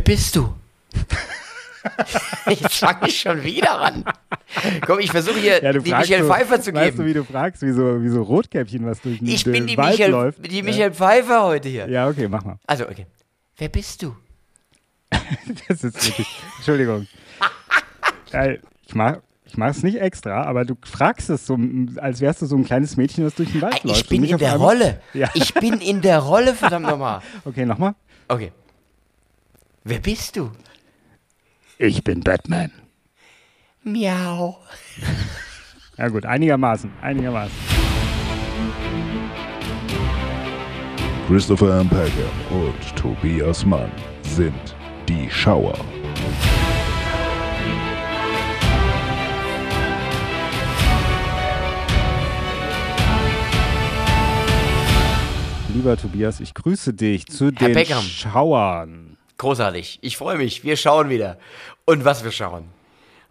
Wer bist du? Jetzt fange ich schon wieder an. Komm, ich versuche hier Ja, du die so, Pfeiffer zu Weißt geben. du, wie du fragst, wie so, wie so Rotkäppchen, was durch den ich bin die Wald Michelle, läuft. die Michelle Pfeiffer heute hier. Ja, okay, mach mal. Also, okay. Wer bist du? Das ist wirklich. Entschuldigung. Ich mach. Ich mache es nicht extra, aber du fragst es so, als wärst du so ein kleines Mädchen, das durch den Wald läuft. Ich bin und nicht in der Rolle. Ja. Ich bin in der Rolle, verdammt nochmal. Okay, nochmal. Okay. Wer bist du? Ich bin Batman. Miau. Ja gut, einigermaßen, einigermaßen. Christopher M. Peckham und Tobias Mann sind die Schauer. Lieber Tobias, ich grüße dich zu Herr den Beckham. Schauern. Großartig. Ich freue mich. Wir schauen wieder. Und was wir schauen.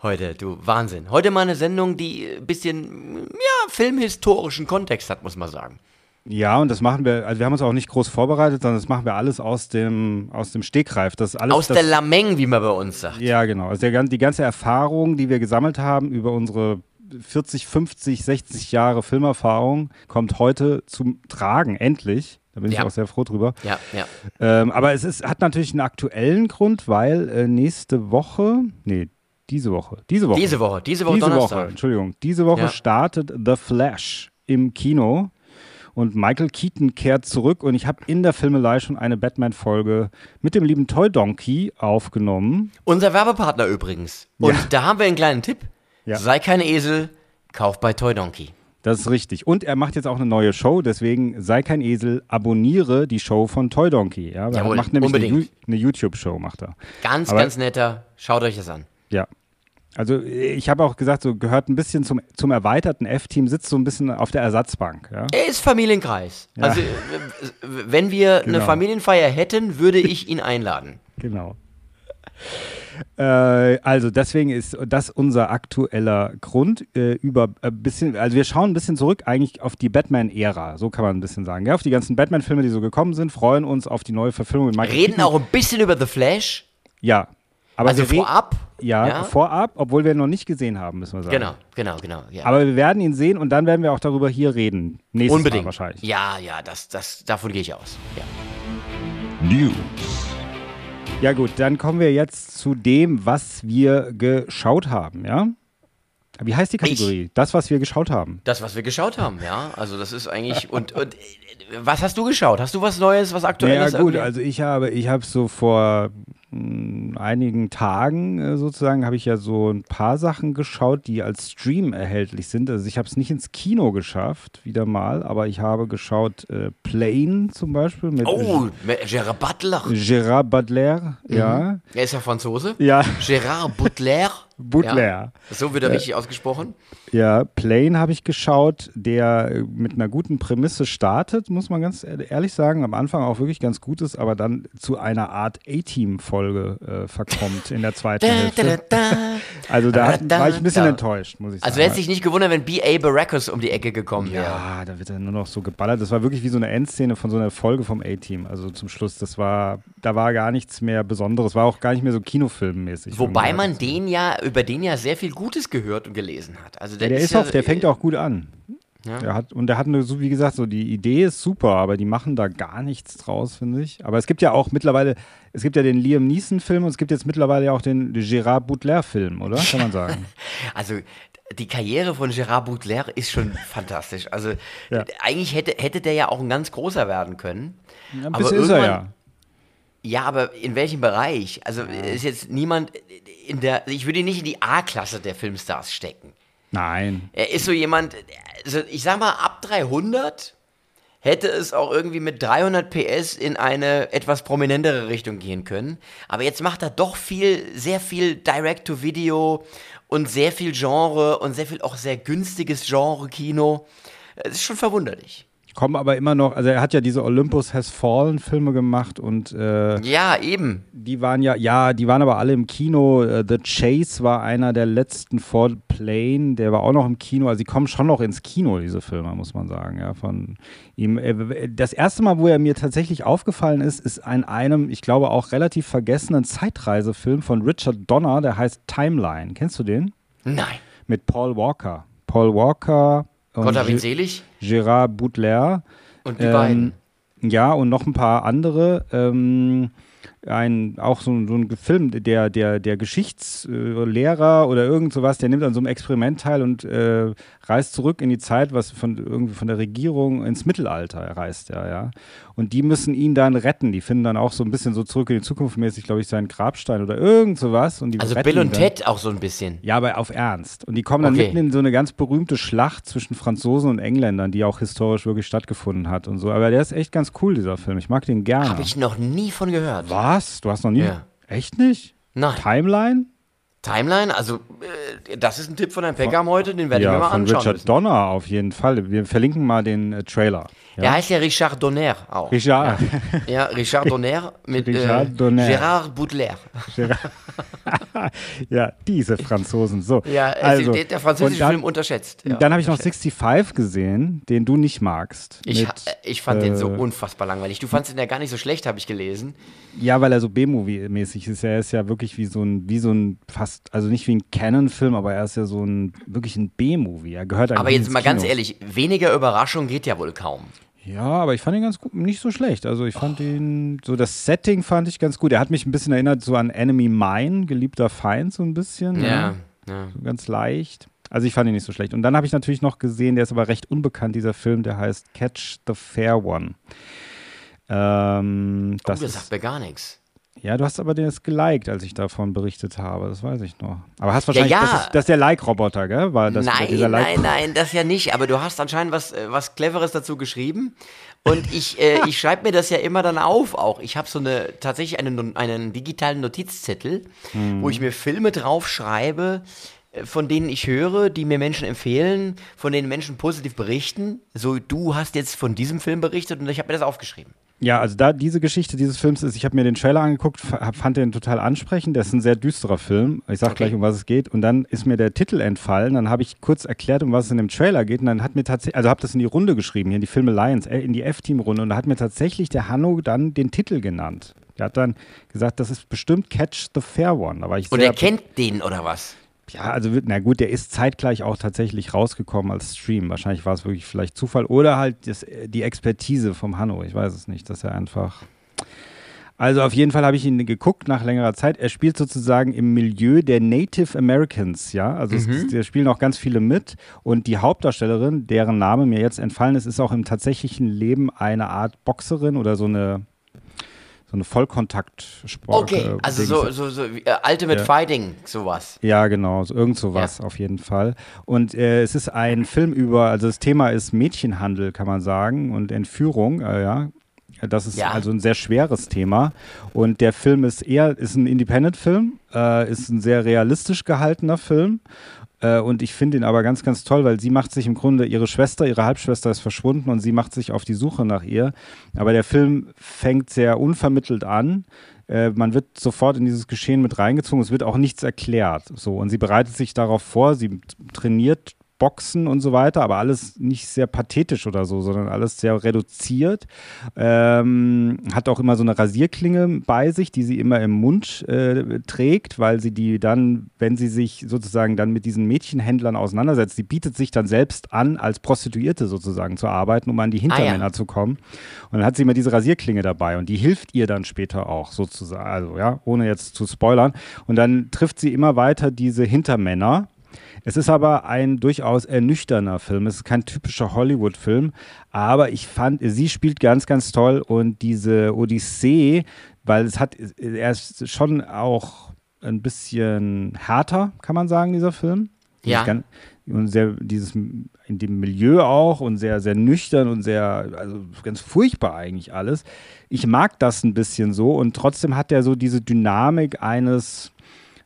Heute, du Wahnsinn. Heute mal eine Sendung, die ein bisschen, ja, filmhistorischen Kontext hat, muss man sagen. Ja, und das machen wir, also wir haben uns auch nicht groß vorbereitet, sondern das machen wir alles aus dem, aus dem Stegreif. Das alles, Aus das, der Lameng, wie man bei uns sagt. Ja, genau. Also der, die ganze Erfahrung, die wir gesammelt haben über unsere 40, 50, 60 Jahre Filmerfahrung, kommt heute zum Tragen, endlich. Da bin ich Ja. auch sehr froh drüber. Ja, ja. Ähm, aber es ist, hat natürlich einen aktuellen Grund, weil äh, nächste Woche, nee, diese Woche, diese Woche. Diese Woche, diese Woche diese Donnerstag. Woche, Entschuldigung, diese Woche Ja. startet The Flash im Kino und Michael Keaton kehrt zurück und ich habe in der Filmelei schon eine Batman-Folge mit dem lieben Toy Donkey aufgenommen. Unser Werbepartner übrigens. Und Ja. da haben wir einen kleinen Tipp. Ja. Sei kein Esel, kauf bei Toy Donkey. Das ist richtig. Und er macht jetzt auch eine neue Show, deswegen sei kein Esel, abonniere die Show von Toy Donkey. Ja, er macht nämlich eine, unbedingt. Eine YouTube-Show, macht er. Ganz, Aber- ganz netter. Schaut euch das an. Ja. Also ich habe auch gesagt, so gehört ein bisschen zum, zum erweiterten F-Team, sitzt so ein bisschen auf der Ersatzbank. Ja? Er ist Familienkreis. Also, äh, wenn wir eine Genau. Familienfeier hätten, würde ich ihn einladen. Genau. Äh, also deswegen ist das unser aktueller Grund äh, über ein bisschen, also wir schauen ein bisschen zurück eigentlich auf die Batman-Ära, so kann man ein bisschen sagen, ja, auf die ganzen Batman-Filme, die so gekommen sind, freuen uns auf die neue Verfilmung mit Michael Reden Keaton. auch ein bisschen über The Flash. Ja, aber Also vorab. Ja, Ja. vorab, obwohl wir ihn noch nicht gesehen haben, müssen wir sagen. Genau, genau, genau. Ja. Aber wir werden ihn sehen und dann werden wir auch darüber hier reden. Nächstes Unbedingt. Mal wahrscheinlich. Ja, ja, das, das, davon gehe ich aus. Ja. News. Ja gut, dann kommen wir jetzt zu dem, was wir geschaut haben, ja? Wie heißt die Kategorie? Das, was wir geschaut haben. Das, was wir geschaut haben, ja. Also das ist eigentlich. Und, und äh, was hast du geschaut? Hast du was Neues, was Ja Aktuelles? gut, also ich habe, ich habe so vor einigen Tagen äh, sozusagen, habe ich ja so ein paar Sachen geschaut, die als Stream erhältlich sind. Also ich habe es nicht ins Kino geschafft, wieder mal, aber ich habe geschaut äh, Plane zum Beispiel mit oh, Gerard Butler. Gérard Butler, ja. Er ist ja Franzose. Ja, Gérard Butler. Butler. Ja. So wird er richtig ausgesprochen. Ja, Plane habe ich geschaut, der äh, mit einer guten Prämisse startet, muss man ganz ehr- ehrlich sagen. Am Anfang auch wirklich ganz gut ist, aber dann zu einer Art A-Team-Folge äh, verkommt in der zweiten Hälfte. Also da hat, war ich ein bisschen enttäuscht, muss ich Also sagen. hätte sich nicht gewundert, wenn B.A. Baracus um die Ecke gekommen wäre. ja, da wird er nur noch so geballert. Das war wirklich wie so eine Endszene von so einer Folge vom A-Team. Also zum Schluss, das war, da war gar nichts mehr Besonderes. War auch gar nicht mehr so kinofilmmäßig. Wobei man den ja, über den ja sehr viel Gutes gehört und gelesen hat. Also der, Der, ist ja, auch, der fängt auch gut an. Ja. Der hat, und der hat eine, so wie gesagt, so die Idee ist super, aber die machen da gar nichts draus, finde ich. Aber es gibt ja auch mittlerweile, es gibt ja den Liam Neeson-Film und es gibt jetzt mittlerweile ja auch den Gérard Butler-Film, oder? Kann man sagen. Also die Karriere von Gérard Butler ist schon fantastisch. Also Ja. eigentlich hätte, hätte der ja auch ein ganz großer werden können. Ja, ein Aber ist er ja. Ja, aber in welchem Bereich? Also ist jetzt niemand in der, ich würde ihn nicht in die A-Klasse der Filmstars stecken. Nein. Er ist so jemand, also ich sag mal, ab 300 hätte es auch irgendwie mit 300 PS in eine etwas prominentere Richtung gehen können. Aber jetzt macht er doch viel, sehr viel Direct-to-Video und sehr viel Genre und sehr viel auch sehr günstiges Genre-Kino. Es ist schon verwunderlich. Kommen aber immer noch, also er hat ja diese Olympus Has Fallen Filme gemacht und äh, Ja, eben. die waren ja, ja, die waren aber alle im Kino. Äh, The Chase war einer der letzten vor Plane, der war auch noch im Kino. Also die kommen schon noch ins Kino, diese Filme, muss man sagen, ja, von ihm. Äh, Das erste Mal, wo er mir tatsächlich aufgefallen ist, ist an einem, ich glaube auch relativ vergessenen Zeitreisefilm von Richard Donner, der heißt Timeline. Kennst du den? Nein. Mit Paul Walker. Paul Walker und Gott hab ihn selig. Gérard Butler. Und die beiden. Ja, und noch ein paar andere. Ähm, ein, auch so, ein- so ein Film, der, der, der Geschichtslehrer oder irgend sowas, der nimmt an so einem Experiment teil und äh, reist zurück in die Zeit, was von irgendwie von der Regierung ins Mittelalter reist er, ja. Und die müssen ihn dann retten. Die finden dann auch so ein bisschen so zurück in die Zukunft mäßig, glaube ich, seinen Grabstein oder irgend sowas. Und die Also Bill und. Ted auch so ein bisschen. Ja, aber auf Ernst. Und die kommen dann Okay. mitten in so eine ganz berühmte Schlacht zwischen Franzosen und Engländern, die auch historisch wirklich stattgefunden hat und so. Aber der ist echt ganz cool, dieser Film. Ich mag den gerne. Habe ich noch nie von gehört. Was? Du hast noch nie? Ja. Echt nicht? Nein. Timeline? Timeline, also äh, das ist ein Tipp von Herrn Peckham heute, den werde ich mir Ja, mal von anschauen Richard müssen. Donner auf jeden Fall. Wir verlinken mal den äh, Trailer. Ja? Der heißt ja Richard Donner auch. Richard. Ja, Richard Donner mit Richard äh, Donner. Gérard Butler. ja, diese Franzosen. So. Ja, äh, also, der, der französische dann, Film unterschätzt. Ja. Dann habe ich noch 65 gesehen, den du nicht magst. ich, mit, äh, ich fand den so äh, unfassbar langweilig. Du fandst ihn ja gar nicht so schlecht, habe ich gelesen. Ja, weil er so B-Movie-mäßig ist. Er ist ja wirklich wie so ein, wie so ein fast, also nicht wie ein Canon-Film, aber er ist ja so ein, wirklich ein B-Movie. Er gehört Aber jetzt mal ganz Kino. ehrlich, weniger Überraschung geht ja wohl kaum. Ja, aber ich fand ihn ganz gut, nicht so schlecht. Also ich fand ihn, so das Setting fand ich ganz gut. Er hat mich ein bisschen erinnert so an Enemy Mine, geliebter Feind, so ein bisschen. Ja, ne? ja. So ganz leicht. Also ich fand ihn nicht so schlecht. Und dann habe ich natürlich noch gesehen, der ist aber recht unbekannt, dieser Film, der heißt Catch the Fair One. Ähm, Oh, das sagt mir gar nichts. Ja, du hast aber den jetzt geliked, als ich davon berichtet habe. Das weiß ich noch. Aber hast wahrscheinlich, ja. Das, ist, das ist der Like-Roboter, gell? War das nein, dieser like nein, nein, das ja nicht. Aber du hast anscheinend was, äh, was Cleveres dazu geschrieben. Und ich, äh, ich schreibe mir das ja immer dann auf auch. Ich habe so eine tatsächlich einen, einen digitalen Notizzettel, Mhm. wo ich mir Filme draufschreibe, äh, von denen ich höre, die mir Menschen empfehlen, von denen Menschen positiv berichten. So, du hast jetzt von diesem Film berichtet und ich habe mir das aufgeschrieben. Ja, also da diese Geschichte dieses Films ist, ich habe mir den Trailer angeguckt, fa- fand den total ansprechend. Das ist ein sehr düsterer Film. Ich sag Okay. gleich, um was es geht. Und dann ist mir der Titel entfallen. Dann habe ich kurz erklärt, um was es in dem Trailer geht. Und dann hat mir tatsächlich, also habe das in die Runde geschrieben, hier in die Filme Lions, äh, in die F-Team-Runde. Und da hat mir tatsächlich der Hanno dann den Titel genannt. Der hat dann gesagt, das ist bestimmt Catch the Fair One. Da war ich Und er kennt den oder was? Ja, also wird- na gut, der ist zeitgleich auch tatsächlich rausgekommen als Stream. Wahrscheinlich war es wirklich vielleicht Zufall oder halt das, die Expertise vom Hanno. Ich weiß es nicht, dass er einfach. Also auf jeden Fall habe ich ihn geguckt nach längerer Zeit. Er spielt sozusagen im Milieu der Native Americans, ja. Also es, es, da spielen auch ganz viele mit. Und die Hauptdarstellerin, deren Name mir jetzt entfallen ist, ist auch im tatsächlichen Leben eine Art Boxerin oder so eine so eine Vollkontaktsport. Okay, äh, also so, so, so äh, Ultimate Ja. Fighting, sowas. Ja, genau, so, irgend sowas auf jeden Fall. Und äh, es ist ein Film über, also das Thema ist Mädchenhandel, kann man sagen, und Entführung, äh, ja. Das ist Ja. also ein sehr schweres Thema. Und der Film ist eher, ist ein Independent-Film, ist ein sehr realistisch gehaltener Film. Äh, und ich finde ihn aber ganz, ganz toll, weil sie macht sich im Grunde, ihre Schwester, ihre Halbschwester ist verschwunden und sie macht sich auf die Suche nach ihr. Aber der Film fängt sehr unvermittelt an. Äh, man wird sofort in dieses Geschehen mit reingezogen. Es wird auch nichts erklärt. So. Und sie bereitet sich darauf vor, sie trainiert Boxen und so weiter, aber alles nicht sehr pathetisch oder so, sondern alles sehr reduziert. Ähm, hat auch immer so eine Rasierklinge bei sich, die sie immer im Mund äh, trägt, weil sie die dann, wenn sie sich sozusagen dann mit diesen Mädchenhändlern auseinandersetzt, sie bietet sich dann selbst an, als Prostituierte sozusagen zu arbeiten, um an die Hintermänner zu kommen. Und dann hat sie immer diese Rasierklinge dabei und die hilft ihr dann später auch sozusagen, also ja, ohne jetzt zu spoilern. Und dann trifft sie immer weiter diese Hintermänner. Es ist aber ein durchaus ernüchterner Film. Es ist kein typischer Hollywood-Film, aber ich fand, sie spielt ganz, ganz toll und diese Odyssee, weil es hat, er ist schon auch ein bisschen härter, kann man sagen, dieser Film. Ja. Ganz- Und sehr, dieses in dem Milieu auch und sehr, sehr nüchtern und sehr, also ganz furchtbar eigentlich alles. Ich mag das ein bisschen so und trotzdem hat er so diese Dynamik eines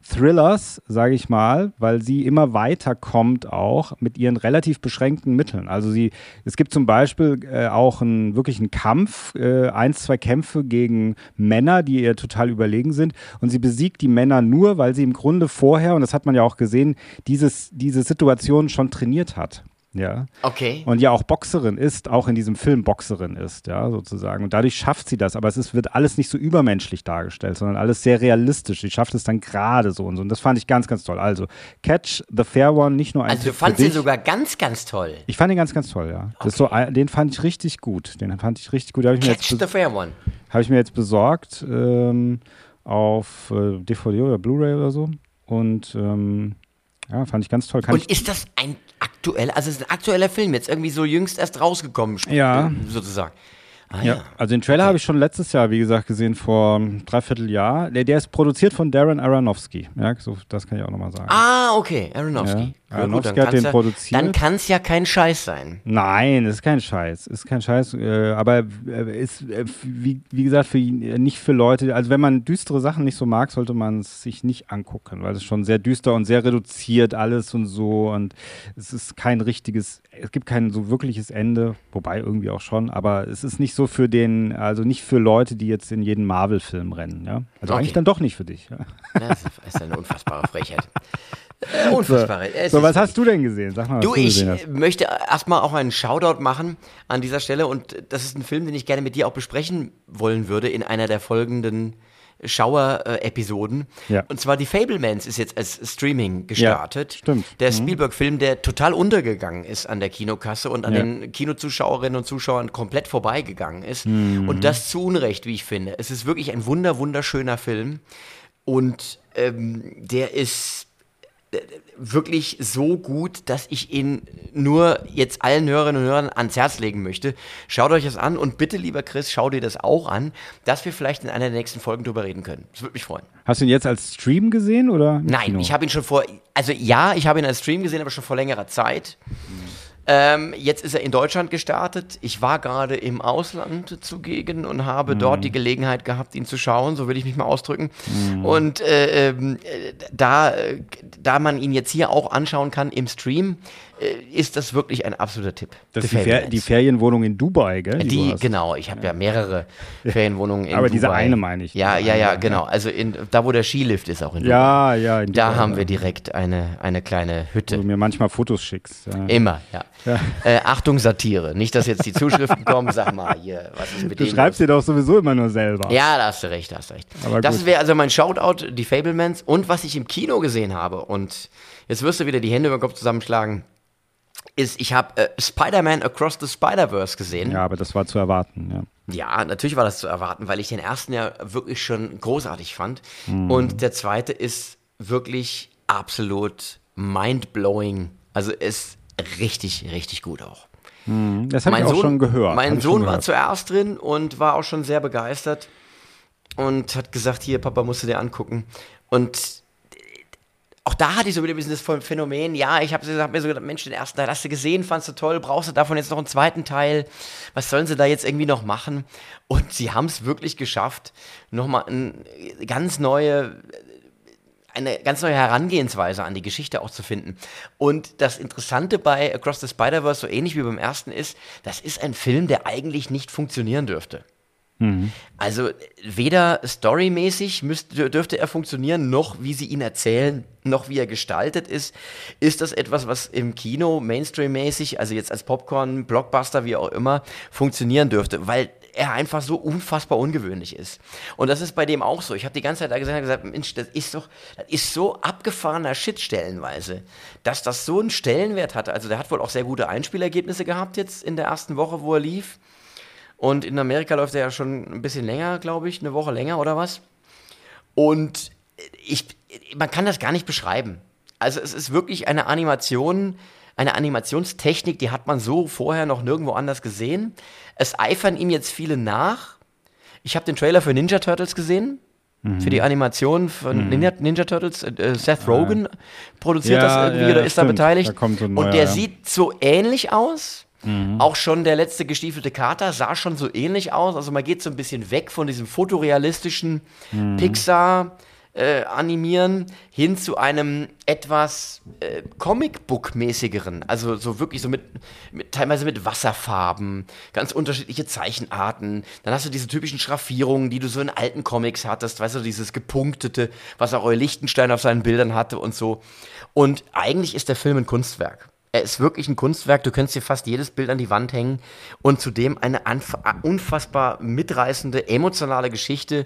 Thrillers, sage ich mal, weil sie immer weiter kommt auch mit ihren relativ beschränkten Mitteln. Also sie, es gibt zum Beispiel äh, auch einen wirklichen Kampf, äh, eins, zwei Kämpfe gegen Männer, die ihr total überlegen sind und sie besiegt die Männer nur, weil sie im Grunde vorher, und das hat man ja auch gesehen, dieses, diese Situation schon trainiert hat. Ja. Okay. Und ja auch Boxerin ist, auch in diesem Film Boxerin ist, ja, sozusagen. Und dadurch schafft sie das. Aber es ist, wird alles nicht so übermenschlich dargestellt, sondern alles sehr realistisch. Sie schafft es dann gerade so und so. Und das fand ich ganz, ganz toll. Also, Catch the Fair One, nicht nur ein Also du Tipp für fandst ihn sogar ganz, ganz toll. Ich fand ihn ganz, ganz toll, ja. Ist so, den fand ich richtig gut. Den fand ich richtig gut. Habe ich, mir Catch jetzt the Fair One. hab ich mir jetzt besorgt ähm, auf äh, DVD oder Blu-ray oder so. Und ähm, ja, fand ich ganz toll. Kann Und ist das ein aktueller, also es ist ein aktueller Film, jetzt irgendwie so jüngst erst rausgekommen, Ja. äh, sozusagen. Ah, Ja, also den Trailer habe ich schon letztes Jahr, wie gesagt, gesehen, vor einem Dreivierteljahr. Der, der ist produziert von Darren Aronofsky. Ja, so, das kann ich auch nochmal sagen. Ah, okay, Aronofsky. Ja, Aronofsky hat kann's den ja, produziert. Dann kann es ja kein Scheiß sein. Nein, ist kein Scheiß. Ist kein Scheiß. Äh, aber äh, ist, äh, wie, wie gesagt, für, äh, nicht für Leute. Also, wenn man düstere Sachen nicht so mag, sollte man es sich nicht angucken, weil es schon sehr düster und sehr reduziert alles und so. Und es ist kein richtiges, es gibt kein so wirkliches Ende, wobei irgendwie auch schon. Aber es ist nicht so für den, also nicht für Leute, die jetzt in jeden Marvel-Film rennen. Ja? Also, Okay. eigentlich dann doch nicht für dich. Ja? Das ist eine unfassbare Frechheit. Äh, Unfassbare. Es So, was hast du denn gesehen? Sag mal, was Du, du, ich möchte erstmal auch einen Shoutout machen an dieser Stelle und das ist ein Film, den ich gerne mit dir auch besprechen wollen würde in einer der folgenden Schauer-Episoden. Ja. Und zwar die Fablemans ist jetzt als Streaming gestartet. stimmt. Der Spielberg-Film, der total untergegangen ist an der Kinokasse und an Ja. den Kinozuschauerinnen und Zuschauern komplett vorbeigegangen ist. Mhm. Und das zu Unrecht, wie ich finde. Es ist wirklich ein wunder, wunderschöner Film und ähm, der ist wirklich so gut, dass ich ihn nur jetzt allen Hörerinnen und Hörern ans Herz legen möchte. Schaut euch das an und bitte, lieber Chris, schau dir das auch an, dass wir vielleicht in einer der nächsten Folgen drüber reden können. Das würde mich freuen. Hast du ihn jetzt als Stream gesehen oder? Nein, Kino? ich habe ihn schon vor, also ja, ich habe ihn als Stream gesehen, aber schon vor längerer Zeit. Ähm, jetzt ist er in Deutschland gestartet. Ich war gerade im Ausland zugegen und habe dort die Gelegenheit gehabt, ihn zu schauen, so will ich mich mal ausdrücken. Und äh, ähm, äh, da, äh, da man ihn jetzt hier auch anschauen kann im Stream, äh, ist das wirklich ein absoluter Tipp. Das ist die, Fer die Ferienwohnung in Dubai, gell? Die, hast. genau, ich habe ja mehrere Ferienwohnungen in Aber diese Dubai. eine meine ich. Ja, Diese ja, ja, genau. Also in, da, wo der Skilift ist, auch in Dubai. Ja, ja. In Da Dubai, haben ja. wir direkt eine, eine kleine Wo Hütte. du mir manchmal Fotos schickst. Ja. Immer, ja. Äh, Achtung, Satire. Nicht, dass jetzt die Zuschriften kommen, sag mal hier, was ist mit Du schreibst dir doch sowieso immer nur selber. Ja, da hast du recht, da hast du recht. Aber das wäre also mein Shoutout, die Fablemans und was ich im Kino gesehen habe. Und jetzt wirst du wieder die Hände über den Kopf zusammenschlagen. Ist, ich habe äh, Spider-Man Across the Spider-Verse gesehen. Ja, aber das war zu erwarten. Ja. Ja, natürlich war das zu erwarten, weil ich den ersten ja wirklich schon großartig fand. Mhm. Und der zweite ist wirklich absolut mind-blowing. Also ist richtig, richtig gut auch. Das habe ich auch schon gehört. Mein Sohn war gehört. zuerst drin und war auch schon sehr begeistert und hat gesagt, hier, Papa, musst du dir angucken. Und auch da hatte ich so wieder ein bisschen das Phänomen, ja, ich habe hab mir so gedacht, Mensch, den ersten Teil hast du gesehen, fandst du toll, brauchst du davon jetzt noch einen zweiten Teil? Was sollen sie da jetzt irgendwie noch machen? Und sie haben es wirklich geschafft, nochmal eine ganz neue, eine ganz neue Herangehensweise an die Geschichte auch zu finden. Und das Interessante bei Across the Spider-Verse, so ähnlich wie beim ersten, ist, das ist ein Film, der eigentlich nicht funktionieren dürfte. Also weder storymäßig müsste, dürfte er funktionieren, noch wie sie ihn erzählen, noch wie er gestaltet ist. Ist das etwas, was im Kino Mainstream-mäßig, also jetzt als Popcorn, Blockbuster, wie auch immer, funktionieren dürfte, weil er einfach so unfassbar ungewöhnlich ist. Und das ist bei dem auch so. Ich habe die ganze Zeit da gesagt, gesagt, Mensch, das ist doch, das ist so abgefahrener Shit stellenweise, dass das so einen Stellenwert hatte. Also der hat wohl auch sehr gute Einspielergebnisse gehabt jetzt in der ersten Woche, wo er lief. Und in Amerika läuft er ja schon ein bisschen länger, glaube ich, eine Woche länger oder was. Und ich, man kann das gar nicht beschreiben. Also es ist wirklich eine Animation, eine Animationstechnik, die hat man so vorher noch nirgendwo anders gesehen. Es eifern ihm jetzt viele nach. Ich habe den Trailer für Ninja Turtles gesehen. Für die Animation von Ninja, Ninja Turtles. Äh, Seth Rogen produziert Ja, das irgendwie ja, oder ist da stimmt. beteiligt. Da so ein Und neuer, der sieht so ähnlich aus. Auch schon der letzte gestiefelte Kater sah schon so ähnlich aus. Also man geht so ein bisschen weg von diesem fotorealistischen Pixar äh, animieren, hin zu einem etwas äh, Comicbook-mäßigeren. Also so wirklich so mit, mit, teilweise mit Wasserfarben, ganz unterschiedliche Zeichenarten. Dann hast du diese typischen Schraffierungen, die du so in alten Comics hattest, weißt du, dieses gepunktete, was auch Roy Lichtenstein auf seinen Bildern hatte und so. Und eigentlich ist der Film ein Kunstwerk. Er ist wirklich ein Kunstwerk. Du könntest dir fast jedes Bild an die Wand hängen und zudem eine unfassbar mitreißende, emotionale Geschichte.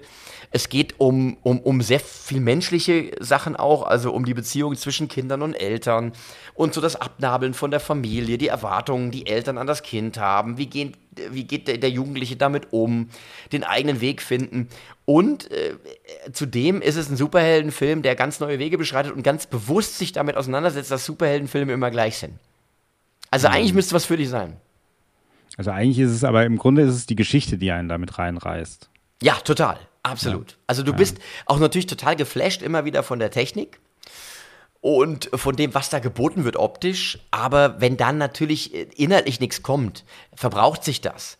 Es geht um, um, um sehr viel menschliche Sachen auch, also um die Beziehung zwischen Kindern und Eltern und so das Abnabeln von der Familie, die Erwartungen, die Eltern an das Kind haben. Wie, gehen, wie geht der, der Jugendliche damit um? Den eigenen Weg finden. Und äh, zudem ist es ein Superheldenfilm, der ganz neue Wege beschreitet und ganz bewusst sich damit auseinandersetzt, dass Superheldenfilme immer gleich sind. Also mhm. eigentlich müsste was für dich sein. Also eigentlich ist es, aber im Grunde ist es die Geschichte, die einen damit reinreißt. Ja, total. Absolut. Ja. Also du ja. bist auch natürlich total geflasht immer wieder von der Technik und von dem, was da geboten wird optisch. Aber wenn dann natürlich inhaltlich nichts kommt, verbraucht sich das.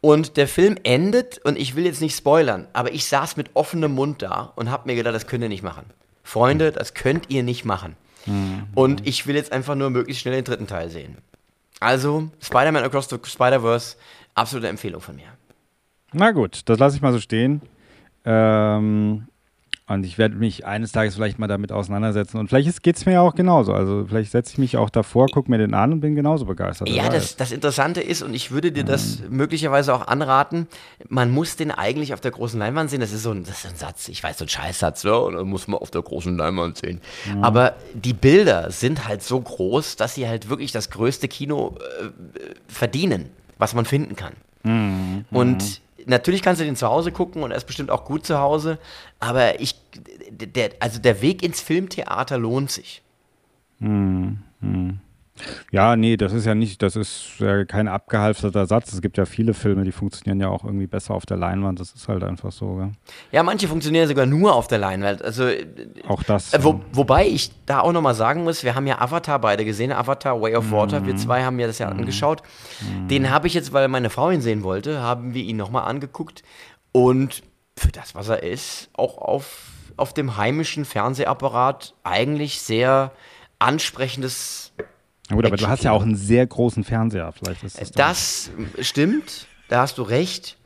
Und der Film endet, und ich will jetzt nicht spoilern, aber ich saß mit offenem Mund da und habe mir gedacht, das könnt ihr nicht machen. Freunde, das könnt ihr nicht machen. Mhm. Und ich will jetzt einfach nur möglichst schnell den dritten Teil sehen. Also, Spider-Man Across the Spider-Verse, absolute Empfehlung von mir. Na gut, das lasse ich mal so stehen. Ähm, und ich werde mich eines Tages vielleicht mal damit auseinandersetzen. Und vielleicht geht es mir ja auch genauso. Also vielleicht setze ich mich auch davor, gucke mir den an und bin genauso begeistert. Ja, das, das, Interessante ist, und ich würde dir das mhm. möglicherweise auch anraten, man muss den eigentlich auf der großen Leinwand sehen. Das ist so ein, ist ein Satz, ich weiß, so ein Scheißsatz, ja, und dann muss man auf der großen Leinwand sehen. Mhm. Aber die Bilder sind halt so groß, dass sie halt wirklich das größte Kino äh, verdienen, was man finden kann. Mhm. Und natürlich kannst du den zu Hause gucken und er ist bestimmt auch gut zu Hause, aber ich, der, also der Weg ins Filmtheater lohnt sich. Hm, hm. Ja, nee, das ist ja nicht, das ist ja kein abgehalfterter Satz. Es gibt ja viele Filme, die funktionieren ja auch irgendwie besser auf der Leinwand. Das ist halt einfach so. Gell? Ja, manche funktionieren sogar nur auf der Leinwand. Also auch das. Äh, wo, wobei ich da auch nochmal sagen muss, wir haben ja Avatar beide gesehen, Avatar Way of Water. Mm. Wir zwei haben ja das ja mm. angeschaut. Mm. Den habe ich jetzt, weil meine Frau ihn sehen wollte, haben wir ihn nochmal angeguckt. Und für das, was er ist, auch auf, auf dem heimischen Fernsehapparat eigentlich sehr ansprechendes na gut, aber du hast ja auch einen sehr großen Fernseher, vielleicht ist das. Das stimmt, da hast du recht.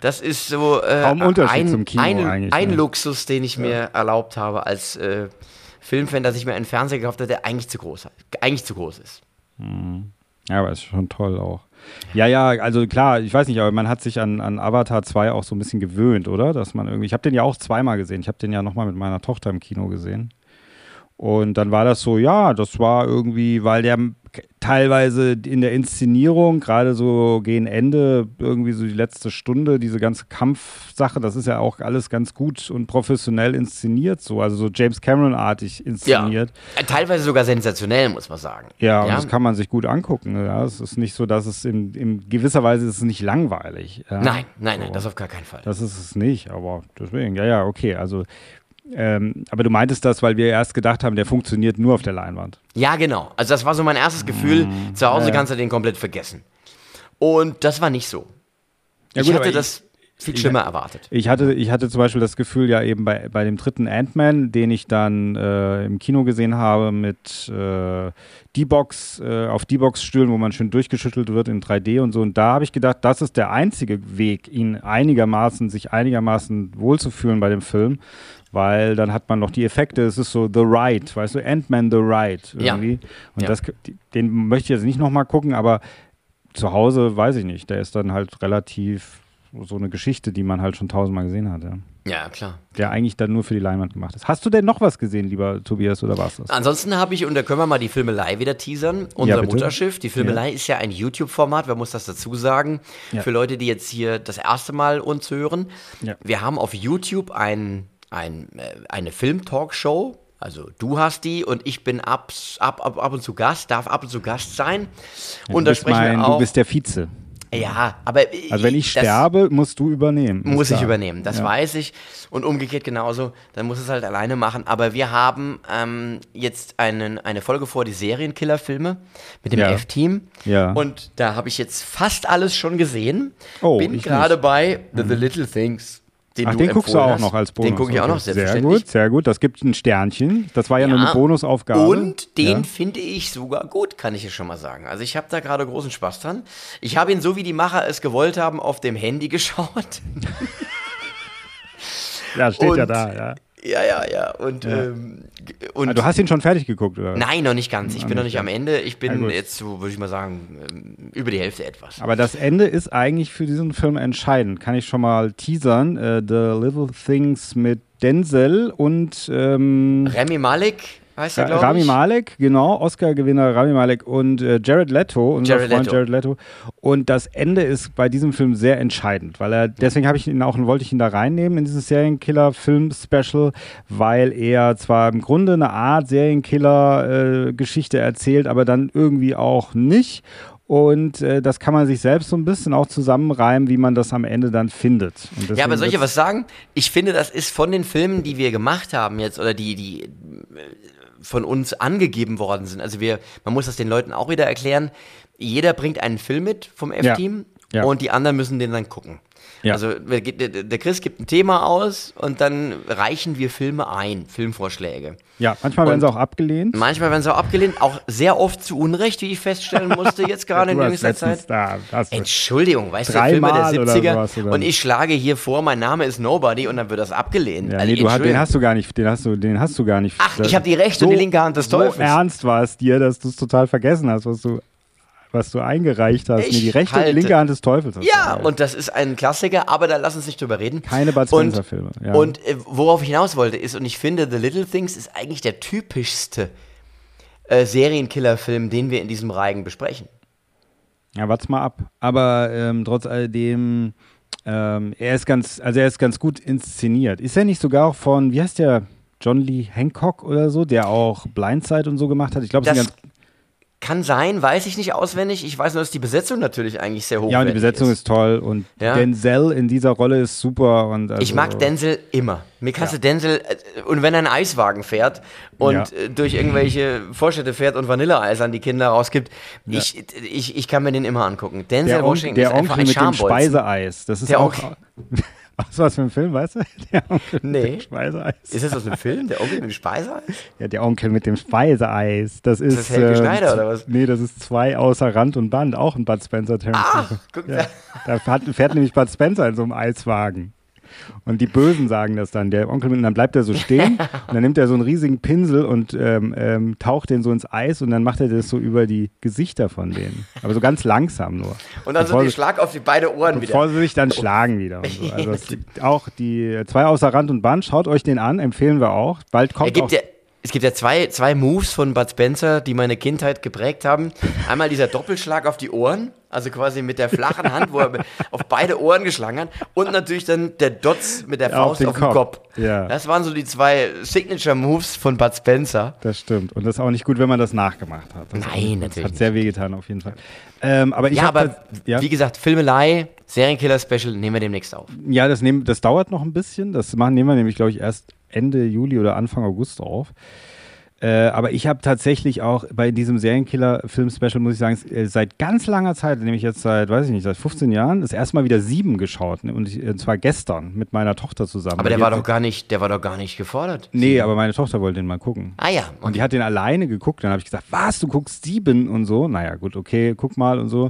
Das ist so äh, ein, ein, ein ne? Luxus, den ich mir erlaubt habe als äh, Filmfan, dass ich mir einen Fernseher gekauft habe, der eigentlich zu groß, eigentlich zu groß ist. Mhm. Ja, aber ist schon toll auch. Ja, ja, also klar, ich weiß nicht, aber man hat sich an, an Avatar 2 auch so ein bisschen gewöhnt, oder? Dass man irgendwie, ich habe den ja auch zweimal gesehen. Ich habe den ja nochmal mit meiner Tochter im Kino gesehen. Und dann war das so, ja, das war irgendwie, weil der teilweise in der Inszenierung, gerade so gegen Ende, irgendwie so die letzte Stunde, diese ganze Kampfsache, das ist ja auch alles ganz gut und professionell inszeniert, so, also so James Cameron-artig inszeniert. Ja, teilweise sogar sensationell, muss man sagen. Ja, ja. das kann man sich gut angucken. Ja. Es ist nicht so, dass es in, in gewisser Weise ist es nicht langweilig. Ja. Nein, nein, nein, das auf gar keinen Fall. Das ist es nicht, aber deswegen, ja, ja, okay, also ähm, aber du meintest das, weil wir erst gedacht haben, der funktioniert nur auf der Leinwand. Ja, genau. Also das war so mein erstes Gefühl. Mhm. Zu Hause ja. kannst du den komplett vergessen. Und das war nicht so. Ja, ich gut, hatte das viel schlimmer ich, erwartet. Ich hatte, ich hatte zum Beispiel das Gefühl, ja eben bei, bei dem dritten Ant-Man, den ich dann äh, im Kino gesehen habe mit äh, D-Box, äh, auf D-Box-Stühlen, wo man schön durchgeschüttelt wird in 3D und so. Und da habe ich gedacht, das ist der einzige Weg, ihn einigermaßen, sich einigermaßen wohlzufühlen bei dem Film weil dann hat man noch die Effekte, es ist so The Ride, weißt du, Ant-Man The Ride irgendwie. Ja. Und ja. Das, den möchte ich jetzt nicht nochmal gucken, aber zu Hause weiß ich nicht, der ist dann halt relativ so eine Geschichte, die man halt schon tausendmal gesehen hat. Ja. Ja, klar. Der eigentlich dann nur für die Leinwand gemacht ist. Hast du denn noch was gesehen, lieber Tobias, oder was das? Ansonsten habe ich, und da können wir mal die Filmelei wieder teasern, unser ja, Mutterschiff. Die Filmelei ja. ist ja ein YouTube-Format, wer muss das dazu sagen? Für Leute, die jetzt hier das erste Mal uns hören. Wir haben auf YouTube ein ein, äh, eine Film-Talkshow. Also du hast die und ich bin ab, ab, ab, ab und zu Gast, darf ab und zu Gast sein. Ja, und da sprechen mein, wir auch. Du bist der Vize. Ja, aber. Also, wenn ich sterbe, musst du übernehmen. Muss ich übernehmen, das ja. weiß ich. Und umgekehrt genauso, dann muss es halt alleine machen. Aber wir haben ähm, jetzt einen, eine Folge vor, die Serienkiller-Filme mit dem ja. F-Team. Ja. Und da habe ich jetzt fast alles schon gesehen. Oh, Bin gerade bei The, The, mhm. Little Things. Den Ach, den guckst du auch hast. noch als Bonus. Den gucke ich auch noch, Sehr gut, sehr gut. Das gibt ein Sternchen. Das war ja, nur Ja, eine Bonusaufgabe. Und den Ja. finde ich sogar gut, kann ich ja schon mal sagen. Also ich habe da gerade großen Spaß dran. Ich habe ihn so wie die Macher es gewollt haben auf dem Handy geschaut. Ja, steht ja Und- da, ja. Ja, ja, ja. Und, Ähm, g- und Ah, Du hast ihn schon fertig geguckt, oder? nein, noch nicht ganz. Ich bin noch nicht am Ende. Ich bin gut. jetzt so, würde ich mal sagen, ähm, über die Hälfte etwas. Aber das Ende ist eigentlich für diesen Film entscheidend. Kann ich schon mal teasern. Äh, The Little Things mit Denzel und ähm, Remy Malek heißt er, Ra- glaube ich. Rami Malek, genau, Oscar-Gewinner Rami Malek und äh, Jared Leto, unser Jared Freund Leto. Jared Leto. Und das Ende ist bei diesem Film sehr entscheidend, weil er, deswegen habe ich ihn auch, wollte ich ihn da reinnehmen in dieses Serienkiller-Film-Special, weil er zwar im Grunde eine Art Serienkiller-Geschichte erzählt, aber dann irgendwie auch nicht. Und äh, das kann man sich selbst so ein bisschen auch zusammenreimen, wie man das am Ende dann findet. Ja, aber soll ich was sagen? Ich finde, das ist von den Filmen, die wir gemacht haben jetzt oder die, die äh, von uns angegeben worden sind. Also wir, man muss das den Leuten auch wieder erklären. Jeder bringt einen Film mit vom F-Team Ja. und die anderen müssen den dann gucken. Ja. Also der, Chris gibt ein Thema aus und dann reichen wir Filme ein, Filmvorschläge. Ja, manchmal werden Und- sie auch abgelehnt. Manchmal werden sie auch abgelehnt, auch sehr oft zu Unrecht, wie ich feststellen musste, jetzt gerade in jüngster Zeit. Da, Entschuldigung, weißt du, Filme der oder 70er sowas, oder? und ich schlage hier vor, mein Name ist Nobody und dann wird das abgelehnt. Ja, Also, nee, du hast, den hast du gar nicht, den hast du, den hast du gar nicht. Ach, ich hab die rechte und die linke Hand des So Teufels. ernst war es dir, dass du es total vergessen hast, was du, was du eingereicht hast. Nee, die rechte und die halte- linke Hand des Teufels. du Ja, eingereicht. und das ist ein Klassiker, aber da lass uns nicht drüber reden. Keine Bud Und- Spencer-Filme. Ja. Und äh, worauf ich hinaus wollte, ist, und ich finde, The Little Things ist eigentlich der typischste äh, Serienkiller-Film, den wir in diesem Reigen besprechen. Ja, warte mal ab. Aber ähm, trotz alledem, ähm, er ist ganz, also er ist ganz gut inszeniert. Ist er nicht sogar auch von, wie heißt der, John Lee Hancock oder so, der auch Blindside und so gemacht hat? Ich glaube, es ist ein Das ganz kann sein, weiß ich nicht auswendig. Ich weiß nur, dass die Besetzung natürlich eigentlich sehr hoch Ja, und die Besetzung ist, toll und Ja. Denzel in dieser Rolle ist super. Und also, Ich mag Denzel immer. Mir kannst du Denzel, äh, und wenn er einen Eiswagen fährt und Ja. äh, durch irgendwelche Vorstädte fährt und Vanilleeis an die Kinder rausgibt, ich, ich, ich kann mir den immer angucken. Denzel Der, On Washington der ist einfach Onkel ein mit dem Schambolzen. Speiseeis. Das ist Der auch. Onkel- Was für ein Film, weißt du? Der Onkel Nee. mit dem Speiseeis. Ist das aus einem Film? Der Onkel mit dem Speiseeis? Ja, der Onkel mit dem Speiseeis. Das ist. das Helge äh, Schneider, oder was? Nee, das ist zwei außer Rand und Band. Auch ein Bud Spencer Terrence. Ach, guck ja. da. Da fährt, fährt nämlich Bud Spencer in so einem Eiswagen. Und die Bösen sagen das dann. Der Onkel, mit- und dann bleibt er so stehen und dann nimmt er so einen riesigen Pinsel und ähm, ähm, taucht den so ins Eis und dann macht er das so über die Gesichter von denen. Aber so ganz langsam nur. Und dann so Bevor die sie- Schlag auf die beide Ohren wieder. Bevor sie sich dann schlagen wieder. Und so. Also es gibt auch die zwei außer Rand und Band, schaut euch den an, empfehlen wir auch. Bald Er kommt gibt auch. ja, es gibt ja zwei, zwei Moves von Bud Spencer, die meine Kindheit geprägt haben. Einmal dieser Doppelschlag auf die Ohren, also quasi mit der flachen Hand, wo er auf beide Ohren geschlagen hat. Und natürlich dann der Dotz mit der Auf Faust den auf, den Kopf. Kopf. Ja. Das waren so die zwei Signature-Moves von Bud Spencer. Das stimmt. Und das ist auch nicht gut, wenn man das nachgemacht hat. Das Nein, das natürlich hat sehr wehgetan auf jeden Fall. Ähm, aber ich ja, aber das- ja, wie gesagt, Filmelei, Serienkiller-Special nehmen wir demnächst auf. ja das, nehmen, das dauert noch ein bisschen. Das machen, nehmen wir nämlich, glaube ich, erst Ende Juli oder Anfang August auf. Äh, aber ich habe tatsächlich auch bei diesem Serienkiller-Film-Special, muss ich sagen, äh, seit ganz langer Zeit, nämlich jetzt seit, weiß ich nicht, seit 15 Jahren, das erste Mal wieder sieben geschaut. Ne? Und, ich, und zwar gestern mit meiner Tochter zusammen. Aber der war doch gar nicht, der war doch gar nicht gefordert. Nee, aber meine Tochter wollte den mal gucken. Ah ja. Und die hat den alleine geguckt. Dann habe ich gesagt, was, du guckst sieben und so. Naja, gut, okay, guck mal und so.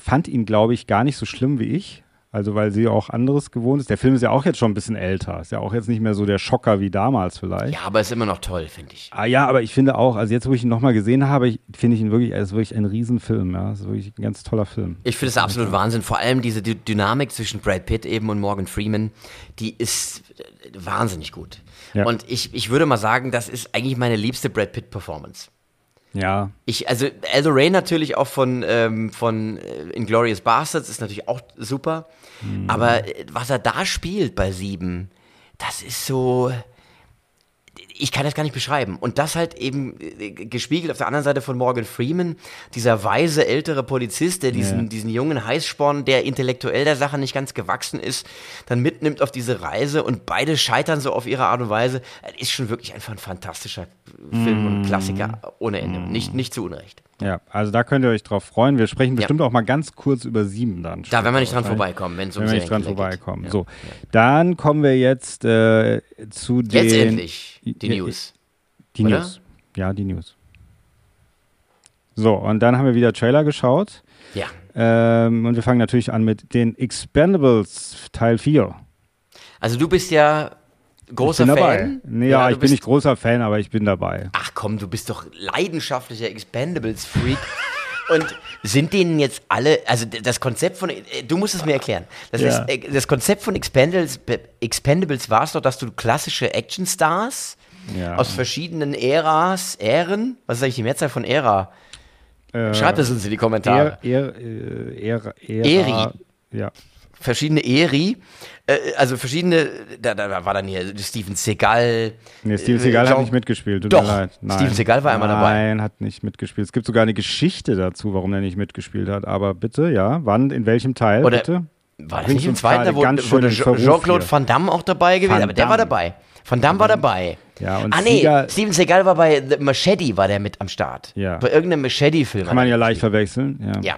Fand ihn, glaube ich, gar nicht so schlimm wie ich. Also, weil sie auch anderes gewohnt ist. Der Film ist ja auch jetzt schon ein bisschen älter. Ist ja auch jetzt nicht mehr so der Schocker wie damals vielleicht. Ja, aber ist immer noch toll, finde ich. Ah, ja, aber ich finde auch, also jetzt, wo ich ihn nochmal gesehen habe, finde ich ihn wirklich, er ist wirklich ein Riesenfilm. Ja, es ist wirklich ein ganz toller Film. Ich finde es absolut Wahnsinn. Vor allem diese Dy Dynamik zwischen Brad Pitt eben und Morgan Freeman, die ist äh, wahnsinnig gut. Ja. Und ich, ich würde mal sagen, das ist eigentlich meine liebste Brad Pitt-Performance. Ja, Ich, also Aldo Ray natürlich auch von, ähm, von äh, Inglourious Bastards ist natürlich auch super. Mhm. Aber äh, was er da spielt bei Sieben, das ist so. Ich kann das gar nicht beschreiben. Und das halt eben äh, gespiegelt auf der anderen Seite von Morgan Freeman, dieser weise ältere Polizist, der diesen, Ja. diesen jungen Heißsporn, der intellektuell der Sache nicht ganz gewachsen ist, dann mitnimmt auf diese Reise und beide scheitern so auf ihre Art und Weise. Das ist schon wirklich einfach ein fantastischer Film und Klassiker ohne Ende. Nicht, nicht zu Unrecht. Ja, also da könnt ihr euch drauf freuen. Wir sprechen bestimmt auch mal ganz kurz über sieben dann. Da werden wir nicht dran vorbeikommen, wenn es um Wenn wir nicht dran vorbeikommen. Ja. So, dann kommen wir jetzt äh, zu den. Jetzt endlich die Ja, News. Die oder? News. Ja, die News. So, und dann haben wir wieder Trailer geschaut. Ja. Ähm, und wir fangen natürlich an mit den Expendables Teil 4. Also du bist ja großer ich bin dabei. Fan. Nee, ja, du ich bin nicht großer Fan, aber ich bin dabei. Ach komm, du bist doch leidenschaftlicher Expendables-Freak. Und sind denen jetzt alle, also das Konzept von, äh, du musst es mir erklären. Das, Ja. ist, äh, das Konzept von Expendables, Expendables war es doch, dass du klassische Actionstars Ja. aus verschiedenen Äras, Ähren, was ist eigentlich die Mehrzahl von Ära? Äh, Schreibt es uns in die Kommentare. Er, er, er, er, Eri. Ja. Verschiedene Eri, äh, also verschiedene, da, da war dann hier Steven Seagal. Nee, Steven äh, Seagal hat nicht mitgespielt. Tut Doch, mir leid. Nein. Steven Seagal war einmal dabei. Nein, hat nicht mitgespielt. Es gibt sogar eine Geschichte dazu, warum er nicht mitgespielt hat. Aber bitte, ja. Wann, in welchem Teil? Oder- bitte? War das nicht im zweiten, da wurde, Jean-Claude. Van Damme auch dabei gewesen, Van aber der war dabei. Van Damme war dabei. Ja, und ah nee, Seagal- Steven Seagal war bei The Machete, war der mit am Start. Ja. Bei irgendeinem Machete-Film. Kann man ja leicht verwechseln. Ja. Ja.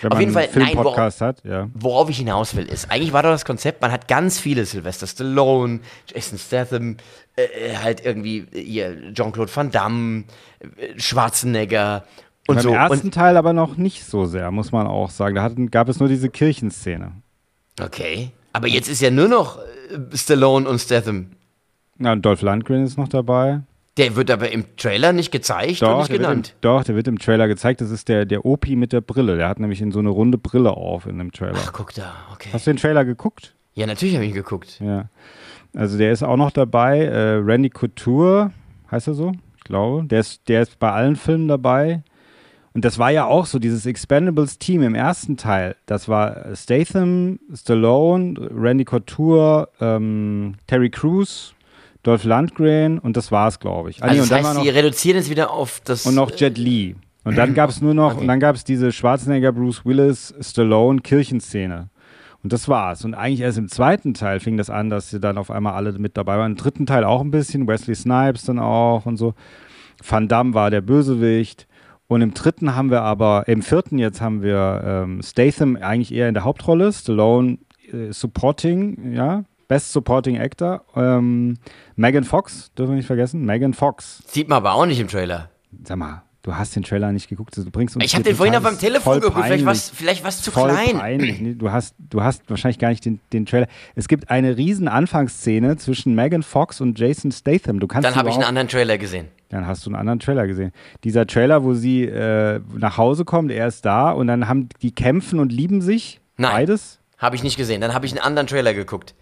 Wenn Auf jeden Fall, einen nein, Filmpodcast hat, ja. Worauf ich hinaus will, ist, eigentlich war doch das Konzept, man hat ganz viele Sylvester Stallone, Jason Statham, äh, äh, halt irgendwie äh, hier Jean-Claude Van Damme, äh, Schwarzenegger und Beim so. ersten Und, Teil aber noch nicht so sehr, muss man auch sagen. Da hatten, gab es nur diese Kirchenszene. okay. Aber jetzt ist ja nur noch Stallone und Statham. Na, und Dolph Lundgren ist noch dabei. Der wird aber im Trailer nicht gezeigt und nicht wird, im, genannt. doch, der wird im Trailer gezeigt. Das ist der, der Opi mit der Brille. Der hat nämlich in so eine runde Brille auf in dem Trailer. Ach, guck da, okay. Hast du den Trailer geguckt? Ja, natürlich habe ich ihn geguckt. Ja. Also der ist auch noch dabei. Äh, Randy Couture, heißt er so? Ich glaube. Der ist, der ist bei allen Filmen dabei. Und das war ja auch so, dieses Expendables-Team im ersten Teil. Das war Statham, Stallone, Randy Couture, ähm, Terry Crews, Dolph Lundgren und das war's, glaube ich. Ah, nee, Also und das heißt, noch, sie reduzieren es wieder auf das... und noch Jet Li. Und dann gab es nur noch, Okay. und dann gab es diese Schwarzenegger, Bruce Willis, Stallone Kirchenszene. Und das war's. Und eigentlich erst im zweiten Teil fing das an, dass sie dann auf einmal alle mit dabei waren. Im dritten Teil auch ein bisschen, Wesley Snipes dann auch und so. Van Damme war der Bösewicht. Und im dritten haben wir aber, im vierten jetzt haben wir ähm, Statham eigentlich eher in der Hauptrolle, Stallone äh, Supporting, ja, Best Supporting Actor. Ähm, Megan Fox, dürfen wir nicht vergessen, Megan Fox. Sieht man aber auch nicht im Trailer. Sag mal, du hast den Trailer nicht geguckt, du bringst uns Ich habe den vorhin auf meinem Telefon geguckt, vielleicht vielleicht was zu Voll klein. peinlich. Du hast, du hast wahrscheinlich gar nicht den, den Trailer. Es gibt eine riesen Anfangsszene zwischen Megan Fox und Jason Statham. Du kannst Dann habe ich einen anderen Trailer gesehen. Dann hast du einen anderen Trailer gesehen. Dieser Trailer, wo sie äh, nach Hause kommt, er ist da und dann haben die kämpfen und lieben sich. Nein. Beides. Habe ich nicht gesehen. Dann habe ich einen anderen Trailer geguckt.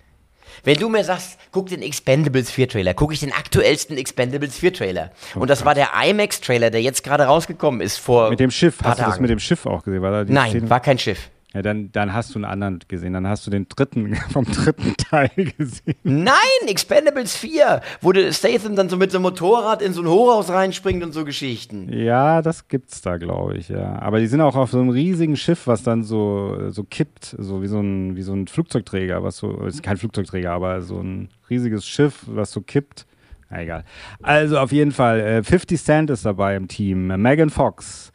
Wenn du mir sagst, guck den Expendables 4 Trailer, gucke ich den aktuellsten Expendables 4 Trailer. Und das war der IMAX Trailer, der jetzt gerade rausgekommen ist vor Mit dem Schiff. Hast du das mit dem Schiff auch gesehen? War da die Nein, Szene? war kein Schiff. Ja, dann, dann hast du einen anderen gesehen. Dann hast du den dritten vom dritten Teil gesehen. Nein, Expendables 4, wo Statham dann so mit so einem Motorrad in so ein Hochhaus reinspringt und so Geschichten. Ja, das gibt's da, glaube ich, ja. Aber die sind auch auf so einem riesigen Schiff, was dann so, so kippt, so wie so ein, wie so ein Flugzeugträger, was so, ist kein Flugzeugträger, aber so ein riesiges Schiff, was so kippt. Na, egal. Also auf jeden Fall, äh, 50 Cent ist dabei im Team, äh, Megan Fox,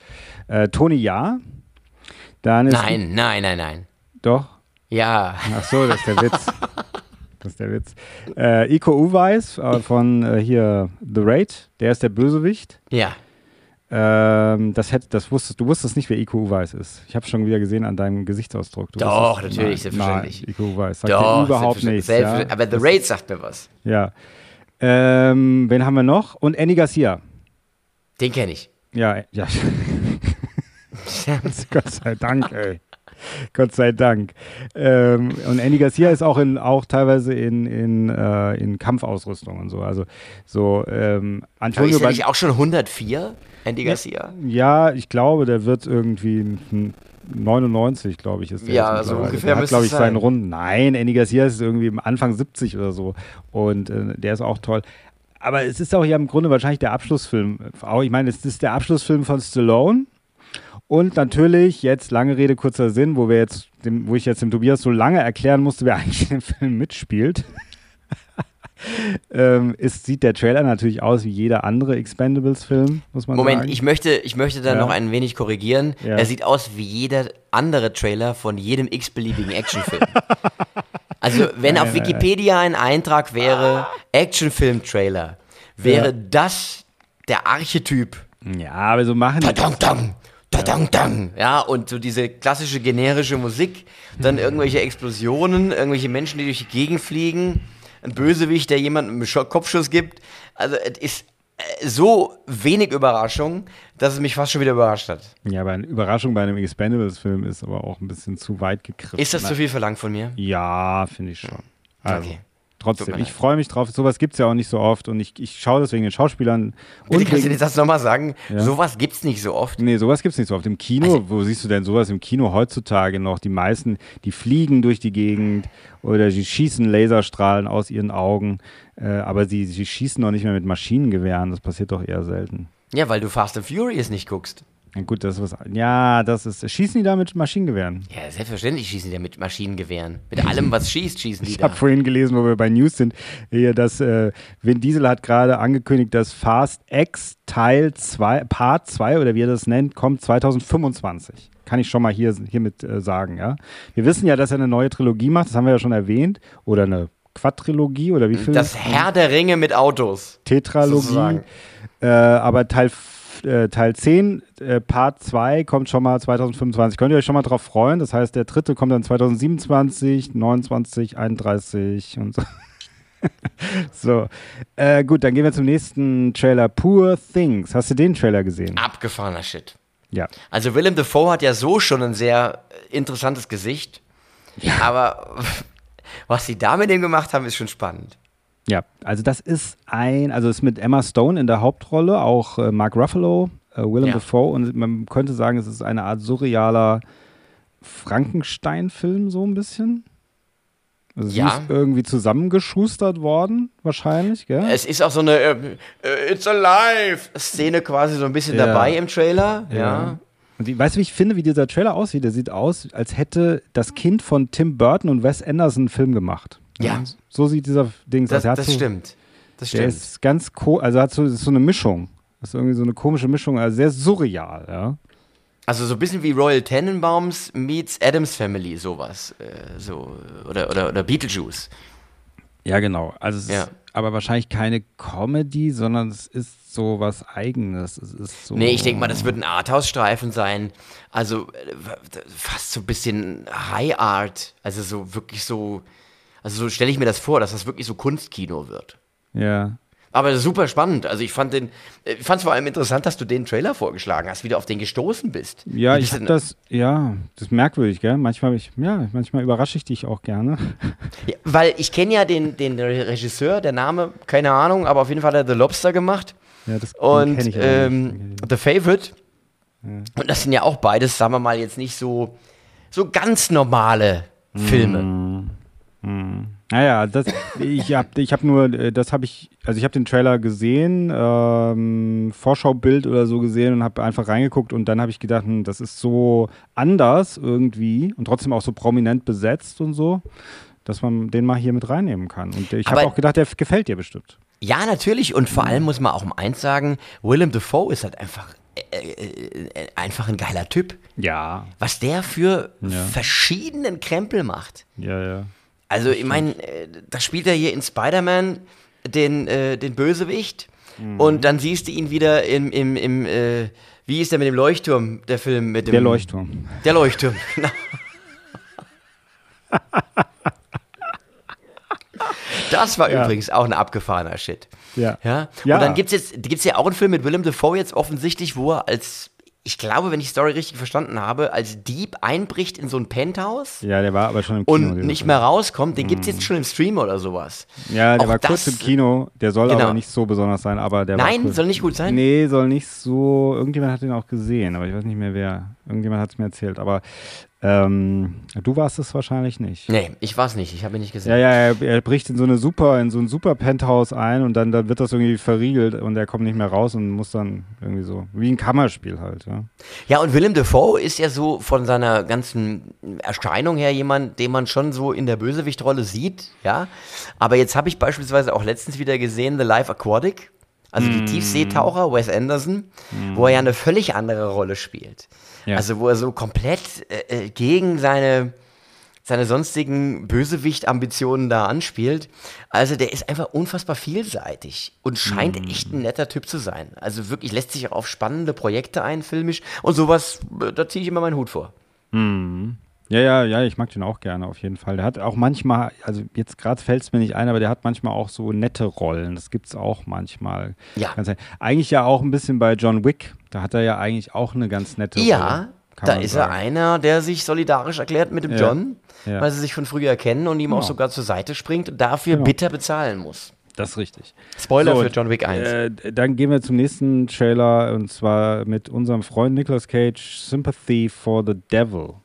äh, Tony Ja. Dann ist Nein, nein, nein, nein. Doch. Ja. Ach so, das ist der Witz. Das ist der Witz. Äh, Iko Uweis äh, von äh, hier The Raid, der ist der Bösewicht. Ja. Ähm, das hätte, das wusstest, du wusstest nicht, wer Iko Uweis ist. Ich habe schon wieder gesehen an deinem Gesichtsausdruck. Du Doch, wusstest- natürlich, nein, selbstverständlich. Nein, Iko Uweis. Sagt Doch, dir überhaupt nichts. Ja? Aber The Raid sagt mir was. ja. Ähm, wen haben wir noch? Und Andy Garcia. Den kenne ich. Ja, ja. Gott sei Dank, ey. Gott sei Dank. Ähm, und Andy Garcia ist auch in auch teilweise in, in, äh, in Kampfausrüstung und so. Also so ähm, Aber Antonio ist der Ban- nicht auch schon 104, Andy Garcia? Ja, ich glaube, der wird irgendwie ein 99, glaube ich, ist der. Ja, so ungefähr Der hat, glaube ich, seinen sein. Runden. Nein, Andy Garcia ist irgendwie im Anfang 70 oder so. Und äh, der ist auch toll. Aber es ist auch ja im Grunde wahrscheinlich der Abschlussfilm. Auch, ich meine, es ist der Abschlussfilm von Stallone. Und natürlich, jetzt lange Rede, kurzer Sinn, wo wir jetzt, dem, wo ich jetzt dem Tobias so lange erklären musste, wer eigentlich in dem Film mitspielt. ähm, ist, sieht der Trailer natürlich aus wie jeder andere Expendables-Film, muss man Moment, sagen. ich möchte, ich möchte da Ja. noch ein wenig korrigieren. Ja. Er sieht aus wie jeder andere Trailer von jedem x-beliebigen Actionfilm. also, wenn auf Wikipedia ein Eintrag wäre, Actionfilm-Trailer, wäre Ja. das der Archetyp. ja, aber so machen die Dang, dang. Ja, und so diese klassische generische Musik, dann irgendwelche Explosionen, irgendwelche Menschen, die durch die Gegend fliegen, ein Bösewicht, der jemandem einen Kopfschuss gibt. Also, es ist äh, so wenig Überraschung, dass es mich fast schon wieder überrascht hat. Ja, aber eine Überraschung bei einem Expendables-Film ist aber auch ein bisschen zu weit gegriffen. Ist das zu viel verlangt von mir? Ja, finde ich schon. Also, Okay. Trotzdem, ich freue mich drauf. Sowas gibt es ja auch nicht so oft und ich, ich schaue das wegen den Schauspielern. Bitte Und kannst du das nochmal sagen? Ja. Sowas gibt's nicht so oft. nee, sowas gibt es nicht so oft. Im Kino, Also- wo siehst du denn sowas im Kino heutzutage noch? Die meisten, die fliegen durch die Gegend oder sie schießen Laserstrahlen aus ihren Augen, äh, aber sie, sie schießen noch nicht mehr mit Maschinengewehren. Das passiert doch eher selten. Ja, weil du Fast and Furious nicht guckst. Ja, gut, das ist was. Ja, das ist. Schießen die da mit Maschinengewehren? Ja, selbstverständlich schießen die ja mit Maschinengewehren. Mit allem, was schießt, schießen die Ich da. habe vorhin gelesen, wo wir bei News sind, hier, dass äh, Vin Diesel hat gerade angekündigt, dass Fast X Teil 2, Part 2 oder wie er das nennt, kommt 2025. Kann ich schon mal hier, hiermit äh, sagen, ja. Wir wissen ja, dass er eine neue Trilogie macht, das haben wir ja schon erwähnt. Oder eine Quadrilogie oder wie viel? Das Herr der Ringe mit Autos. Tetralogie. Äh, aber Teil, f- äh, Teil 10, äh, Part 2 kommt schon mal 2025. Könnt ihr euch schon mal drauf freuen? Das heißt, der dritte kommt dann 2027, 29, 31 und so. so. Äh, gut, dann gehen wir zum nächsten Trailer. Poor Things. Hast du den Trailer gesehen? Abgefahrener Shit. Ja. Also Willem Dafoe hat ja so schon ein sehr interessantes Gesicht. Aber was sie da mit ihm gemacht haben, ist schon spannend. Ja, also das ist ein, also es ist mit Emma Stone in der Hauptrolle, auch äh, Mark Ruffalo, äh, Willem Ja. Dafoe und man könnte sagen, es ist eine Art surrealer Frankenstein-Film so ein bisschen. Also sie Ja. ist irgendwie zusammengeschustert worden, wahrscheinlich, gell? Es ist auch so eine äh, äh, It's alive Szene quasi so ein bisschen Ja. dabei im Trailer. Ja. Und die, weißt du, wie ich finde, wie dieser Trailer aussieht? Der sieht aus, als hätte das Kind von Tim Burton und Wes Anderson einen Film gemacht. Ja. So sieht dieser Ding Das, aus. Das so, stimmt. Das Der stimmt. ist ganz, ko also hat so, ist so eine Mischung. Das ist irgendwie so eine komische Mischung, also sehr surreal, ja. Also so ein bisschen wie Royal Tenenbaums meets Adams Family, sowas. Äh, so, oder, oder, oder Beetlejuice. Ja, genau. Also Ja. aber wahrscheinlich keine Comedy, sondern es ist so was Eigenes. Es ist so. Nee, ich denke mal, das wird ein Arthouse-Streifen sein. Also äh, fast so ein bisschen High Art. Also so wirklich so. Also so stelle ich mir das vor, dass das wirklich so Kunstkino wird. Ja. Aber super spannend. Also ich fand den, äh, ich fand es vor allem interessant, dass du den Trailer vorgeschlagen hast, wie du auf den gestoßen bist. Ja, ich hab das, ja, das ist merkwürdig, gell? Manchmal, ich, ja, manchmal überrasche ich dich auch gerne. Ja, weil ich kenne ja den, den Regisseur, der Name, keine Ahnung, aber auf jeden Fall hat er The Lobster gemacht. Ja, das Und ich ähm. The Favorite. Und das sind ja auch beides, sagen wir mal, jetzt nicht so, so ganz normale Filme. Naja, das, ich habe ich hab nur, äh, das habe ich, also ich habe den Trailer gesehen, ähm, Vorschaubild oder so gesehen und habe einfach reingeguckt und dann habe ich gedacht, hm, das ist so anders irgendwie und trotzdem auch so prominent besetzt und so, dass man den mal hier mit reinnehmen kann. Und ich habe auch gedacht, der gefällt dir bestimmt. Ja, natürlich. Und vor allem muss man auch um eins sagen, Willem Dafoe ist halt einfach, äh, äh, einfach ein geiler Typ. Ja, Was der für Ja. verschiedenen Krempel macht. ja, ja. Also, ich meine, äh, da spielt er hier in Spider-Man den, äh, den Bösewicht. Mhm. Und dann siehst du ihn wieder im, im, im äh, wie ist der mit dem Leuchtturm, der Film mit dem. Der Leuchtturm. Der Leuchtturm, genau. Das war Ja. übrigens auch ein abgefahrener Shit. Ja. Ja? Ja. Und dann gibt es jetzt gibt's ja auch einen Film mit Willem Dafoe jetzt offensichtlich, wo er als, ich glaube, wenn ich die Story richtig verstanden habe, als Dieb einbricht in so ein Penthouse Ja, der war aber schon im Kino. und nicht mehr rauskommt. Den gibt es jetzt schon im Stream oder sowas. Ja, der Auch war kurz im Kino. Der soll Genau. aber nicht so besonders sein, aber der war Nein, soll nicht gut sein? Nee, soll nicht so. Irgendjemand hat den auch gesehen, aber ich weiß nicht mehr wer. Irgendjemand hat es mir erzählt, aber ähm, du warst es wahrscheinlich nicht. Nee, ich war es nicht. Ich habe ihn nicht gesehen. Ja, ja, er, er, bricht in so eine super, in so ein super Penthouse ein und dann, dann wird das irgendwie verriegelt und er kommt nicht mehr raus und muss dann irgendwie so, wie ein Kammerspiel halt, ja. Ja, und Willem Dafoe ist ja so von seiner ganzen Erscheinung her jemand, den man schon so in der Bösewichtrolle sieht, ja. Aber jetzt habe ich beispielsweise auch letztens wieder gesehen The Life Aquatic. Also die Tiefseetaucher, Wes Anderson, wo er ja eine völlig andere Rolle spielt. Ja. Also wo er so komplett äh, äh, gegen seine, seine sonstigen Bösewicht-Ambitionen da anspielt. Also der ist einfach unfassbar vielseitig und scheint echt ein netter Typ zu sein. Also wirklich lässt sich auch auf spannende Projekte ein, filmisch. Und sowas, äh, da ziehe ich immer meinen Hut vor. Ja, ja, ja, ich mag den auch gerne auf jeden Fall. Der hat auch manchmal, also jetzt gerade fällt es mir nicht ein, aber der hat manchmal auch so nette Rollen. Das gibt es auch manchmal. Ja. Ganz, eigentlich ja auch ein bisschen bei John Wick. Da hat er ja eigentlich auch eine ganz nette Rolle. Ja, da ist sagen. er einer, der sich solidarisch erklärt mit dem Ja. John, Ja. weil sie sich von früher kennen und ihm auch Genau. sogar zur Seite springt und dafür Genau. bitter bezahlen muss. Das ist richtig. Spoiler So, für John Wick 1. Äh, dann gehen wir zum nächsten Trailer und zwar mit unserem Freund Nicolas Cage, Sympathy for the Devil.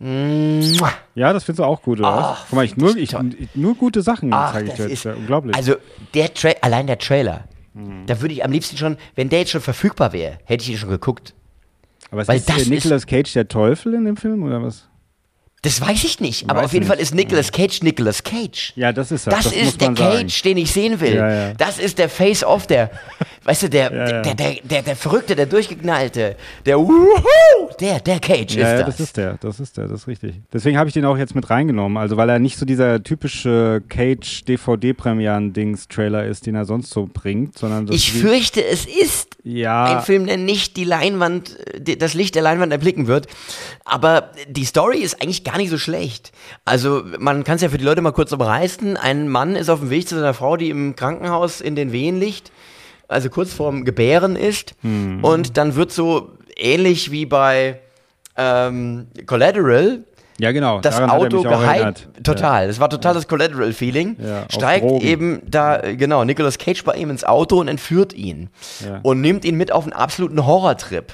Ja, das findest du auch gut, oder? was? Ach, Guck mal, ich, nur, ich nur gute Sachen Ach, zeige ich dir jetzt. Ja, unglaublich. Also der Tra allein der Trailer, Mhm. da würde ich am liebsten schon, wenn der jetzt schon verfügbar wäre, hätte ich ihn schon geguckt. Aber ist weil das ist- Nicolas Cage der Teufel in dem Film oder was? Das weiß ich nicht, aber Weiß auf jeden nicht. Fall ist Nicolas Cage Nicolas Cage. Ja, das ist er. Das, muss ist der Cage, sagen. den ich sehen will. Ja, ja. Das ist der Face-Off, der, weißt du, der, Ja. Der, der, der, der Verrückte, der Durchgeknallte, der Wuhu, der, der Cage Ja, ist ja, das. das ist der, das ist der, das ist richtig. Deswegen habe ich den auch jetzt mit reingenommen, also weil er nicht so dieser typische Cage DVD-Premieren-Dings-Trailer ist, den er sonst so bringt, sondern das ich fürchte, es ist ja, ein Film, der nicht die Leinwand, äh, das Licht der Leinwand erblicken wird. Aber die Story ist eigentlich gar nicht so schlecht. Also, man kann es ja für die Leute mal kurz umreißen. Ein Mann ist auf dem Weg zu seiner Frau, die im Krankenhaus in den Wehen liegt, also kurz vorm Gebären ist. Mhm. Und dann wird so ähnlich wie bei ähm, Collateral ja genau. das daran Auto erinnert. Total. Das war total das Collateral-Feeling. Ja, Steigt eben da, äh, genau, Nicolas Cage bei ihm ins Auto und entführt ihn. Ja. Und nimmt ihn mit auf einen absoluten Horrortrip.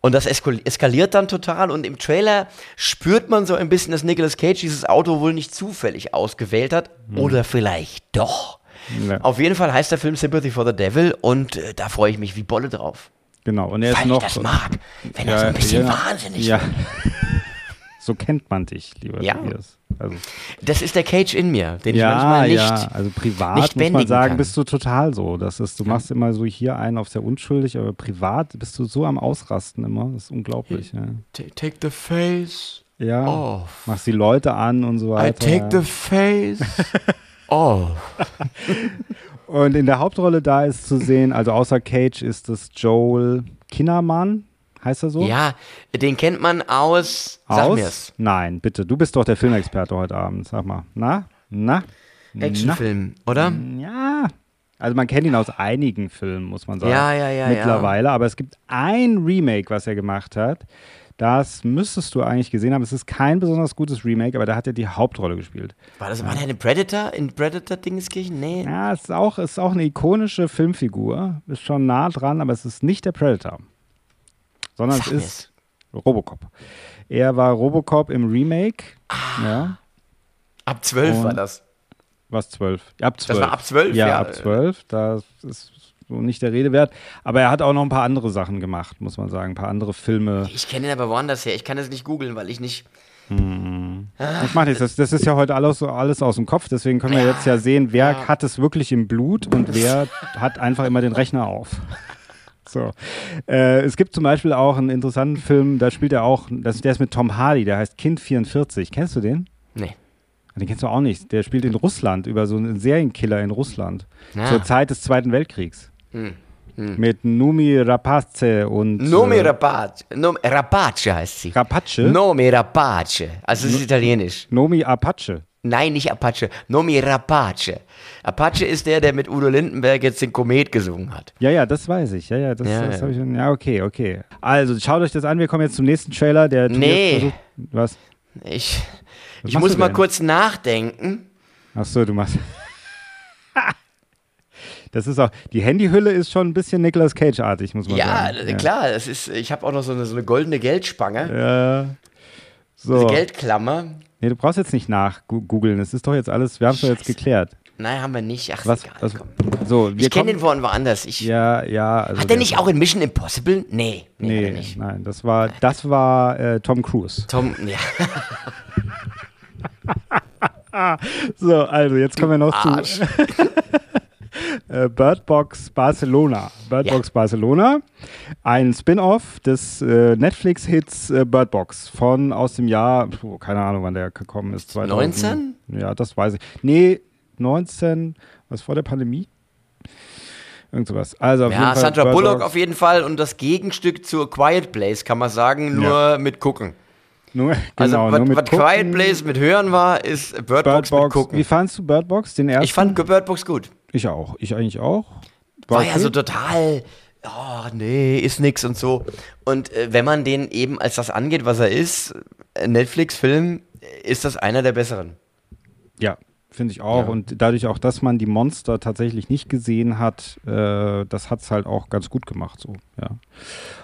Und das eskal- eskaliert dann total. Und im Trailer spürt man so ein bisschen, dass Nicolas Cage dieses Auto wohl nicht zufällig ausgewählt hat. Oder vielleicht doch. Ja. Auf jeden Fall heißt der Film Sympathy for the Devil. Und äh, da freue ich mich wie Bolle drauf. Genau. Und er ist Weil noch ich das mag. Wenn er so ein bisschen wahnsinnig ja. So kennt man dich, lieber Ja. Tobias. Also, Das ist der Cage in mir, den ich ja, manchmal nicht. ja, also privat muss man sagen, kann. bist du total so. Das ist, du machst immer so hier einen auf sehr unschuldig, aber privat bist du so am Ausrasten immer. Das ist unglaublich. Ja, Ta- Take the face ja. off. machst die Leute an und so I weiter. take the face off. Und in der Hauptrolle da ist zu sehen, also außer Cage ist es Joel Kinnaman, heißt er so? Ja, den kennt man aus. Sag Aus? mir's. Nein, bitte. Du bist doch der Filmexperte heute Abend. Sag mal. Na? Na? Actionfilm, oder? Na? Ja. Also man kennt ihn aus einigen Filmen, muss man sagen. Ja, ja, ja, Mittlerweile. Aber es gibt ein Remake, was er gemacht hat. Das müsstest du eigentlich gesehen haben. Es ist kein besonders gutes Remake, aber da hat er die Hauptrolle gespielt. War das war der eine Predator in Predator Dingeskirchen? Nee. Ja, es ist auch, es ist auch eine ikonische Filmfigur. Ist schon nah dran, aber es ist nicht der Predator. Sondern Sag es ist Robocop. Er war Robocop im Remake. Ah. Ja. Ab 12 Und- war das. Was zwölf? Ja, ab zwölf. war ab 12, Ja, ja. ab zwölf. Das ist so nicht der Rede wert. Aber er hat auch noch ein paar andere Sachen gemacht, muss man sagen. Ein paar andere Filme. Ich kenne ihn aber woanders her. Ich kann es nicht googeln, weil ich nicht. Ich mach nichts. Das, das ist ja heute alles, alles aus dem Kopf. Deswegen können wir jetzt ja sehen, wer hat es wirklich im Blut und wer hat einfach immer den Rechner auf. So. Äh, es gibt zum Beispiel auch einen interessanten Film, da spielt er auch, das, der ist mit Tom Hardy, der heißt Kind 44. Kennst du den? Nee. Den kennst du auch nicht. Der spielt in Russland, über so einen Serienkiller in Russland. Ah. Zur Zeit des Zweiten Weltkriegs. Hm. Mit Numi Rapace und Nomi äh, Rapace. Nom, Rapace heißt sie. Rapace. Nomi Rapace. Also es ist italienisch. Nomi Apache. Nein, nicht Apache. Nomi Rapace. Apache ist der, der mit Udo Lindenberg jetzt den Komet gesungen hat. Ja, ja, das weiß ich. Ja, ja, das, Ja, das ja. habe ich. Ja, okay, okay. Also schaut euch das an. Wir kommen jetzt zum nächsten Trailer. Der Nee. versucht- Was? Ich, ich machst muss mal kurz nachdenken. Ach so, du machst. Das ist auch, die Handyhülle ist schon ein bisschen Nicolas Cage-artig, muss man Ja, sagen. äh, klar, das ist, ich habe auch noch so eine, so eine goldene Geldspange, Ja. eine So. Geldklammer. Nee, du brauchst jetzt nicht nachgoogeln. Es ist doch jetzt alles, wir haben es doch jetzt geklärt. Nein, haben wir nicht. Ach, Was, egal, was, so, wir Ich kenne den von woanders. Ich, Ja, ja. Also hat der nicht auch in Mission Impossible? Nee, nee, Nee, nicht. nein, das war, das war äh, Tom Cruise. Tom, ja, So, also jetzt kommen wir noch Arsch. zu äh, Bird Box Barcelona. Bird Ja. Box Barcelona, ein Spin-off des äh, Netflix-Hits äh, Bird Box von aus dem Jahr, puh, keine Ahnung, wann der gekommen ist. 19? Ja, das weiß ich. Nee, 19, was vor der Pandemie? Irgend sowas. Also auf jeden ja Fall Sandra Bird Bullock Box. auf jeden Fall und das Gegenstück zur Quiet Place, kann man sagen, nur mit gucken. Nur, Also, genau, was, mit was Gucken. Quiet Place mit Hören war, ist Bird, Bird Box, mit. Gucken. Wie fandst du Bird Box? Den ersten? Ich fand Bird Box gut. Ich auch. Ich eigentlich auch. War ja okay. so total, oh nee, ist nix und so. Und äh, wenn man den eben als das angeht, was er ist, äh, Netflix-Film, äh, ist das einer der besseren. Ja, finde ich auch. Ja. Und dadurch auch, dass man die Monster tatsächlich nicht gesehen hat, äh, das hat es halt auch ganz gut gemacht. So, ja.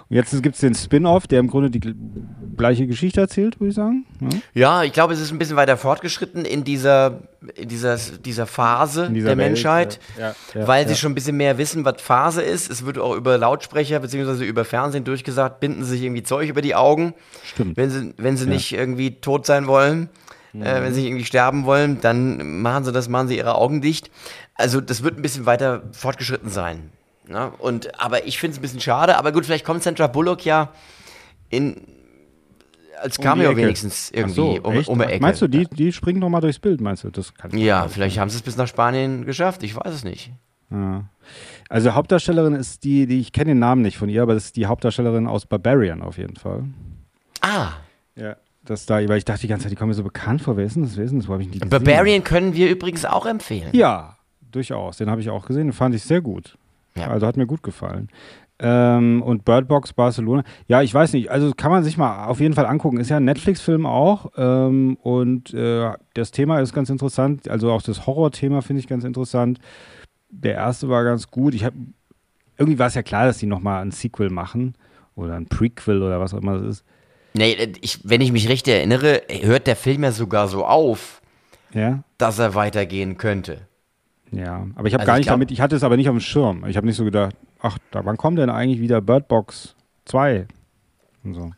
Und jetzt gibt es den Spin-off, der im Grunde die gl- gleiche Geschichte erzählt, würde ich sagen. Ja. Ja, ich glaube, es ist ein bisschen weiter fortgeschritten in dieser, in dieser, dieser Phase In dieser der Welt, Menschheit, ja. Weil sie schon ein bisschen mehr wissen, was Phase ist. Es wird auch über Lautsprecher bzw. über Fernsehen durchgesagt, binden sich irgendwie Zeug über die Augen. Stimmt. Wenn sie, wenn sie nicht irgendwie tot sein wollen, äh, wenn sie nicht irgendwie sterben wollen, dann machen sie das, machen sie ihre Augen dicht. Also das wird ein bisschen weiter fortgeschritten sein. Ne? Und, aber ich finde es ein bisschen schade. Aber gut, vielleicht kommt Sandra Bullock ja in, als Cameo Ecke. wenigstens irgendwie so, um, um die Ecke. Meinst du, die, die springt nochmal durchs Bild, meinst du? Das kann Ja, vielleicht haben sie es bis nach Spanien geschafft. Ich weiß es nicht. Ja. Also Hauptdarstellerin ist die, die ich kenne den Namen nicht von ihr, aber das ist die Hauptdarstellerin aus Barbarian auf jeden Fall. Ah, Ja. Das da, weil ich dachte die ganze Zeit, die kommen mir so bekannt vor. Wer ist denn das? Wer ist denn das? Wo habe ich die gesehen? Barbarian können wir übrigens auch empfehlen. Ja, durchaus. Den habe ich auch gesehen. Den fand ich sehr gut. Ja. Also hat mir gut gefallen. Ähm, und Bird Box Barcelona. Ja, ich weiß nicht. Also kann man sich mal auf jeden Fall angucken. Ist ja ein Netflix-Film auch. Ähm, und äh, das Thema ist ganz interessant. Also auch das Horror-Thema finde ich ganz interessant. Der erste war ganz gut. Ich habe irgendwie war es ja klar, dass die nochmal ein Sequel machen oder ein Prequel oder was auch immer das ist. Nee, ich, wenn ich mich richtig erinnere, hört der Film ja sogar so auf, Ja, dass er weitergehen könnte. ja. Aber ich habe Also gar ich nicht glaub- damit. Ich hatte es aber nicht auf dem Schirm. Ich habe nicht so gedacht. Ach, da, wann kommt denn eigentlich wieder Bird Box 2? Und so.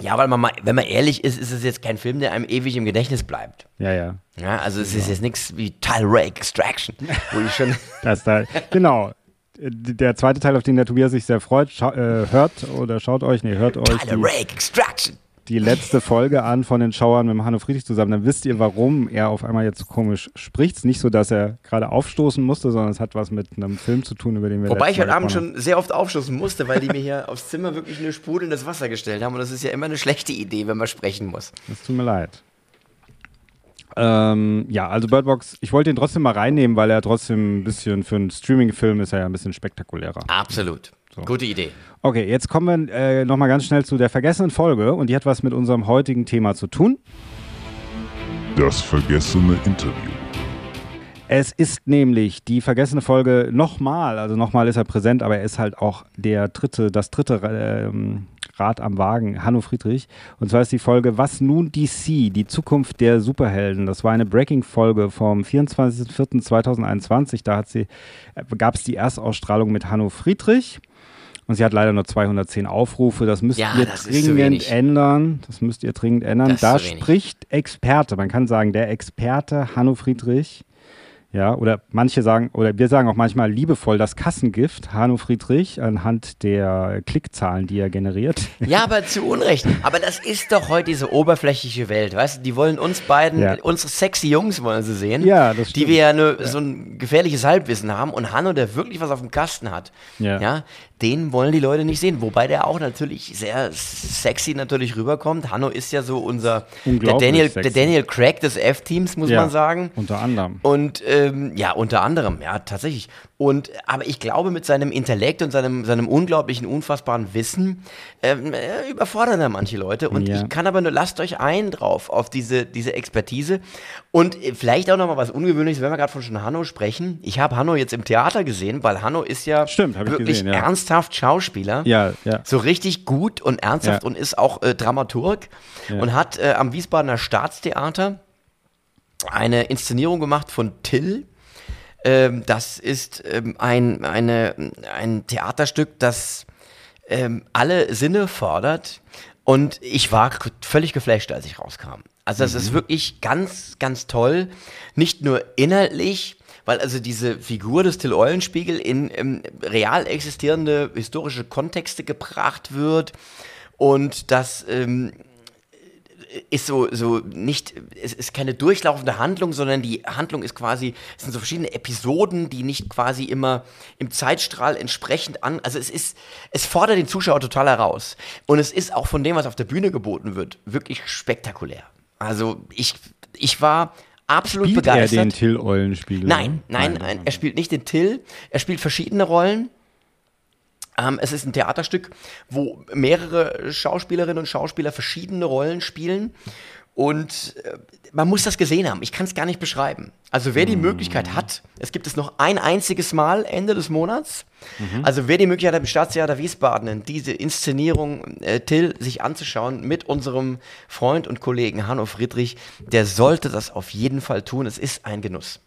Ja, weil man mal, wenn man ehrlich ist, ist es jetzt kein Film, der einem ewig im Gedächtnis bleibt. Ja, ja. Ja, also es ist jetzt nichts wie Tyler Extraction, wo ich schon. Das da, genau. Der zweite Teil, auf den der Tobias sich sehr freut, äh, hört oder schaut euch, nee, hört euch die, die letzte Folge an von den Schauern mit Hanno Friedrich zusammen. Dann wisst ihr, warum er auf einmal jetzt so komisch spricht. Es ist nicht so, dass er gerade aufstoßen musste, sondern es hat was mit einem Film zu tun, über den wir Wobei ich heute Abend schon sehr oft aufstoßen musste, weil die mir hier aufs Zimmer wirklich nur sprudelndes Wasser gestellt haben. Und das ist ja immer eine schlechte Idee, wenn man sprechen muss. Es tut mir leid. Ähm, ja, also Bird Box, ich wollte ihn trotzdem mal reinnehmen, weil er trotzdem ein bisschen für einen Streaming-Film ist er ja ein bisschen spektakulärer. Absolut. Gute Idee. Okay, jetzt kommen wir äh, nochmal ganz schnell zu der vergessenen Folge und die hat was mit unserem heutigen Thema zu tun. Das vergessene Interview. Es ist nämlich die vergessene Folge nochmal, also nochmal ist er präsent, aber er ist halt auch der dritte, das dritte ähm, Rad am Wagen, Hanno Friedrich. Und zwar ist die Folge Was nun DC, die Zukunft der Superhelden. Das war eine Breaking-Folge vom 24.04.2021. Da hat sie, äh, gab es die Erstausstrahlung mit Hanno Friedrich. Und sie hat leider nur 210 Aufrufe. Das müsst Ja, ihr das dringend ändern. Das müsst ihr dringend ändern. Das da spricht Experte. Man kann sagen, der Experte Hanno Friedrich. Ja, oder manche sagen, oder wir sagen auch manchmal liebevoll das Kassengift, Hanno Friedrich, anhand der Klickzahlen, die er generiert. Ja, aber zu Unrecht. Aber das ist doch heute diese oberflächliche Welt, weißt du? Die wollen uns beiden, Ja. unsere sexy Jungs wollen sie sehen. Ja, das Die stimmt. wir ja nur so ein gefährliches Halbwissen haben. Und Hanno, der wirklich was auf dem Kasten hat, Ja. ja, den wollen die Leute nicht sehen. Wobei der auch natürlich sehr sexy natürlich rüberkommt. Hanno ist ja so unser, der Daniel, sexy. der Daniel Craig des F-Teams, muss Ja, man sagen. Unter anderem. Und Ähm, ja, unter anderem, ja, tatsächlich. Und, aber ich glaube, mit seinem Intellekt und seinem, seinem unglaublichen, unfassbaren Wissen ähm, äh, überfordern er manche Leute. Und Ja. ich kann aber nur, lasst euch ein drauf, auf diese, diese Expertise. Und äh, vielleicht auch nochmal was Ungewöhnliches, wenn wir gerade von schon Hanno sprechen. Ich habe Hanno jetzt im Theater gesehen, weil Hanno ist ja Stimmt, wirklich gesehen, ja. ernsthaft Schauspieler Ja, ja. so richtig gut und ernsthaft Ja. und ist auch äh, Dramaturg und hat äh, am Wiesbadener Staatstheater eine Inszenierung gemacht von Till. Ähm, das ist ähm, ein, eine, ein Theaterstück, das ähm, alle Sinne fordert. Und ich war völlig geflasht, als ich rauskam. Also das ist wirklich ganz, ganz toll. Nicht nur inhaltlich, weil also diese Figur des Till Eulenspiegel in ähm, real existierende historische Kontexte gebracht wird und das ähm, ist so, so nicht, es ist keine durchlaufende Handlung, sondern die Handlung ist quasi, es sind so verschiedene Episoden, die nicht quasi immer im Zeitstrahl entsprechend an, also es ist, es fordert den Zuschauer total heraus. Und es ist auch von dem, was auf der Bühne geboten wird, wirklich spektakulär. Also ich, ich war absolut Spielt er begeistert. den Till Eulenspiegel? Nein, ne? nein, nein, er spielt nicht den Till, er spielt verschiedene Rollen. Ähm, es ist ein Theaterstück, wo mehrere Schauspielerinnen und Schauspieler verschiedene Rollen spielen. Und äh, man muss das gesehen haben. Ich kann es gar nicht beschreiben. Also wer die Möglichkeit hat, es gibt es noch ein einziges Mal Ende des Monats. Also wer die Möglichkeit hat, im Staatstheater Wiesbaden diese Inszenierung äh, Till sich anzuschauen mit unserem Freund und Kollegen Hanno Friedrich, der sollte das auf jeden Fall tun. Es ist ein Genuss.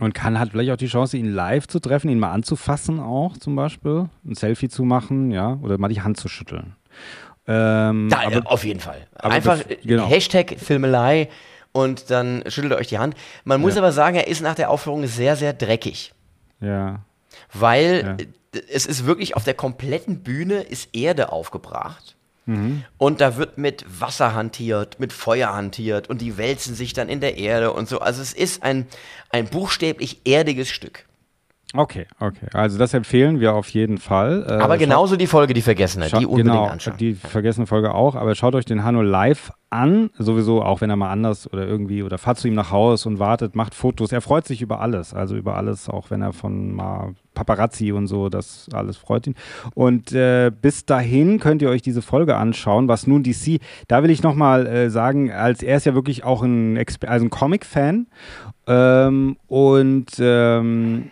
Und kann hat vielleicht auch die Chance, ihn live zu treffen, ihn mal anzufassen auch zum Beispiel, ein Selfie zu machen, ja, oder mal die Hand zu schütteln. Ähm, Ja, aber, auf jeden Fall. Einfach äh, genau. Hashtag Filmelei und dann schüttelt euch die Hand. Man muss Ja. aber sagen, er ist nach der Aufführung sehr, sehr dreckig. ja, Weil Ja. äh, es ist wirklich auf der kompletten Bühne ist Erde aufgebracht. Mhm. Und da wird mit Wasser hantiert, mit Feuer hantiert und die wälzen sich dann in der Erde und so. Also es ist ein, ein buchstäblich erdiges Stück. Okay, okay. Also das empfehlen wir auf jeden Fall. Äh, Aber genauso die Folge, die Vergessene, die unbedingt genau, anschauen. die vergessene Folge auch, aber schaut euch den Hanno live an, sowieso, auch wenn er mal anders oder irgendwie, oder fahrt zu ihm nach Haus und wartet, macht Fotos. Er freut sich über alles, also über alles, auch wenn er von mal Paparazzi und so, das alles freut ihn. Und äh, bis dahin könnt ihr euch diese Folge anschauen, was nun DC, da will ich nochmal äh, sagen, als er ist ja wirklich auch ein, Exper also ein Comic-Fan ähm, und ähm,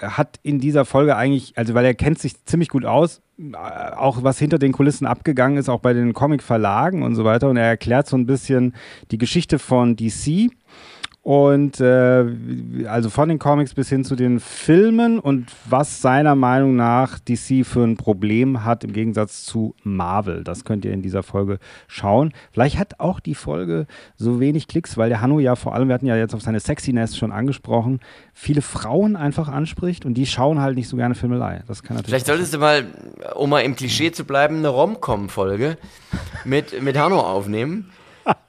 hat in dieser Folge eigentlich, also weil er kennt sich ziemlich gut aus, äh, auch was hinter den Kulissen abgegangen ist, auch bei den Comic-Verlagen und so weiter. Und er erklärt so ein bisschen die Geschichte von DC und äh, also von den Comics bis hin zu den Filmen und was seiner Meinung nach DC für ein Problem hat im Gegensatz zu Marvel. Das könnt ihr in dieser Folge schauen. Vielleicht hat auch die Folge so wenig Klicks, weil der Hanno ja vor allem, wir hatten ja jetzt auf seine Sexiness schon angesprochen, viele Frauen einfach anspricht und die schauen halt nicht so gerne Filmelei. Das kann natürlich Vielleicht solltest du mal, um mal im Klischee zu bleiben, eine Rom-Com-Folge mit, mit Hanno aufnehmen.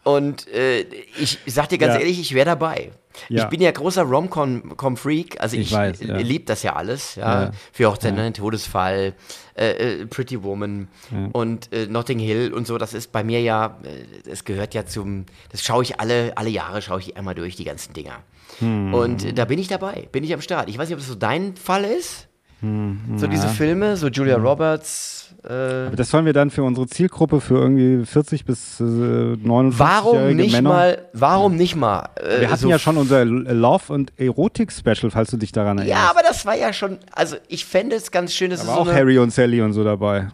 Und äh, ich, ich sag dir ganz Ja. ehrlich, ich wäre dabei. Ja. Ich bin ja großer Rom-Com-Freak, also Ich ich, weiß, ja. liebe das ja alles. Ja. Ja. Für Hochzeit, ja. Todesfall, äh, äh, Pretty Woman und äh, Notting Hill und so. Das ist bei mir ja, äh, das gehört ja zum, das schaue ich alle, alle Jahre, schaue ich einmal durch, die ganzen Dinger. Hm. Und äh, da bin ich dabei, bin ich am Start. Ich weiß nicht, ob das so dein Fall ist. Hm, So diese Filme, so Julia Roberts. Äh, Das sollen wir dann für unsere Zielgruppe für irgendwie 40 bis äh, 59 warum nicht Männer. mal, warum nicht mal? Äh, wir hatten so ja schon unser Love- und Erotik-Special, falls du dich daran erinnerst. Ja, aber das war ja schon, also ich fände es ganz schön, dass da es war auch Harry und Sally und so dabei.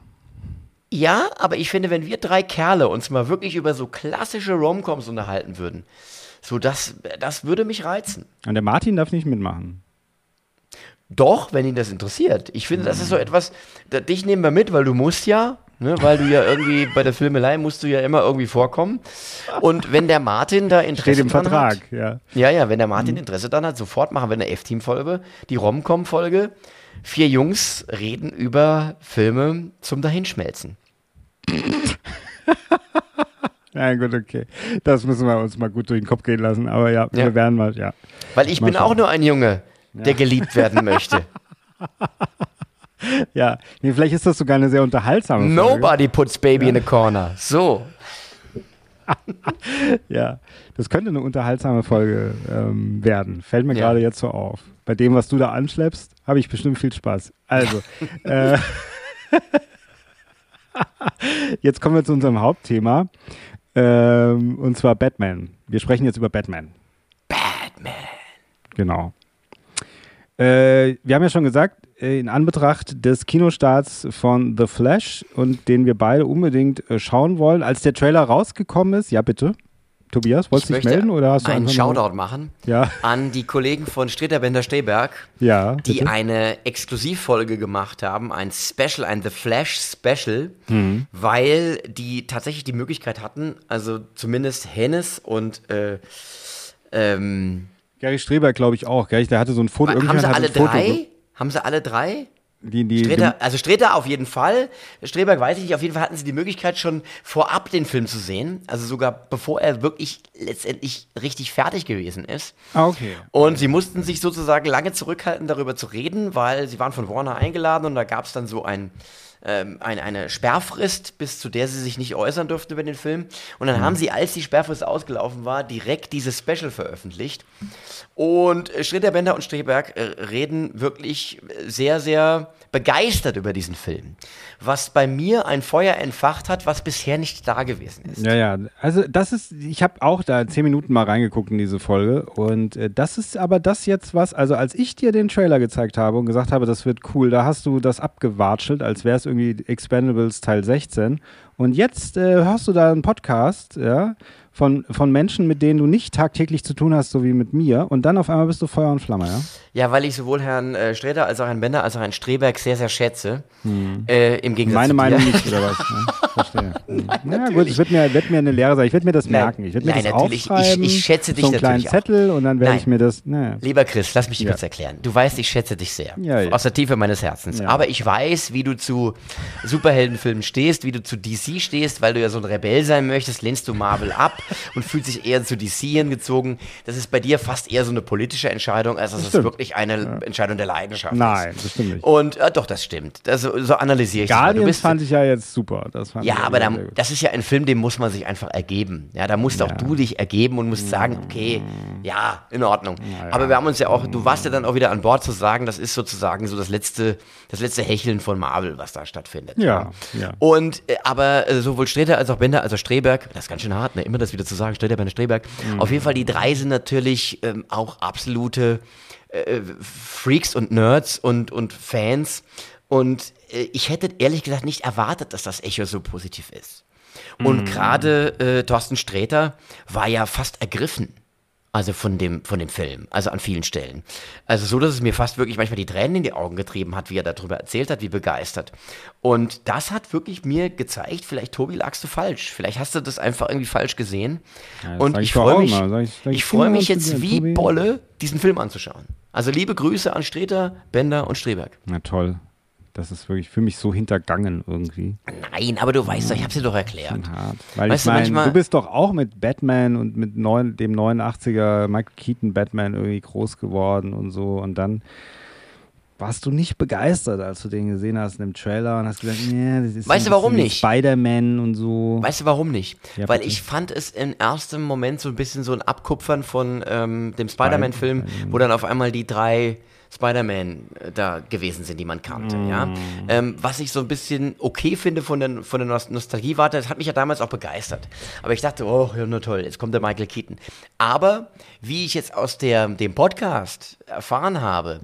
Ja, aber ich finde, wenn wir drei Kerle uns mal wirklich über so klassische Romcoms unterhalten würden, so das, das würde mich reizen. Und der Martin darf nicht mitmachen. Doch, wenn ihn das interessiert. Ich finde, das ist so etwas, da, dich nehmen wir mit, weil du musst ja, ne, weil du ja irgendwie bei der Filmelei musst du ja immer irgendwie vorkommen. Und wenn der Martin da Interesse Steht im Vertrag, hat, ja. ja, ja, wenn der Martin Interesse dann hat, sofort machen wir eine F-Team-Folge, die Rom-Com-Folge. Vier Jungs reden über Filme zum Dahinschmelzen. Ja, gut, okay. Das müssen wir uns mal gut durch den Kopf gehen lassen. Aber ja, Ja. wir werden mal, ja. Weil ich Mal bin auch schauen. nur ein Junge, der geliebt werden möchte. Ja, nee, vielleicht ist das sogar eine sehr unterhaltsame Folge. Nobody puts baby in a corner. So. ja, das könnte eine unterhaltsame Folge ähm, werden. Fällt mir Ja. gerade jetzt so auf. Bei dem, was du da anschleppst, habe ich bestimmt viel Spaß. Also, äh, jetzt kommen wir zu unserem Hauptthema. Ähm, und zwar Batman. Wir sprechen jetzt über Batman. Batman. Genau. Äh, wir haben ja schon gesagt, äh, in Anbetracht des Kinostarts von The Flash und den wir beide unbedingt äh, schauen wollen, als der Trailer rausgekommen ist, ja bitte, Tobias, wolltest du dich melden oder hast du einen Shoutout machen Ja, an die Kollegen von Streter Bender Stehberg, ja, die eine Exklusivfolge gemacht haben, ein Special, ein The Flash Special, Mhm. weil die tatsächlich die Möglichkeit hatten, also zumindest Hennes und äh, ähm, Gary Streber, glaube ich auch. Gell? Der hatte so ein Foto. haben sie alle drei? Haben sie alle drei? Die, die, Streter, also Streter auf jeden Fall. Streberg weiß ich nicht, auf jeden Fall hatten sie die Möglichkeit schon vorab den Film zu sehen. Also sogar bevor er wirklich letztendlich richtig fertig gewesen ist. ah, okay. Und sie mussten sich sozusagen lange zurückhalten, darüber zu reden, weil sie waren von Warner eingeladen und da gab es dann so ein, ähm, ein, eine Sperrfrist, bis zu der sie sich nicht äußern durften über den Film. Und dann haben sie, als die Sperrfrist ausgelaufen war, direkt dieses Special veröffentlicht. Und äh, Stritter Bender und Streberg äh, reden wirklich sehr, sehr begeistert über diesen Film. Was bei mir ein Feuer entfacht hat, was bisher nicht da gewesen ist. Ja, ja. Also das ist, ich habe auch da zehn Minuten mal reingeguckt in diese Folge und äh, das ist aber das jetzt was, also als ich dir den Trailer gezeigt habe und gesagt habe, das wird cool, da hast du das abgewatschelt, als wäre es irgendwie Expendables Teil 16 und jetzt äh, hörst du da einen Podcast, ja, von, von Menschen, mit denen du nicht tagtäglich zu tun hast, so wie mit mir und dann auf einmal bist du Feuer und Flamme, ja? Ja, weil ich sowohl Herrn äh, Sträter als auch Herrn Bender als auch Herrn Streberg sehr, sehr schätze. Äh, Im Gegensatz Meine zu Meinung dir. nicht, oder was? Ne? Verstehe. Hm. Ja, gut, es wird mir, wird mir eine Lehre sein. Ich werde mir das Nein. merken. Ich werde mir Nein, das natürlich. Ich- aufschreiben. ich schätze dich so einen kleinen natürlich auch. Zettel und dann werde Nein. ich mir das. Ne. Lieber Chris, lass mich dir Ja. kurz erklären. Du weißt, ich schätze dich sehr. Ja, ja. Aus der Tiefe meines Herzens. Aber ich weiß, wie du zu Superheldenfilmen stehst, wie du zu DC stehst, weil du ja so ein Rebell sein möchtest, lehnst du Marvel ab und fühlst dich eher zu DC hingezogen. Das ist bei dir fast eher so eine politische Entscheidung, als dass es stimmt. wirklich eine Entscheidung der Leidenschaft Nein, ist. das stimmt nicht. Und äh, doch, das stimmt. Also, so analysiere ich das mal. Du Guardians bist, fand ich ja jetzt super. Das fand Ja, aber da, das ist ja ein Film, dem muss man sich einfach ergeben. Ja, da musst auch du dich ergeben und musst sagen, okay, ja, in Ordnung. Aber wir haben uns ja auch, du warst ja dann auch wieder an Bord zu sagen, das ist sozusagen so das letzte, das letzte Hecheln von Marvel, was da stattfindet. Ja, ja. Und äh, aber äh, sowohl Streter als auch Bender, als auch Streberg, das ist ganz schön hart, ne? immer das wieder zu sagen, Bender, Streberg. Mhm. Auf jeden Fall, die drei sind natürlich ähm, auch absolute äh, Freaks und Nerds und, und Fans. Und äh, ich hätte ehrlich gesagt nicht erwartet, dass das Echo so positiv ist. Und gerade äh, Thorsten Sträter war ja fast ergriffen. Also von dem, von dem Film, also an vielen Stellen. Also so, dass es mir fast wirklich manchmal die Tränen in die Augen getrieben hat, wie er darüber erzählt hat, wie begeistert. Und das hat wirklich mir gezeigt, vielleicht Tobi lagst du falsch. Vielleicht hast du das einfach irgendwie falsch gesehen. Ja, Und ich freue mich. Sag ich- sag ich ich freue mich jetzt wie Tobi. Bolle, diesen Film anzuschauen. Also liebe Grüße an Streter, Bender und Streberg. Na toll. Das ist wirklich für mich so hintergangen irgendwie. Nein, aber du weißt doch, ich habe dir doch erklärt. Hart. Weil Weißt ich du, meine, manchmal- du bist doch auch mit Batman und mit neun, dem 89er Michael Keaton Batman irgendwie groß geworden und so. Und dann warst du nicht begeistert, als du den gesehen hast im Trailer und hast gesagt, nee, das ist Weißt du, warum nicht? Spider-Man und so. Weißt du warum nicht? Ja, Weil bitte. ich fand es im ersten Moment so ein bisschen so ein Abkupfern von ähm, dem Spider-Man-Film, wo dann auf einmal die drei Spider-Man äh, da gewesen sind, die man kannte, ja. Mm. Ähm, was ich so ein bisschen okay finde von der, von der Nost- Nostalgie-Warte, das hat mich ja damals auch begeistert. Aber ich dachte, oh, ja, nur toll, jetzt kommt der Michael Keaton. Aber wie ich jetzt aus der, dem Podcast erfahren habe,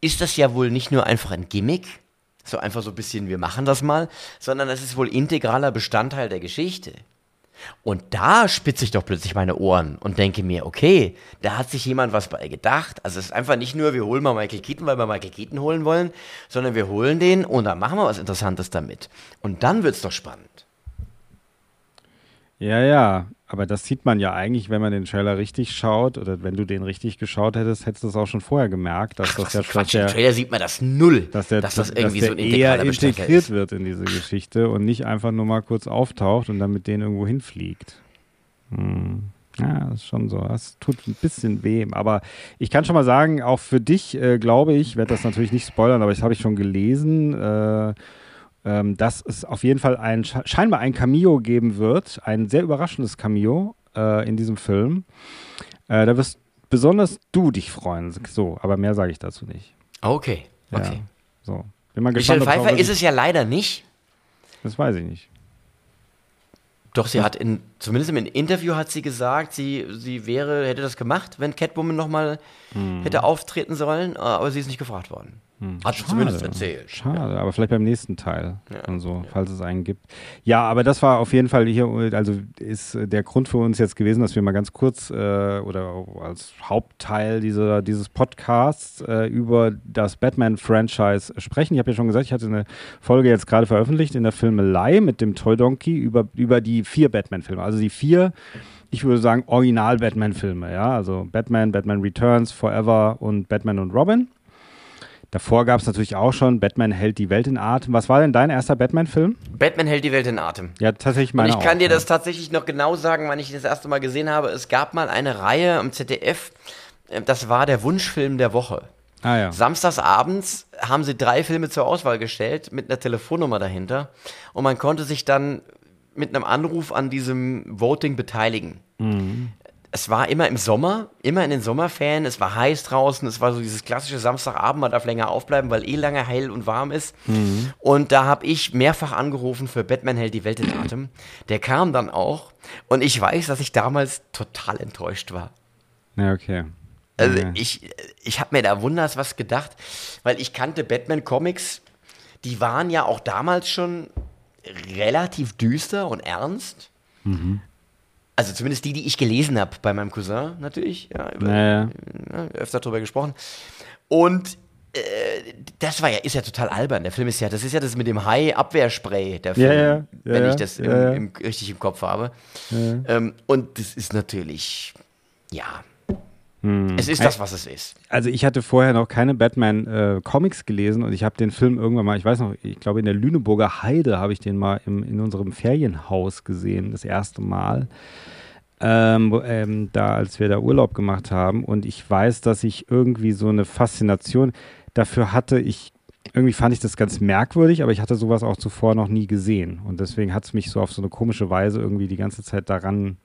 ist das ja wohl nicht nur einfach ein Gimmick, so einfach so ein bisschen, wir machen das mal, sondern es ist wohl integraler Bestandteil der Geschichte. Und da spitze ich doch plötzlich meine Ohren und denke mir, okay, da hat sich jemand was bei gedacht. Also es ist einfach nicht nur, wir holen mal Michael Keaton, weil wir Michael Keaton holen wollen, sondern wir holen den und dann machen wir was Interessantes damit. Und dann wird's doch spannend. Ja, ja, aber das sieht man ja eigentlich, wenn man den Trailer richtig schaut oder wenn du den richtig geschaut hättest, hättest du es auch schon vorher gemerkt, dass das Was ja Quatsch, dass im der, Trailer sieht man das null, dass der, dass das dass irgendwie der so ein eher integriert ist. wird in diese Geschichte und nicht einfach nur mal kurz auftaucht und dann mit denen irgendwo hinfliegt. Hm. Ja, das ist schon so. Das tut ein bisschen weh. Aber ich kann schon mal sagen, auch für dich, äh, glaube ich, werde das natürlich nicht spoilern, aber das habe ich schon gelesen. Äh, ähm, dass es auf jeden Fall ein, scheinbar ein Cameo geben wird, ein sehr überraschendes Cameo äh, in diesem Film. Äh, da wirst besonders du dich freuen. So, aber mehr sage ich dazu nicht. Okay, okay. Ja, so. Bin mal Michelle gespannt, ob Pfeiffer ist es ja leider nicht. Das weiß ich nicht. Doch, sie hat in, zumindest im Interview hat sie gesagt, sie, sie wäre, hätte das gemacht, wenn Catwoman nochmal Hm. hätte auftreten sollen, aber sie ist nicht gefragt worden. Hat sie zumindest erzählt. Schade, aber vielleicht beim nächsten Teil Ja. und so, falls es einen gibt. Ja, aber das war auf jeden Fall hier, also ist äh, der Grund für uns jetzt gewesen, dass wir mal ganz kurz äh, oder als Hauptteil dieser, dieses Podcasts äh, über das Batman-Franchise sprechen. Ich habe ja schon gesagt, ich hatte eine Folge jetzt gerade veröffentlicht in der Filmelei mit dem Toy Donkey über, über die vier Batman-Filme. Also die vier, ich würde sagen, Original-Batman-Filme, ja. Also Batman, Batman Returns, Forever und Batman und Robin. Davor gab es natürlich auch schon Batman hält die Welt in Atem. Was war denn dein erster Batman-Film? Batman hält die Welt in Atem. Ja, tatsächlich Und meine ich kann auch, dir ja. das tatsächlich noch genau sagen, wann ich das erste Mal gesehen habe. Es gab mal eine Reihe am ZDF, äh, das war der Wunschfilm der Woche. Ah ja. Samstags abends haben sie drei Filme zur Auswahl gestellt mit einer Telefonnummer dahinter und man konnte sich dann mit einem Anruf an diesem Voting beteiligen. Es war immer im Sommer, immer in den Sommerferien, es war heiß draußen, es war so dieses klassische Samstagabend, man darf länger aufbleiben, weil eh lange hell und warm ist. Und da habe ich mehrfach angerufen für Batman hält die Welt in Atem. Der kam dann auch und ich weiß, dass ich damals total enttäuscht war. Ja, okay. Also Ja. ich, ich habe mir da wunders was gedacht, weil ich kannte Batman-Comics, die waren ja auch damals schon relativ düster und ernst. Mhm. Also zumindest die, die ich gelesen habe bei meinem Cousin natürlich, ja, über, Naja. ne, öfter drüber gesprochen. Und äh, das war ja, ist ja total albern. Der Film ist ja, das ist ja das mit dem Hai-Abwehrspray, der Film, Ja, ja, ja, wenn ja, ich das im, ja, ja. Im, richtig im Kopf habe. Ähm, und das ist natürlich, ja, Hm. es ist das, was es ist. Also ich hatte vorher noch keine Batman-Comics gelesen und ich habe den Film irgendwann mal, ich weiß noch, ich glaube in der Lüneburger Heide habe ich den mal im, in unserem Ferienhaus gesehen, das erste Mal. Ähm, ähm, da, als wir da Urlaub gemacht haben. Und ich weiß, dass ich irgendwie so eine Faszination dafür hatte. Ich irgendwie fand ich das ganz merkwürdig, aber ich hatte sowas auch zuvor noch nie gesehen. Und deswegen hat es mich so auf so eine komische Weise irgendwie die ganze Zeit daran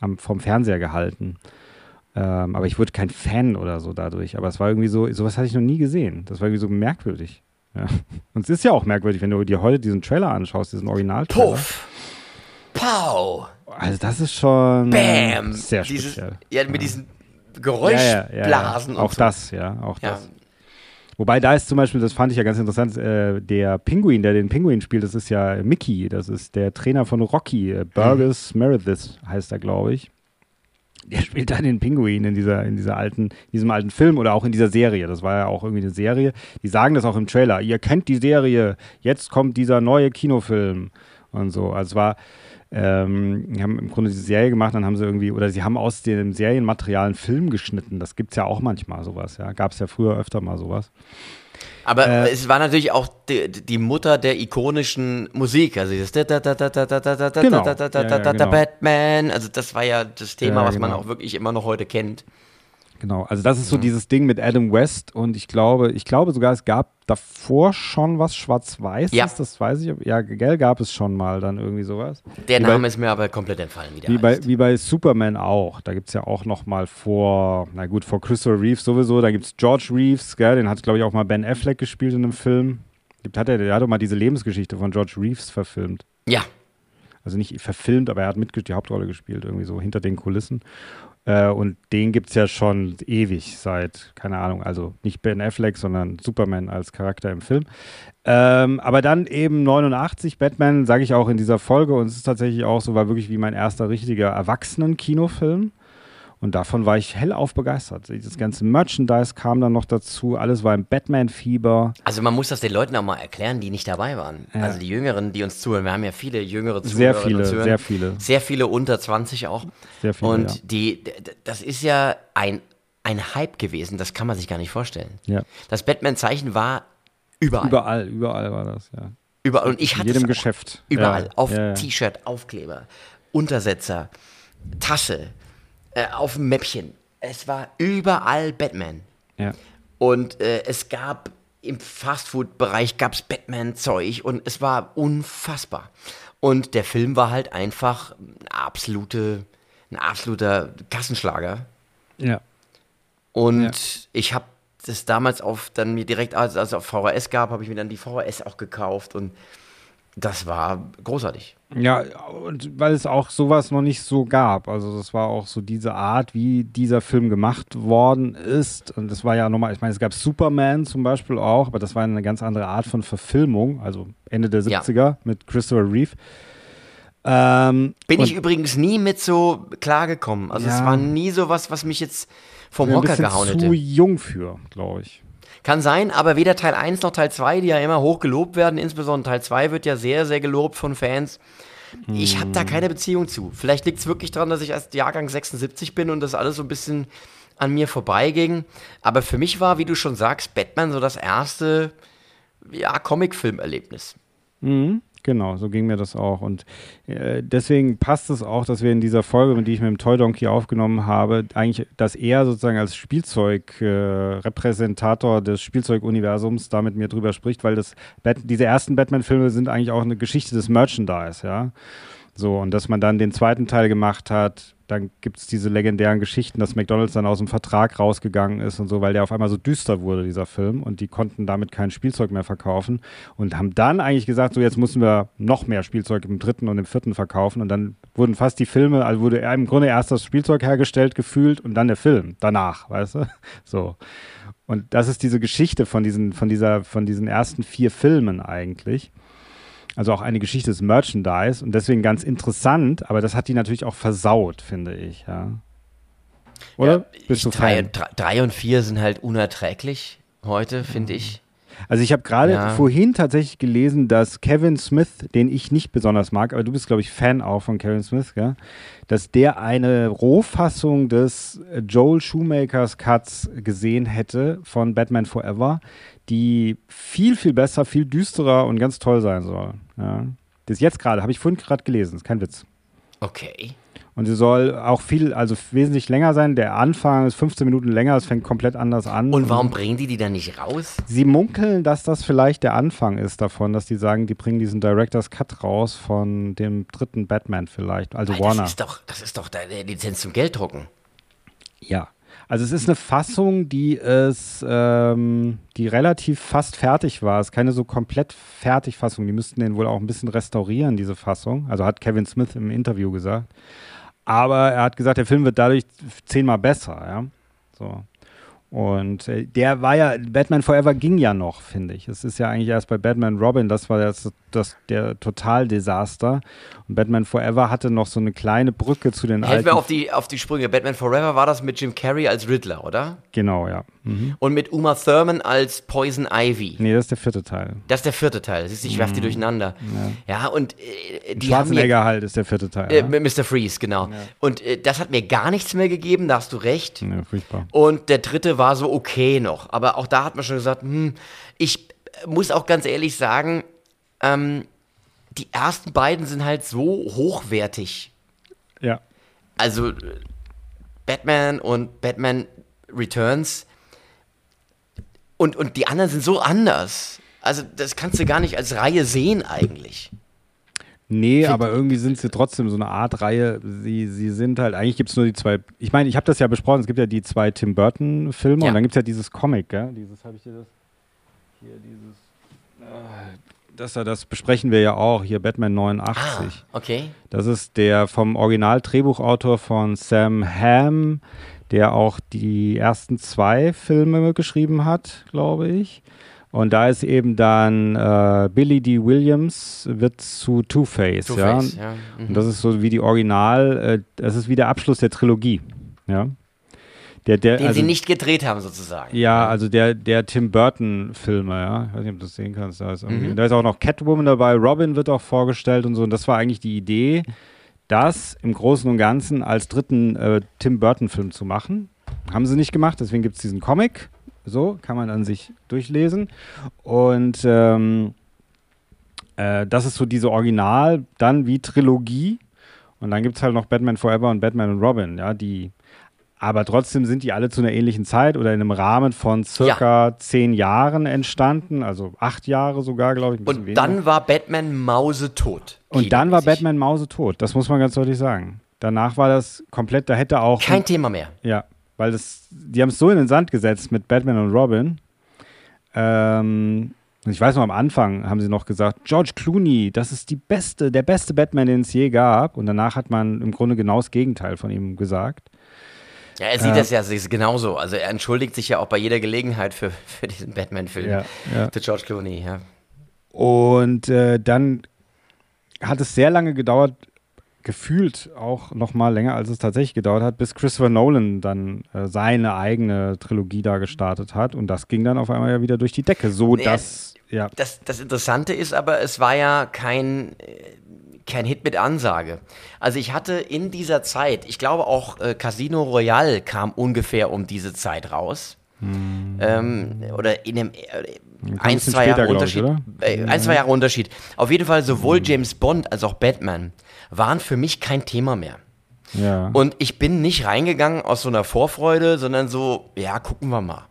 am, vom Fernseher gehalten. Ähm, aber ich wurde kein Fan oder so dadurch. Aber es war irgendwie so, sowas hatte ich noch nie gesehen. Das war irgendwie so merkwürdig. Ja. Und es ist ja auch merkwürdig, wenn du dir heute diesen Trailer anschaust, diesen Original-Trailer. Puff. Pow. Also das ist schon Bam. sehr Dieses, speziell. ja, mit diesen Geräuschblasen ja. Auch und so. das, ja, auch das. Wobei da ist zum Beispiel, das fand ich ja ganz interessant, äh, der Pinguin, der den Pinguin spielt, das ist ja Mickey, das ist der Trainer von Rocky, äh, Burgess Meredith heißt er, glaube ich. Der spielt da den Pinguin in dieser, in dieser alten, diesem alten Film oder auch in dieser Serie. Das war ja auch irgendwie eine Serie. Die sagen das auch im Trailer. Ihr kennt die Serie, jetzt kommt dieser neue Kinofilm und so. Also es war, ähm, die haben im Grunde diese Serie gemacht, dann haben sie irgendwie, oder sie haben aus dem Serienmaterial einen Film geschnitten. Das gibt es ja auch manchmal sowas, ja. Gab es ja früher öfter mal sowas. Aber äh, es war natürlich auch die, die, Mutter der ikonischen Musik. Also dieses Batman. Also das war ja das Thema, ja, was genau. man auch wirklich immer noch heute kennt. Genau, also das ist so dieses Ding mit Adam West und ich glaube, ich glaube sogar, es gab davor schon was Schwarz-Weiß, Ja. das weiß ich. Ja, gell, gab es schon mal dann irgendwie sowas. Der Wie bei- Name ist mir aber komplett entfallen, wie der Wie bei, wie bei Superman auch. Da gibt es ja auch noch mal vor, na gut, vor Christopher Reeves sowieso. Da gibt es George Reeves, gell, den hat, glaube ich, auch mal Ben Affleck gespielt in einem Film. Hat er, der hat doch mal diese Lebensgeschichte von George Reeves verfilmt. Ja, Also nicht verfilmt, aber er hat mit die Hauptrolle gespielt, irgendwie so hinter den Kulissen. Äh, und den gibt es ja schon ewig, seit, keine Ahnung, also nicht Ben Affleck, sondern Superman als Charakter im Film. Ähm, aber dann eben 89 Batman, sage ich auch in dieser Folge, und es ist tatsächlich auch so, war wirklich wie mein erster richtiger Erwachsenen-Kinofilm. Und davon war ich hellauf begeistert. Das ganze Merchandise kam dann noch dazu, alles war im Batman-Fieber. also man muss das den Leuten auch mal erklären, die nicht dabei waren. Ja. Also die Jüngeren, die uns zuhören. Wir haben ja viele jüngere Zuhörer. Sehr viele, und Zuhörer. sehr viele. Sehr viele unter 20 auch. Sehr viele, Und ja. die, das ist ja ein, ein Hype gewesen, das kann man sich gar nicht vorstellen. Ja. Das Batman-Zeichen war überall. Überall, überall war das, ja. Überall. Und ich In hatte jedem es auch Geschäft. Überall. Ja, Auf ja, ja. T-Shirt, Aufkleber, Untersetzer, Tasse, äh, auf dem Mäppchen. Es war überall Batman. Ja. Und äh, es gab im Fastfood-Bereich gab es Batman-Zeug und es war unfassbar. Und der Film war halt einfach eine absolute, ein absoluter Kassenschlager. Ja. Und Ja. ich habe das damals auf, dann mir direkt, als als es auf VHS gab, habe ich mir dann die VHS auch gekauft und das war großartig. Ja, und weil es auch sowas noch nicht so gab. Also das war auch so diese Art, wie dieser Film gemacht worden ist. Und das war ja nochmal, ich meine, es gab Superman zum Beispiel auch, aber das war eine ganz andere Art von Verfilmung, also Ende der Ja. 70er mit Christopher Reeve. Ähm, Bin ich übrigens nie mit so klargekommen. Also es Ja. war nie so was, was mich jetzt vom Hocker gehauen zu hätte. jung für, glaube ich. Kann sein, aber weder Teil 1 noch Teil 2, die ja immer hoch gelobt werden, insbesondere Teil 2 wird ja sehr, sehr gelobt von Fans. Ich habe da keine Beziehung zu. Vielleicht liegt es wirklich daran, dass ich erst Jahrgang 76 bin und das alles so ein bisschen an mir vorbeiging. Aber für mich war, wie du schon sagst, Batman so das erste ja, Comic-Film-Erlebnis. Mhm, genau, so ging mir das auch. Und äh, deswegen passt es auch, dass wir in dieser Folge, die ich mit dem Toy Donkey aufgenommen habe, eigentlich, dass er sozusagen als Spielzeug-Repräsentator äh, des Spielzeuguniversums da mit mir drüber spricht, weil das Bat diese ersten Batman-Filme sind eigentlich auch eine Geschichte des Merchandise, ja. So, und dass man dann den zweiten Teil gemacht hat, dann gibt es diese legendären Geschichten, dass McDonalds dann aus dem Vertrag rausgegangen ist und so, weil der auf einmal so düster wurde, dieser Film, und die konnten damit kein Spielzeug mehr verkaufen und haben dann eigentlich gesagt, so jetzt müssen wir noch mehr Spielzeug im dritten und im vierten verkaufen und dann wurden fast die Filme, also wurde im Grunde erst das Spielzeug hergestellt, gefühlt und dann der Film danach, weißt du? So. Und das ist diese Geschichte von diesen, von dieser, von diesen ersten vier Filmen eigentlich. Also auch eine Geschichte des Merchandise und deswegen ganz interessant, aber das hat die natürlich auch versaut, finde ich, ja. Oder? Ja, Bist du drei, Fan? drei, und vier sind halt unerträglich heute, finde ich. Also ich habe gerade Ja. vorhin tatsächlich gelesen, dass Kevin Smith, den ich nicht besonders mag, aber du bist, glaube ich, Fan auch von Kevin Smith, gell? dass der eine Rohfassung des Joel Shoemakers Cuts gesehen hätte von Batman Forever, die viel, viel besser, viel düsterer und ganz toll sein soll. Ja. Das jetzt gerade, habe ich vorhin gerade gelesen, ist kein Witz. Okay. Und sie soll auch viel, also wesentlich länger sein. Der Anfang ist 15 Minuten länger, es fängt komplett anders an. Und warum bringen die die dann nicht raus? Sie munkeln, dass das vielleicht der Anfang ist davon, dass die sagen, die bringen diesen Director's Cut raus von dem dritten Batman vielleicht, also Weil Warner. Das ist doch, das ist doch deine Lizenz zum Gelddrucken. ja. Also es ist eine Fassung, die es, ähm, die relativ fast fertig war. Es ist keine so komplett fertig Fassung. Die müssten den wohl auch ein bisschen restaurieren, diese Fassung. Also hat Kevin Smith im Interview gesagt. Aber er hat gesagt, der Film wird dadurch zehnmal besser, ja. So. Und äh, der war ja, Batman Forever ging ja noch, finde ich. Es ist ja eigentlich erst bei Batman Robin, das war das, das, der Totaldesaster. Und Batman Forever hatte noch so eine kleine Brücke zu den Helfen alten. wir auf die, auf die Sprünge. Batman Forever war das mit Jim Carrey als Riddler, oder? genau, ja. Mhm. Und mit Uma Thurman als Poison Ivy. Nee, das ist der vierte Teil. Das ist der vierte Teil. Siehst du, ich werf die durcheinander. Ja, und äh, die haben mir, Schwarzenegger halt ist der vierte Teil. äh, ja? Mr. Freeze, genau. Und äh, das hat mir gar nichts mehr gegeben, da hast du recht. Ja, furchtbar. Und der dritte war so okay noch. Aber auch da hat man schon gesagt, hm, ich muss auch ganz ehrlich sagen, ähm, die ersten beiden sind halt so hochwertig. Ja. Also äh, Batman und Batman Returns und, und die anderen sind so anders. Also das kannst du gar nicht als Reihe sehen eigentlich. Nee, aber irgendwie sind sie trotzdem so eine Art Reihe. Sie, sie sind halt, eigentlich gibt es nur die zwei. Ich meine, ich habe das ja besprochen, es gibt ja die zwei Tim Burton-Filme Ja. und dann gibt es ja dieses Comic, gell? Dieses, habe ich dir das? Hier, dieses. äh, Das, das besprechen wir ja auch, hier Batman 89. Ah, okay. Das ist der vom Original-Drehbuchautor von Sam Hamm, der auch die ersten zwei Filme geschrieben hat, glaube ich. Und da ist eben dann äh, Billy D. Williams wird zu Two-Face. ja. Two-Face, ja. Mhm. Und das ist so wie die Original, äh, das ist wie der Abschluss der Trilogie. Ja. Der, der, Den also, sie nicht gedreht haben, sozusagen. ja, also der, der Tim Burton-Filme, ja. Ich weiß nicht, ob du das sehen kannst. Da ist, Mhm. da ist auch noch Catwoman dabei, Robin wird auch vorgestellt und so. Und das war eigentlich die Idee, das im Großen und Ganzen als dritten äh, Tim Burton-Film zu machen. Haben sie nicht gemacht, deswegen gibt es diesen Comic. So, kann man an sich durchlesen. Und ähm, äh, das ist so diese Original, dann wie Trilogie. Und dann gibt es halt noch Batman Forever und Batman und Robin, ja, die aber trotzdem sind die alle zu einer ähnlichen Zeit oder in einem Rahmen von circa ja. zehn Jahren entstanden, also acht Jahre sogar, glaube ich. Und weniger. dann war Batman mausetot. Und dann war Batman mausetot, das muss man ganz deutlich sagen. Danach war das komplett, da hätte auch. Kein Thema mehr. Ja, weil das, die haben es so in den Sand gesetzt mit Batman und Robin. Ähm, ich weiß noch, am Anfang haben sie noch gesagt, George Clooney, das ist die beste, der beste Batman, den es je gab. Und danach hat man im Grunde genau das Gegenteil von ihm gesagt. Ja, er sieht äh, das ja genauso. Also er entschuldigt sich ja auch bei jeder Gelegenheit für, für diesen Batman-Film. Ja, ja. George Clooney, ja. Und äh, dann hat es sehr lange gedauert, gefühlt auch noch mal länger, als es tatsächlich gedauert hat, bis Christopher Nolan dann äh, seine eigene Trilogie da gestartet hat. Und das ging dann auf einmal ja wieder durch die Decke, so nee, dass, ja. Das, das Interessante ist aber, es war ja kein, äh, kein Hit mit Ansage. Also ich hatte in dieser Zeit, ich glaube auch äh, Casino Royale kam ungefähr um diese Zeit raus. Hm. Ähm, oder in dem äh, ein, zwei Jahre Unterschied. Ich, äh, ein, zwei Jahre Unterschied. Auf jeden Fall sowohl hm. James Bond als auch Batman waren für mich kein Thema mehr. Ja. Und ich bin nicht reingegangen aus so einer Vorfreude, sondern so, ja, gucken wir mal.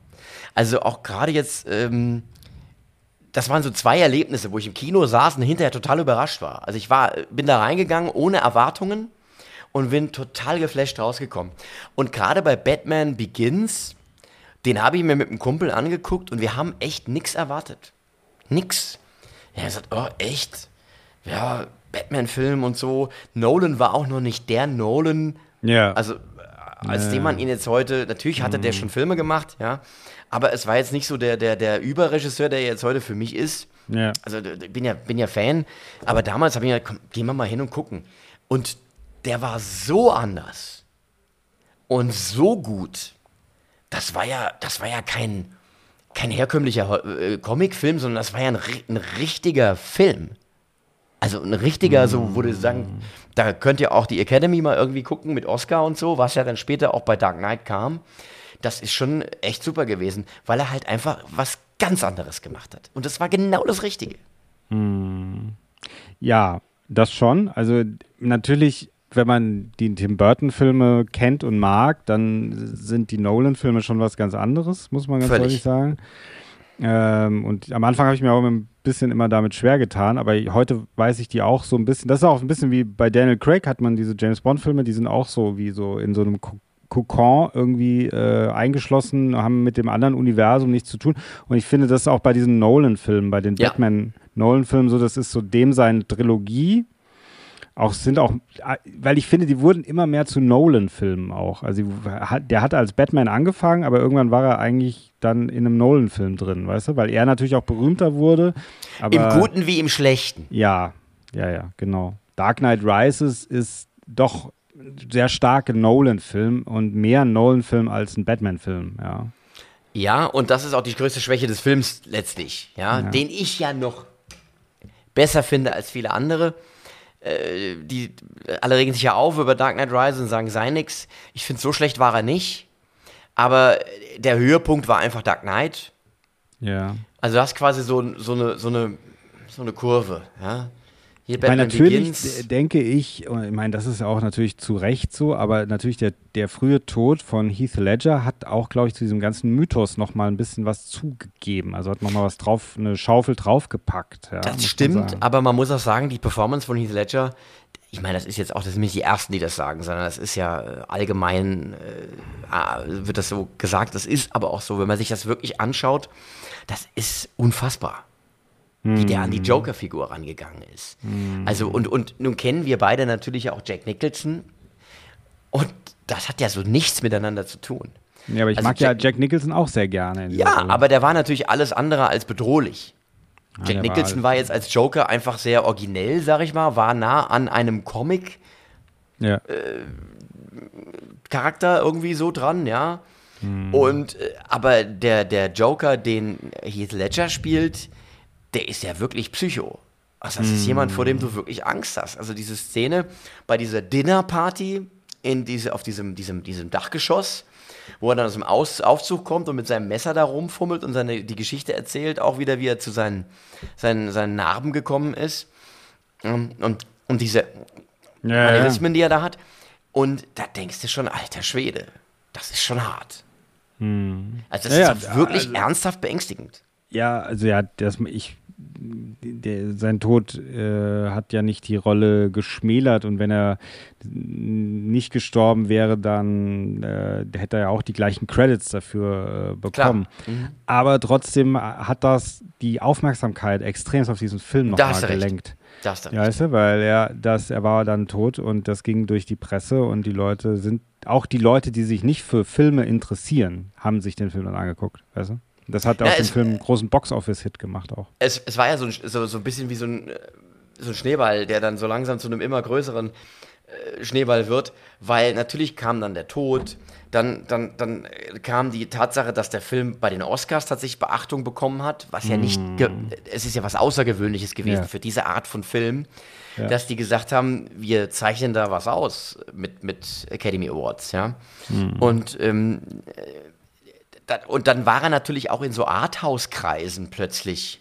Also auch gerade jetzt, ähm, das waren so zwei Erlebnisse, wo ich im Kino saß und hinterher total überrascht war. Also ich war, bin da reingegangen ohne Erwartungen und bin total geflasht rausgekommen. Und gerade bei Batman Begins, den habe ich mir mit einem Kumpel angeguckt und wir haben echt nichts erwartet. Nix. Er hat gesagt, oh, echt? Ja, Batman-Film und so. Nolan war auch noch nicht der Nolan. Ja. Also, als ja. dem man ihn jetzt heute, natürlich hatte mhm. der schon Filme gemacht, ja. Aber es war jetzt nicht so der, der, der Überregisseur, der jetzt heute für mich ist. Ja. Also, ich bin ja, bin ja Fan. Aber damals habe ich gesagt, komm, gehen wir mal hin und gucken. Und der war so anders und so gut. Das war ja, das war ja kein, kein herkömmlicher äh, Comicfilm, sondern das war ja ein, ein richtiger Film. Also ein richtiger, so würde ich sagen, da könnt ihr auch die Academy mal irgendwie gucken mit Oscar und so, was ja dann später auch bei Dark Knight kam. Das ist schon echt super gewesen, weil er halt einfach was ganz anderes gemacht hat. Und das war genau das Richtige. Hm. Ja, das schon. Also natürlich, wenn man die Tim Burton-Filme kennt und mag, dann sind die Nolan-Filme schon was ganz anderes, muss man ganz Völlig. deutlich sagen. Ähm, und am Anfang habe ich mir auch ein bisschen immer damit schwer getan, aber heute weiß ich die auch so ein bisschen. Das ist auch ein bisschen wie bei Daniel Craig hat man diese James Bond-Filme, die sind auch so wie so in so einem Kokon irgendwie äh, eingeschlossen, haben mit dem anderen Universum nichts zu tun. Und ich finde das auch bei diesen Nolan-Filmen, bei den ja. Batman-Nolan-Filmen so, das ist so dem seine Trilogie auch sind auch, weil ich finde, die wurden immer mehr zu Nolan-Filmen auch. Also der hat als Batman angefangen, aber irgendwann war er eigentlich dann in einem Nolan-Film drin, weißt du, weil er natürlich auch berühmter wurde. Im Guten wie im Schlechten. Ja, ja, ja, genau. Dark Knight Rises ist doch sehr starke Nolan-Film und mehr Nolan-Film als ein Batman-Film, ja. Ja, und das ist auch die größte Schwäche des Films letztlich, ja, ja. den ich ja noch besser finde als viele andere. Äh, die alle regen sich ja auf über Dark Knight Rises und sagen, sei nix. Ich finde, so schlecht war er nicht. Aber der Höhepunkt war einfach Dark Knight. Ja. Also das ist quasi so, so, eine, so, eine, so eine Kurve, ja. Hier Weil natürlich Begins. denke ich, ich meine, das ist auch natürlich zu Recht so, aber natürlich der, der frühe Tod von Heath Ledger hat auch, glaube ich, zu diesem ganzen Mythos nochmal ein bisschen was zugegeben. Also hat nochmal was drauf, eine Schaufel draufgepackt. Ja, das stimmt, aber man muss auch sagen, die Performance von Heath Ledger, ich meine, das ist jetzt auch, das sind nicht die Ersten, die das sagen, sondern das ist ja äh, allgemein, äh, wird das so gesagt, das ist aber auch so, wenn man sich das wirklich anschaut, das ist unfassbar wie der an die hm. Joker-Figur rangegangen ist. Mm. Also, und, und nun kennen wir beide natürlich auch Jack Nicholson. Und das hat ja so nichts miteinander zu tun. Ja, aber ich also mag Jack, ja Jack Nicholson auch sehr gerne. Ja, Rolle. aber der war natürlich alles andere als bedrohlich. Ja, Jack Nicholson war, war, jetzt als Joker einfach sehr originell, sag ich mal, war nah an einem Comic. Ja. Äh, Charakter irgendwie so dran, ja. Mm. Und äh, aber der, der Joker, den Heath Ledger spielt, der ist ja wirklich Psycho. Also das ist jemand, vor dem du wirklich Angst hast. Also diese Szene bei dieser Dinnerparty in diese, auf diesem, diesem, diesem Dachgeschoss, wo er dann aus dem aus Aufzug kommt und mit seinem Messer da rumfummelt und seine, die Geschichte erzählt, auch wieder, wie er zu seinen, seinen, seinen Narben gekommen ist. Und, und, und diese ja, Aneurysmen, die er da hat. Und da denkst du schon, alter Schwede. das ist schon hart. Hm. Also das Ja, ist ja, wirklich also- ernsthaft beängstigend. Ja, also ja, das, ich, der, sein Tod äh, hat ja nicht die Rolle geschmälert und wenn er nicht gestorben wäre, dann äh, hätte er ja auch die gleichen Credits dafür äh, bekommen. Mhm. Aber trotzdem hat das die Aufmerksamkeit extrem auf diesen Film nochmal gelenkt. Da hast du Ja, weißt du, weil er, das, er war dann tot und das ging durch die Presse und die Leute sind, auch die Leute, die sich nicht für Filme interessieren, haben sich den Film dann angeguckt, weißt du? Das hat Ja, aus dem Film einen großen Box-Office-Hit gemacht auch. Es, es war ja so ein, so, so ein bisschen wie so ein, so ein Schneeball, der dann so langsam zu einem immer größeren äh, Schneeball wird, weil natürlich kam dann der Tod, dann, dann, dann kam die Tatsache, dass der Film bei den Oscars tatsächlich Beachtung bekommen hat, was ja nicht, ge es ist ja was Außergewöhnliches gewesen Ja. für diese Art von Film, Ja. dass die gesagt haben, wir zeichnen da was aus mit, mit Academy Awards, ja. Und ähm, und dann war er natürlich auch in so Arthouse-Kreisen plötzlich.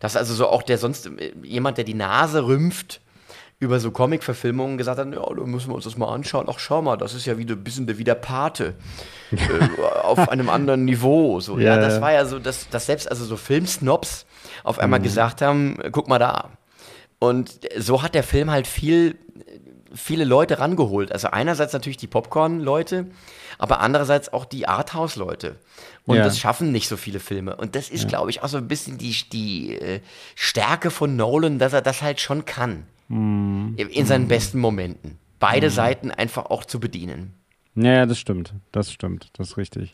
Dass also so auch der sonst äh, jemand, der die Nase rümpft über so Comic-Verfilmungen, gesagt hat, ja, da müssen wir uns das mal anschauen. Ach, schau mal, das ist ja wieder ein bisschen der- wie der Pate. äh, auf einem anderen Niveau. So, ja, Ja, das war ja so, dass, dass selbst also so Filmsnobs auf einmal gesagt haben, guck mal da. Und so hat der Film halt viel, viele Leute rangeholt. Also einerseits natürlich die Popcorn-Leute, aber andererseits auch die Arthouse-Leute. Und Ja. das schaffen nicht so viele Filme. Und das ist, glaube ich, auch so ein bisschen die, die äh, Stärke von Nolan, dass er das halt schon kann. Mhm. In seinen besten Momenten. Beide Seiten einfach auch zu bedienen. Ja, ja, das stimmt. Das stimmt. Das ist richtig.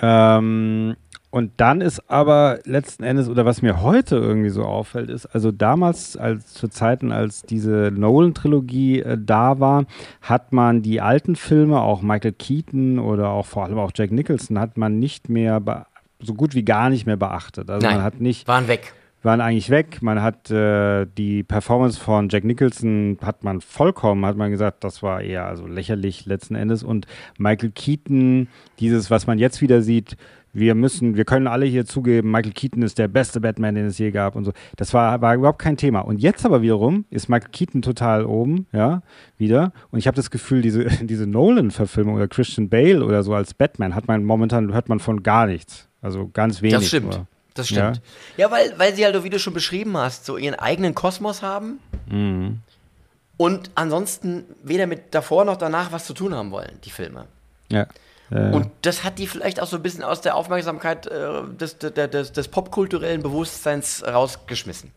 Ähm, und dann ist aber letzten Endes, oder was mir heute irgendwie so auffällt, ist, also damals, als zu Zeiten, als diese Nolan-Trilogie äh, da war, hat man die alten Filme, auch Michael Keaton oder auch vor allem auch Jack Nicholson, hat man nicht mehr, so gut wie gar nicht mehr beachtet. Also Nein, man hat nicht, waren weg. waren eigentlich weg. Man hat äh, die Performance von Jack Nicholson hat man vollkommen, hat man gesagt, das war eher also lächerlich letzten Endes. Und Michael Keaton, dieses, was man jetzt wieder sieht, wir müssen, wir können alle hier zugeben, Michael Keaton ist der beste Batman, den es je gab und so. Das war, war überhaupt kein Thema. Und jetzt aber wiederum ist Michael Keaton total oben, ja, wieder. Und ich habe das Gefühl, diese, diese Nolan-Verfilmung oder Christian Bale oder so als Batman hat man momentan, hört man von gar nichts. Also ganz wenig. Das stimmt. nur. Das stimmt. Ja, weil, weil sie halt, wie du schon beschrieben hast, so ihren eigenen Kosmos haben Mhm. und ansonsten weder mit davor noch danach was zu tun haben wollen, die Filme. Ja. Und das hat die vielleicht auch so ein bisschen aus der Aufmerksamkeit äh, des, des, des, des popkulturellen Bewusstseins rausgeschmissen.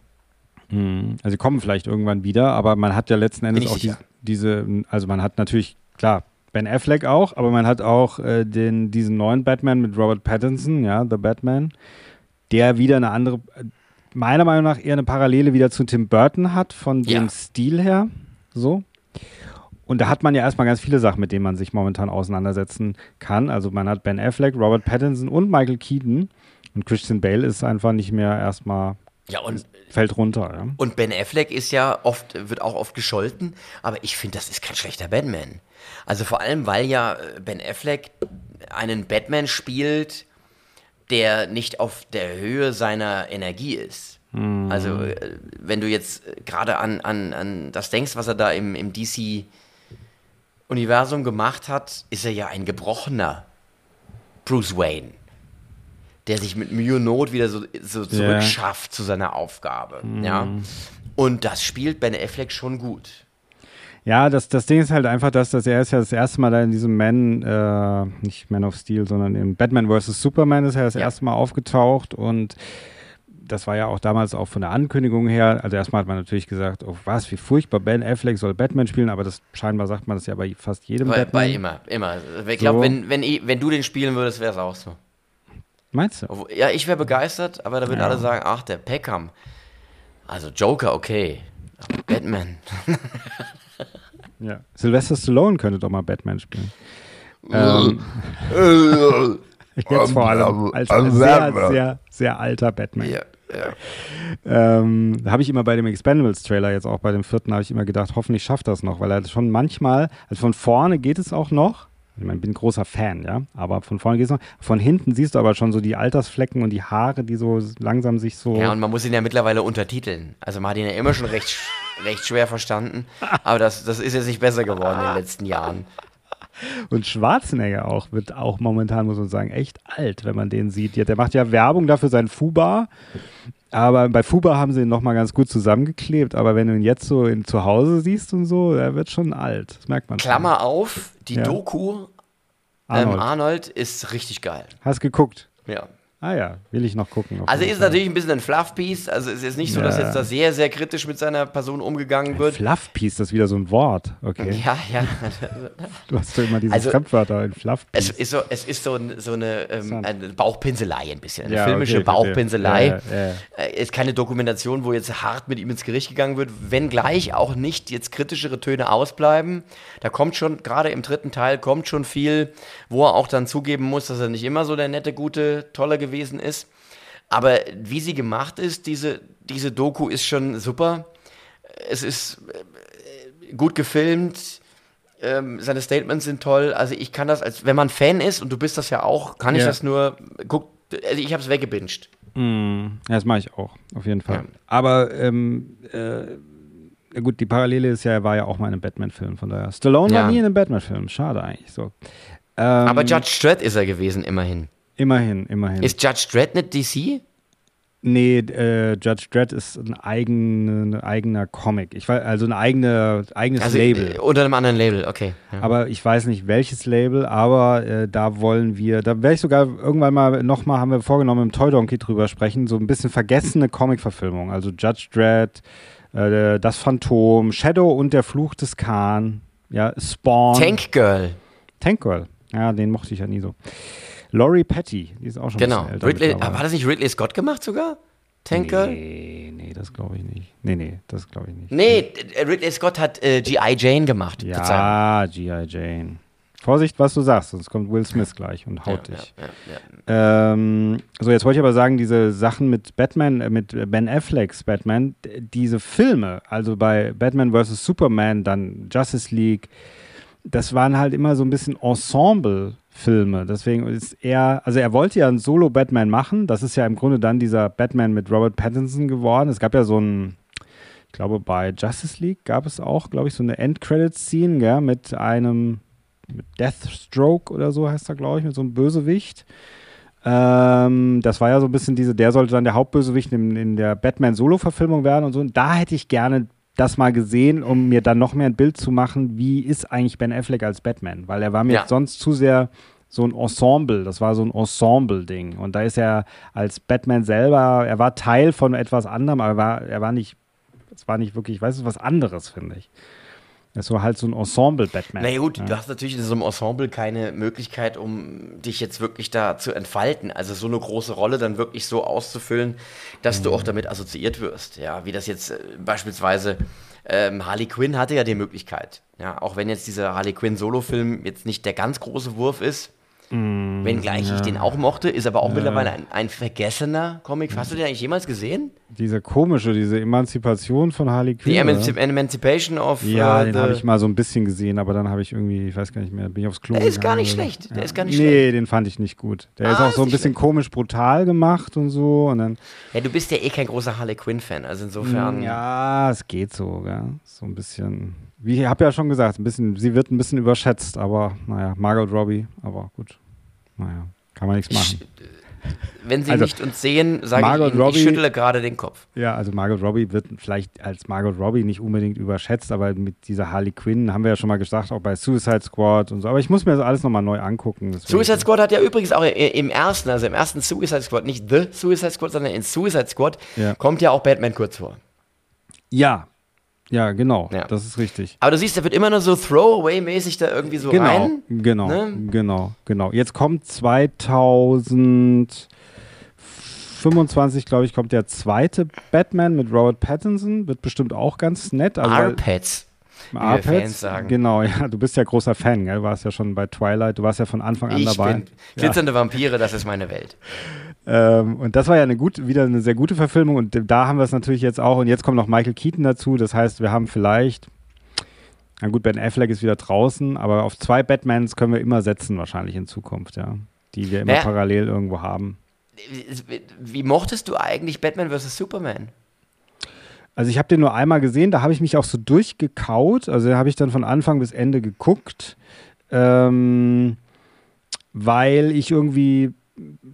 mh, also sie kommen vielleicht irgendwann wieder, aber man hat ja letzten Endes auch die, diese, also man hat natürlich, klar, Ben Affleck auch, aber man hat auch äh, den, diesen neuen Batman mit Robert Pattinson, ja, The Batman, der wieder eine andere, meiner Meinung nach eher eine Parallele wieder zu Tim Burton hat, von dem Ja. Stil her, so. Und da hat man ja erstmal ganz viele Sachen, mit denen man sich momentan auseinandersetzen kann. Also man hat Ben Affleck, Robert Pattinson und Michael Keaton. Und Christian Bale ist einfach nicht mehr erstmal, Ja, und, fällt runter. Ja? und Ben Affleck ist ja oft, wird auch oft gescholten, aber ich finde, das ist kein schlechter Batman. Also vor allem, weil ja äh, Ben Affleck einen Batman spielt, der nicht auf der Höhe seiner Energie ist. Also, äh, wenn du jetzt gerade an, an, an das denkst, was er da im, im DC-Universum gemacht hat, ist er ja ein gebrochener Bruce Wayne, der sich mit Mühe und Not wieder so, so zurückschafft zu seiner Aufgabe. Ja? Und das spielt Ben Affleck schon gut. Ja, das, das Ding ist halt einfach, dass das, er ist ja das erste Mal da in diesem Man, äh, nicht Man of Steel, sondern in Batman vs. Superman ist er das Ja. erste Mal aufgetaucht und das war ja auch damals auch von der Ankündigung her, also erstmal hat man natürlich gesagt, oh was, wie furchtbar, Ben Affleck soll Batman spielen, aber das scheinbar sagt man das ja bei fast jedem Bei, Batman. bei immer, immer. Ich glaube, So. wenn, wenn, wenn du den spielen würdest, wäre es auch so. Meinst du? Ja, ich wäre begeistert, aber da würden Ja. alle sagen, ach, der Peckham. Also Joker, okay. Aber Batman. Ja. Sylvester Stallone könnte doch mal Batman spielen. Ähm, jetzt vor allem als ein sehr, sehr, sehr alter Batman. ja, ja. Ähm, da habe ich immer bei dem Expendables-Trailer, jetzt auch bei dem vierten, habe ich immer gedacht, hoffentlich schafft das noch, weil er schon manchmal, also von vorne geht es auch noch. Ich meine, ich bin ein großer Fan, ja, aber von vorne geht es noch. Von hinten siehst du aber schon so die Altersflecken und die Haare, die so langsam sich so. ja, und man muss ihn ja mittlerweile untertiteln. Also man hat ihn ja immer schon recht, recht schwer verstanden. Aber das, das ist jetzt nicht besser geworden in den letzten Jahren. Und Schwarzenegger auch wird auch momentan, muss man sagen, echt alt, wenn man den sieht. Der macht ja Werbung dafür sein Fuba. Aber bei Fuba haben sie ihn nochmal ganz gut zusammengeklebt. Aber wenn du ihn jetzt so in, zu Hause siehst und so, der wird schon alt. Das merkt man Klammer schon. auf, die Ja. Doku Arnold. Ähm, Arnold ist richtig geil. Hast geguckt? Ja. Ah ja, will ich noch gucken. Also ist Fall. natürlich ein bisschen ein Fluffpiece. Also es ist nicht so, dass Ja. jetzt da sehr, sehr kritisch mit seiner Person umgegangen wird. Fluffpiece, das ist wieder so ein Wort. Okay. Ja, ja. Du hast doch immer diese Also, Fremdwörter in Es Fluffpiece. ist so, es ist so, ein, so eine, ähm, eine Bauchpinselei ein bisschen. Eine Ja, filmische okay. Bauchpinselei. Ja, ja, ja. Äh, Ist keine Dokumentation, wo jetzt hart mit ihm ins Gericht gegangen wird, wenngleich auch nicht jetzt kritischere Töne ausbleiben. Da kommt schon, gerade im dritten Teil, kommt schon viel, wo er auch dann zugeben muss, dass er nicht immer so der nette, gute, tolle gewesen ist. Aber wie sie gemacht ist, diese, diese Doku ist schon super. Es ist äh, gut gefilmt. Ähm, seine Statements sind toll. Also ich kann das, als wenn man Fan ist, und du bist das ja auch, kann ich Ja. das nur, guck, also ich habe es weggebinged. Ja, das mache ich auch, auf jeden Fall. Ja. Aber ähm, äh, gut, die Parallele ist ja, er war ja auch mal in einem Batman-Film, von daher. Stallone Ja. war nie in einem Batman-Film, schade eigentlich so. Ähm, Aber Judge Dredd ist er gewesen, immerhin. Immerhin, immerhin. Ist Judge Dredd nicht DC? nee, äh, Judge Dredd ist ein, eigen, ein eigener Comic. Ich weiß, also ein eigene, eigenes Also Label. äh, unter einem anderen Label, okay. Ja. Aber ich weiß nicht welches Label, aber äh, da wollen wir, da werde ich sogar irgendwann mal nochmal, haben wir vorgenommen, im Toy Donkey drüber sprechen, so ein bisschen vergessene Comic-Verfilmung. Also Judge Dredd, äh, Das Phantom, Shadow und der Fluch des Khan, ja, Spawn. Tank Girl, Tank Girl. Ja, den mochte ich ja nie so. Laurie Patty, die ist auch schon genau. älter. Ridley, war das nicht Ridley Scott gemacht sogar? Tank Girl? Nee, nee, das glaube ich nicht. Nee, nee, das glaube ich nicht. Nee, Ridley Scott hat äh, G.I. Jane gemacht. Ja, G.I. Jane. Vorsicht, was du sagst, sonst kommt Will Smith gleich und haut Ja, dich. ja, ja. Ähm, so, jetzt wollte ich aber sagen, diese Sachen mit Batman, äh, mit Ben Afflecks Batman, diese Filme, also bei Batman vs. Superman, dann Justice League, das waren halt immer so ein bisschen Ensemble-Filme. Deswegen ist er, also er wollte ja einen Solo-Batman machen. Das ist ja im Grunde dann dieser Batman mit Robert Pattinson geworden. Es gab ja so ein, ich glaube, bei Justice League gab es auch, glaube ich, so eine End-Credit-Scene, mit einem Deathstroke oder so heißt er, glaube ich, mit so einem Bösewicht. Ähm, das war ja so ein bisschen diese, der sollte dann der Hauptbösewicht in, in der Batman-Solo-Verfilmung werden und so. Und da hätte ich gerne das mal gesehen, um mir dann noch mehr ein Bild zu machen, wie ist eigentlich Ben Affleck als Batman? Weil er war mir Ja. sonst zu sehr so ein Ensemble, das war so ein Ensemble-Ding. Und da ist er als Batman selber, er war Teil von etwas anderem, aber er war, er war nicht, es war nicht wirklich, ich weiß es, was anderes, finde ich. Das war halt so ein Ensemble-Batman. Na ja, gut, ja. du hast natürlich in so einem Ensemble keine Möglichkeit, um dich jetzt wirklich da zu entfalten. Also so eine große Rolle dann wirklich so auszufüllen, dass Mhm. du auch damit assoziiert wirst. Ja, wie das jetzt äh, beispielsweise ähm, Harley Quinn hatte ja die Möglichkeit. Ja, auch wenn jetzt dieser Harley Quinn Solo-Film jetzt nicht der ganz große Wurf ist, Mhm, wenngleich ich den auch mochte, ist aber auch mittlerweile ein, ein vergessener Comic. Hast du den eigentlich jemals gesehen? Diese komische, diese Emanzipation von Harley Quinn. Die? Emanci Emancipation of Ja, äh, den habe ich mal so ein bisschen gesehen, aber dann habe ich irgendwie, ich weiß gar nicht mehr, bin ich aufs Klo Der ist gar nicht oder- schlecht, der ist gar nicht nee, schlecht. den fand ich nicht gut. Der ist Ah, auch so ist ein bisschen komisch brutal gemacht und so und dann Ja, du bist ja eh kein großer Harley Quinn-Fan, also insofern. ja, es geht so, ja. So ein bisschen wie ich habe ja schon gesagt, ein bisschen sie wird ein bisschen überschätzt, aber naja, Margot Robbie, aber gut. Naja, kann man nichts machen. Wenn sie Also, nicht uns sehen, sage ich Margot Ihnen, Robbie- ich schüttle gerade den Kopf. Ja, also Margot Robbie wird vielleicht als Margot Robbie nicht unbedingt überschätzt, aber mit dieser Harley Quinn haben wir ja schon mal gesagt, auch bei Suicide Squad und so. Aber ich muss mir das alles nochmal neu angucken. Suicide Squad hat ja übrigens auch im ersten, also im ersten Suicide Squad, nicht The Suicide Squad, sondern in Suicide Squad Ja. kommt ja auch Batman kurz vor. Ja, ja, genau, Ja. das ist richtig. Aber du siehst, der wird immer nur so Throwaway-mäßig da irgendwie so genau, rein. genau, ne? genau, genau. Jetzt kommt 2025, glaube ich, kommt der zweite Batman mit Robert Pattinson. Wird bestimmt auch ganz nett. Also, Fans sagen. Genau, ja, du bist ja großer Fan, gell? Du warst ja schon bei Twilight, du warst ja von Anfang an Ich dabei. bin glitzernde Vampire, das ist meine Welt. Ähm, und das war ja eine gut, wieder eine sehr gute Verfilmung und da haben wir es natürlich jetzt auch und jetzt kommt noch Michael Keaton dazu. Das heißt, wir haben vielleicht, na gut, Ben Affleck ist wieder draußen, aber auf zwei Batmans können wir immer setzen wahrscheinlich in Zukunft, ja, die wir immer Ja. parallel irgendwo haben. Wie mochtest du eigentlich Batman vs. Superman? Also ich habe den nur einmal gesehen, da habe ich mich auch so durchgekaut, also da habe ich dann von Anfang bis Ende geguckt. ähm, weil ich irgendwie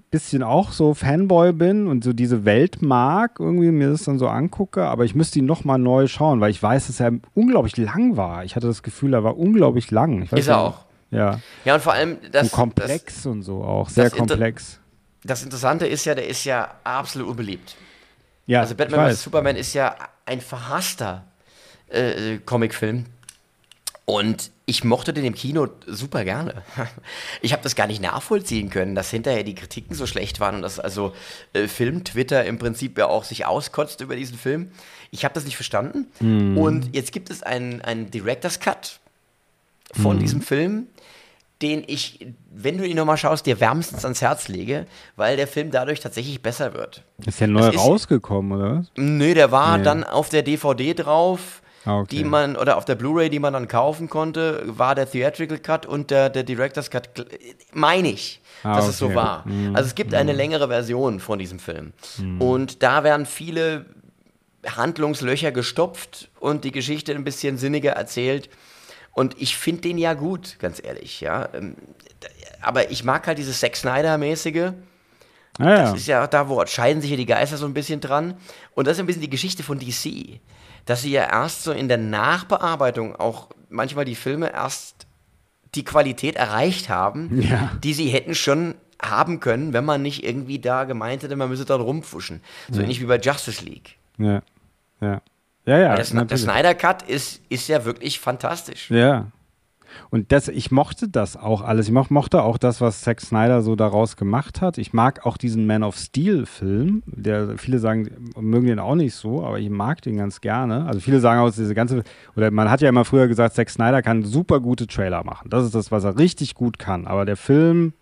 bisschen auch so Fanboy bin und so diese Welt mag, irgendwie mir das dann so angucke, aber ich müsste ihn nochmal neu schauen, weil ich weiß, dass er unglaublich lang war. Ich hatte das Gefühl, er war unglaublich lang. Ist er auch. Ja. Ja, und vor allem das. und komplex Das, und so auch, sehr Inter- komplex. das Interessante ist ja, der ist ja absolut unbeliebt. Ja, Also Batman vs. Superman ist ja ein verhasster äh, Comicfilm. Und ich mochte den im Kino super gerne. Ich habe das gar nicht nachvollziehen können, dass hinterher die Kritiken so schlecht waren und dass also äh, Film-Twitter im Prinzip ja auch sich auskotzt über diesen Film. Ich habe das nicht verstanden. Hm. Und jetzt gibt es einen, einen Director's Cut von diesem Film, den ich, wenn du ihn nochmal schaust, dir wärmstens ans Herz lege, weil der Film dadurch tatsächlich besser wird. Ist der neu Das ist- rausgekommen, oder was? Nö, der war Nee. dann auf der DVD drauf, okay. die man, oder auf der Blu-ray, die man dann kaufen konnte, war der Theatrical Cut und der, der Director's Cut, meine ich, Ah, dass es so okay. war. Mhm. Also es gibt eine längere Version von diesem Film. Und da werden viele Handlungslöcher gestopft und die Geschichte ein bisschen sinniger erzählt. Und ich finde den ja gut, ganz ehrlich, ja. Ähm, Aber ich mag halt dieses Zack Snyder-mäßige. Ah, ja. Das ist ja auch da, wo scheiden sich ja die Geister so ein bisschen dran. Und das ist ein bisschen die Geschichte von DC. Dass sie ja erst so in der Nachbearbeitung auch manchmal die Filme erst die Qualität erreicht haben, Ja. die sie hätten schon haben können, wenn man nicht irgendwie da gemeint hätte, man müsse dran rumfuschen. So ähnlich wie bei Justice League. ja. Ja. Ja, ja. der, der. Snyder Cut ist, ist ja wirklich fantastisch. Ja. Und das, ich mochte das auch alles. Ich mo mochte auch das, was Zack Snyder so daraus gemacht hat. Ich mag auch diesen Man of Steel-Film. Der viele sagen, mögen den auch nicht so, aber ich mag den ganz gerne. Also viele sagen auch, diese ganze, oder man hat ja immer früher gesagt, Zack Snyder kann super gute Trailer machen. Das ist das, was er richtig gut kann. Aber der Film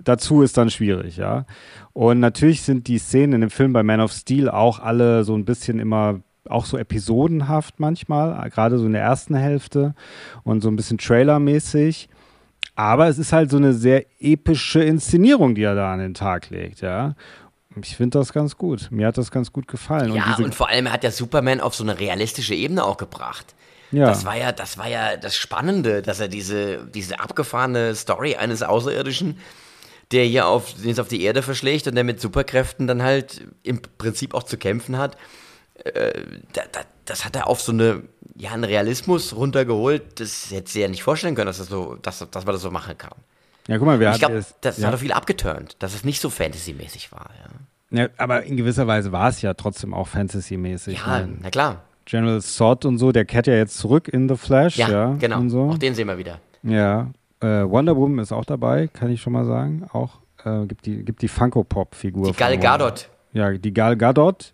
dazu ist dann schwierig, ja. Und natürlich sind die Szenen in dem Film bei Man of Steel auch alle so ein bisschen immer auch so episodenhaft manchmal, gerade so in der ersten Hälfte und so ein bisschen trailermäßig. Aber es ist halt so eine sehr epische Inszenierung, die er da an den Tag legt, ja. Und Ich finde das ganz gut. Mir hat das ganz gut gefallen. Ja, diese, und vor allem hat der Superman auf so eine realistische Ebene auch gebracht. ja. Das war ja, das war ja das Spannende, dass er diese, diese abgefahrene Story eines Außerirdischen, der hier auf, den es auf die Erde verschlägt und der mit Superkräften dann halt im Prinzip auch zu kämpfen hat, äh, da, da, das hat er auf so eine, ja, einen Realismus runtergeholt, das hätte sie ja nicht vorstellen können, dass, das so, dass, dass man das so machen kann. ja, guck mal, wir ich es- das ja. hat doch viel abgeturnt, dass es nicht so fantasymäßig war. Ja, ja, aber in gewisser Weise war es ja trotzdem auch Fantasy-mäßig. ja ne? na klar. General Zod und so, der kehrt ja jetzt zurück in The Flash, Ja, ja, genau. und so. Auch den sehen wir wieder. Ja, äh, Wonder Woman ist auch dabei, kann ich schon mal sagen. Auch äh, gibt die, gibt die Funko-Pop-Figur. Die von Gal Gadot. Ja, die Gal Gadot.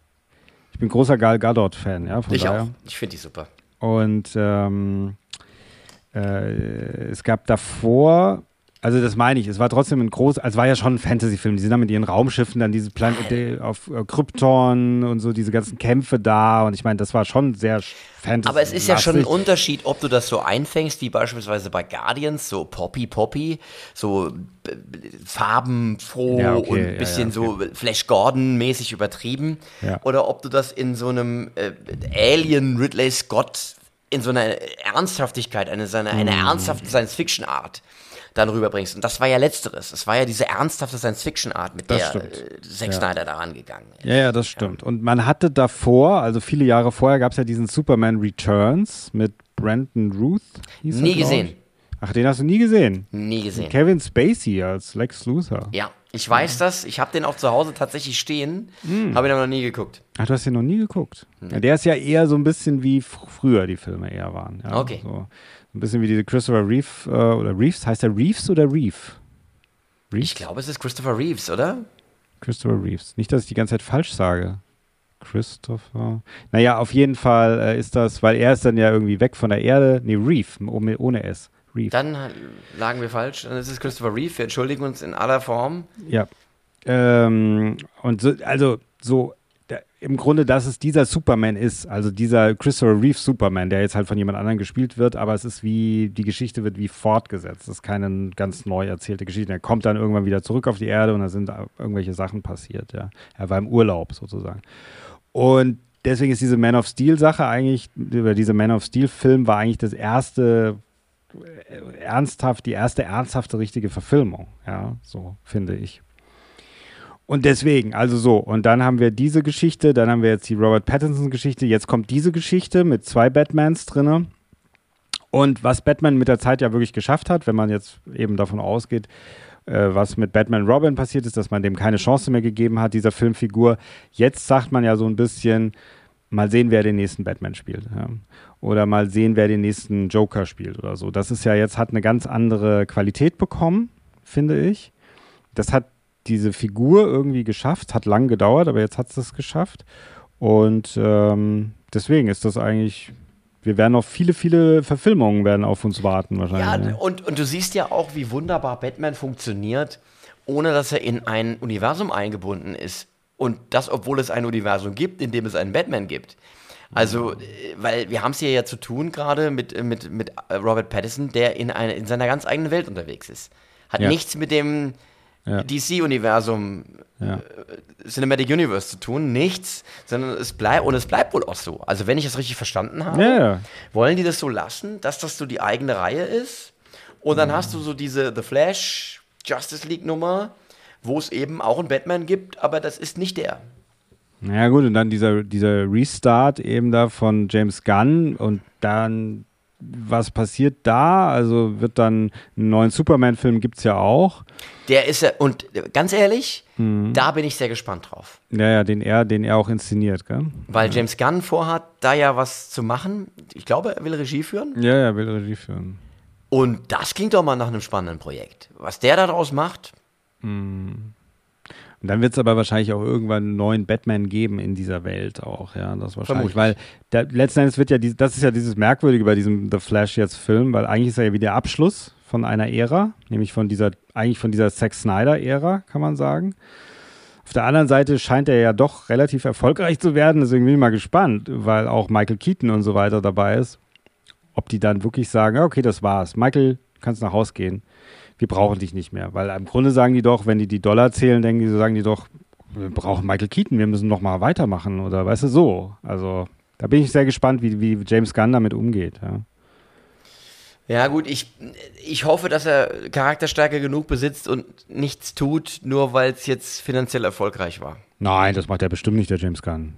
Ich bin großer Gal Gadot-Fan, ja, von Ich daher. auch. Ich finde die super. Und ähm, äh, es gab davor, also das meine ich, es war trotzdem ein groß, also es war ja schon ein Fantasy-Film. Die sind dann mit ihren Raumschiffen dann diese Planet auf äh, Krypton und so diese ganzen Kämpfe da. Und ich meine, das war schon sehr Fantasy. Aber es ist ja schon ein. Unterschied, ob du das so einfängst, wie beispielsweise bei Guardians, so Poppy Poppy, so b- farbenfroh Ja, okay, und ja, ein bisschen ja, so Flash Gordon-mäßig übertrieben. Ja. Oder ob du das in so einem äh, Alien Ridley Scott in so einer Ernsthaftigkeit, eine, so eine, eine ernsthafte Science-Fiction-Art dann rüberbringst. Und das war ja letzteres. Es war ja diese ernsthafte Science-Fiction-Art, mit Das der stimmt. äh, Zack Ja. Snyder da rangegangen ist. Ja, ja, das stimmt. Und man hatte davor, also viele Jahre vorher, gab es ja diesen Superman Returns mit Brandon Ruth. Nie gesehen. Ach, den hast du nie gesehen. Nie gesehen. Kevin Spacey als Lex Luthor. Ja, ich weiß das. Ich habe den auch zu Hause tatsächlich stehen, Hm. habe ihn aber noch nie geguckt. Ach, du hast den noch nie geguckt. Ja, der ist ja eher so ein bisschen wie fr früher die Filme eher waren. Ja, Okay. So, ein bisschen wie diese Christopher Reeve äh, oder Reeves. Heißt der Reeves oder Reeve? Reeves? Ich glaube, es ist Christopher Reeves, oder? Christopher Reeves. Nicht, dass ich die ganze Zeit falsch sage. Christopher. Naja, auf jeden Fall äh, ist das, weil er ist dann ja irgendwie weg von der Erde. Nee, Reeve, ohne, ohne S. Reeve. Dann äh, lagen wir falsch. Dann ist es Christopher Reeve. Wir entschuldigen uns in aller Form. Ja. Ähm, und so, also so im Grunde, dass es dieser Superman ist, also dieser Christopher Reeve Superman, der jetzt halt von jemand anderem gespielt wird, aber es ist wie, die Geschichte wird wie fortgesetzt. Es ist keine ganz neu erzählte Geschichte. Er kommt dann irgendwann wieder zurück auf die Erde und da sind irgendwelche Sachen passiert, ja. Er war im Urlaub sozusagen. Und deswegen ist diese Man of Steel Sache eigentlich, über diese Man of Steel Film war eigentlich das erste äh, ernsthaft, die erste ernsthafte richtige Verfilmung, ja, so finde ich. Und deswegen, also so, und dann haben wir diese Geschichte, dann haben wir jetzt die Robert Pattinson-Geschichte, jetzt kommt diese Geschichte mit zwei Batmans drinne. Und was Batman mit der Zeit ja wirklich geschafft hat, wenn man jetzt eben davon ausgeht, äh, was mit Batman Robin passiert ist, dass man dem keine Chance mehr gegeben hat, dieser Filmfigur. Jetzt sagt man ja so ein bisschen, mal sehen, wer den nächsten Batman spielt. Ja. Oder mal sehen, wer den nächsten Joker spielt oder so. Das ist ja jetzt, hat eine ganz andere Qualität bekommen, finde ich. Das hat diese Figur irgendwie geschafft. Hat lang gedauert, aber jetzt hat es das geschafft. Und ähm, deswegen ist das eigentlich. Wir werden noch viele, viele Verfilmungen werden auf uns warten wahrscheinlich. Ja, und, und du siehst ja auch, wie wunderbar Batman funktioniert, ohne dass er in ein Universum eingebunden ist. Und das, obwohl es ein Universum gibt, in dem es einen Batman gibt. Also, weil wir haben es hier ja zu tun gerade mit, mit, mit Robert Pattinson, der in, eine, in seiner ganz eigenen Welt unterwegs ist. Hat ja. nichts mit dem ja. DC-Universum, ja. äh, Cinematic Universe zu tun, nichts, sondern es bleibt, und es bleibt wohl auch so. Also, wenn ich es richtig verstanden habe, ja. wollen die das so lassen, dass das so die eigene Reihe ist. Und dann hast du so diese The Flash Justice League Nummer, wo es eben auch einen Batman gibt, aber das ist nicht der. Ja gut, und dann dieser, dieser Restart eben da von James Gunn und dann was passiert da? Also wird dann einen neuen Superman-Film gibt es ja auch. Der ist ja, und ganz ehrlich, mhm. da bin ich sehr gespannt drauf. Ja, ja, den er, den er auch inszeniert, gell? Weil ja. James Gunn vorhat, da ja was zu machen. Ich glaube, er will Regie führen. Ja, er will Regie führen. Und das klingt doch mal nach einem spannenden Projekt. Was der daraus macht. Mhm. Und dann wird es aber wahrscheinlich auch irgendwann einen neuen Batman geben in dieser Welt auch, ja, das wahrscheinlich, Vermutlich. weil der, letzten Endes wird ja, die, das ist ja dieses Merkwürdige bei diesem The Flash jetzt Film, weil eigentlich ist er ja wie der Abschluss von einer Ära, nämlich von dieser, eigentlich von dieser Zack Snyder-Ära, kann man sagen. Auf der anderen Seite scheint er ja doch relativ erfolgreich zu werden, deswegen bin ich mal gespannt, weil auch Michael Keaton und so weiter dabei ist, ob die dann wirklich sagen, okay, das war's. Michael, kannst nach Haus gehen wir brauchen dich nicht mehr. Weil im Grunde sagen die doch, wenn die die Dollar zählen, denken die, sagen die doch, wir brauchen Michael Keaton, wir müssen noch mal weitermachen oder weißt du so. Also da bin ich sehr gespannt, wie, wie James Gunn damit umgeht. Ja. Ja, gut, ich, ich hoffe, dass er Charakterstärke genug besitzt und nichts tut, nur weil es jetzt finanziell erfolgreich war. Nein, das macht er bestimmt nicht, der James Gunn.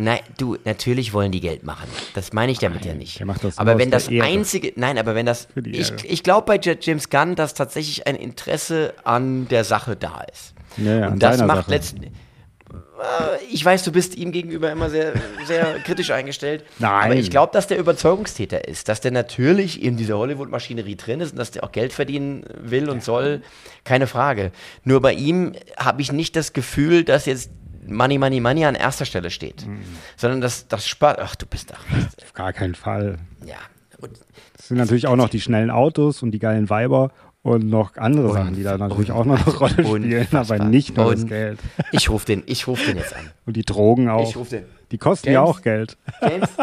Nein, du, natürlich wollen die Geld machen. Das meine ich damit nein, ja nicht. Aber wenn das einzige, nein, aber wenn das, ich, ich glaube bei James Gunn, dass tatsächlich ein Interesse an der Sache da ist. Ja, ja, und das macht letztendlich äh, ich weiß, du bist ihm gegenüber immer sehr, sehr kritisch eingestellt. Nein. Aber ich glaube, dass der Überzeugungstäter ist, dass der natürlich in dieser Hollywood-Maschinerie drin ist und dass der auch Geld verdienen will und soll. Keine Frage. Nur bei ihm habe ich nicht das Gefühl, dass jetzt Money, Money, Money an erster Stelle steht. Mhm. Sondern dass das Spaß. Ach, du bist da. Auf gar keinen Fall. Ja. Und das sind natürlich auch noch die schnellen Autos und die geilen Weiber und noch andere Sachen, die da natürlich auch noch eine Rolle spielen, aber nicht nur das Geld. Ich rufe den, ruf den jetzt an. Und die Drogen auch. Ich rufe den. Die kosten James? ja auch Geld. James?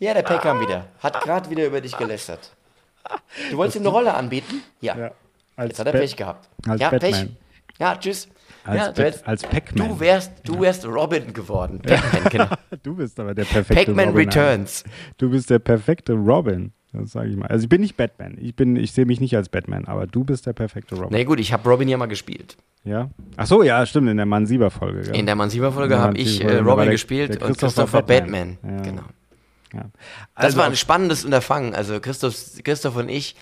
Ja, der Peckham wieder. Hat gerade wieder über dich gelästert. Du wolltest ihm eine Rolle anbieten? Ja. ja jetzt hat er Pech gehabt. Als ja, Batman. Pech. Ja, tschüss. Als, ja, als Pac-Man. Du wärst, du wärst Robin geworden. Pac-Man, genau. du bist aber der perfekte Pac-Man Returns. Du bist der perfekte Robin. Das sage ich mal. Also ich bin nicht Batman. Ich bin, ich sehe mich nicht als Batman, aber du bist der perfekte Robin. Na nee, gut, ich habe Robin ja mal gespielt. Ja. Ach so, ja, stimmt, in der Mansieber-Folge. Ja. In der Mansieber-Folge habe ich äh, Robin der, gespielt der und Christopher Batman. Batman. Ja. Genau. Ja. Also das war ein spannendes Unterfangen. Also Christoph, Christoph und ich,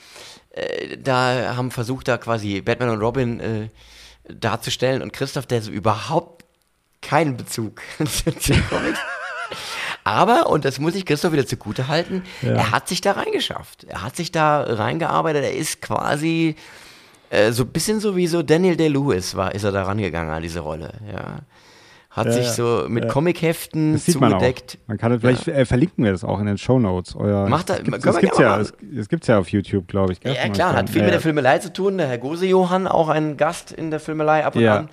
äh, da haben versucht, da quasi Batman und Robin äh, darzustellen und Christoph, der so überhaupt keinen Bezug zu Comics aber, und das muss ich Christoph wieder zugute halten, ja. er hat sich da reingeschafft. Er hat sich da reingearbeitet. Er ist quasi äh, so ein bisschen so wie so Daniel Day-Lewis war, ist er da rangegangen an diese Rolle. Ja. Hat ja, sich so mit ja. Comicheften zugedeckt. Man, man, kann das, vielleicht äh, verlinken wir das auch in den Show Notes. Macht er, es gibt, es gibt's ja, es, es gibt's ja auf YouTube, glaube ich. Gell? Ja, klar, hat viel mit der Filmelei zu tun. Der Herr Gose Johann, auch ein Gast in der Filmelei ab und an,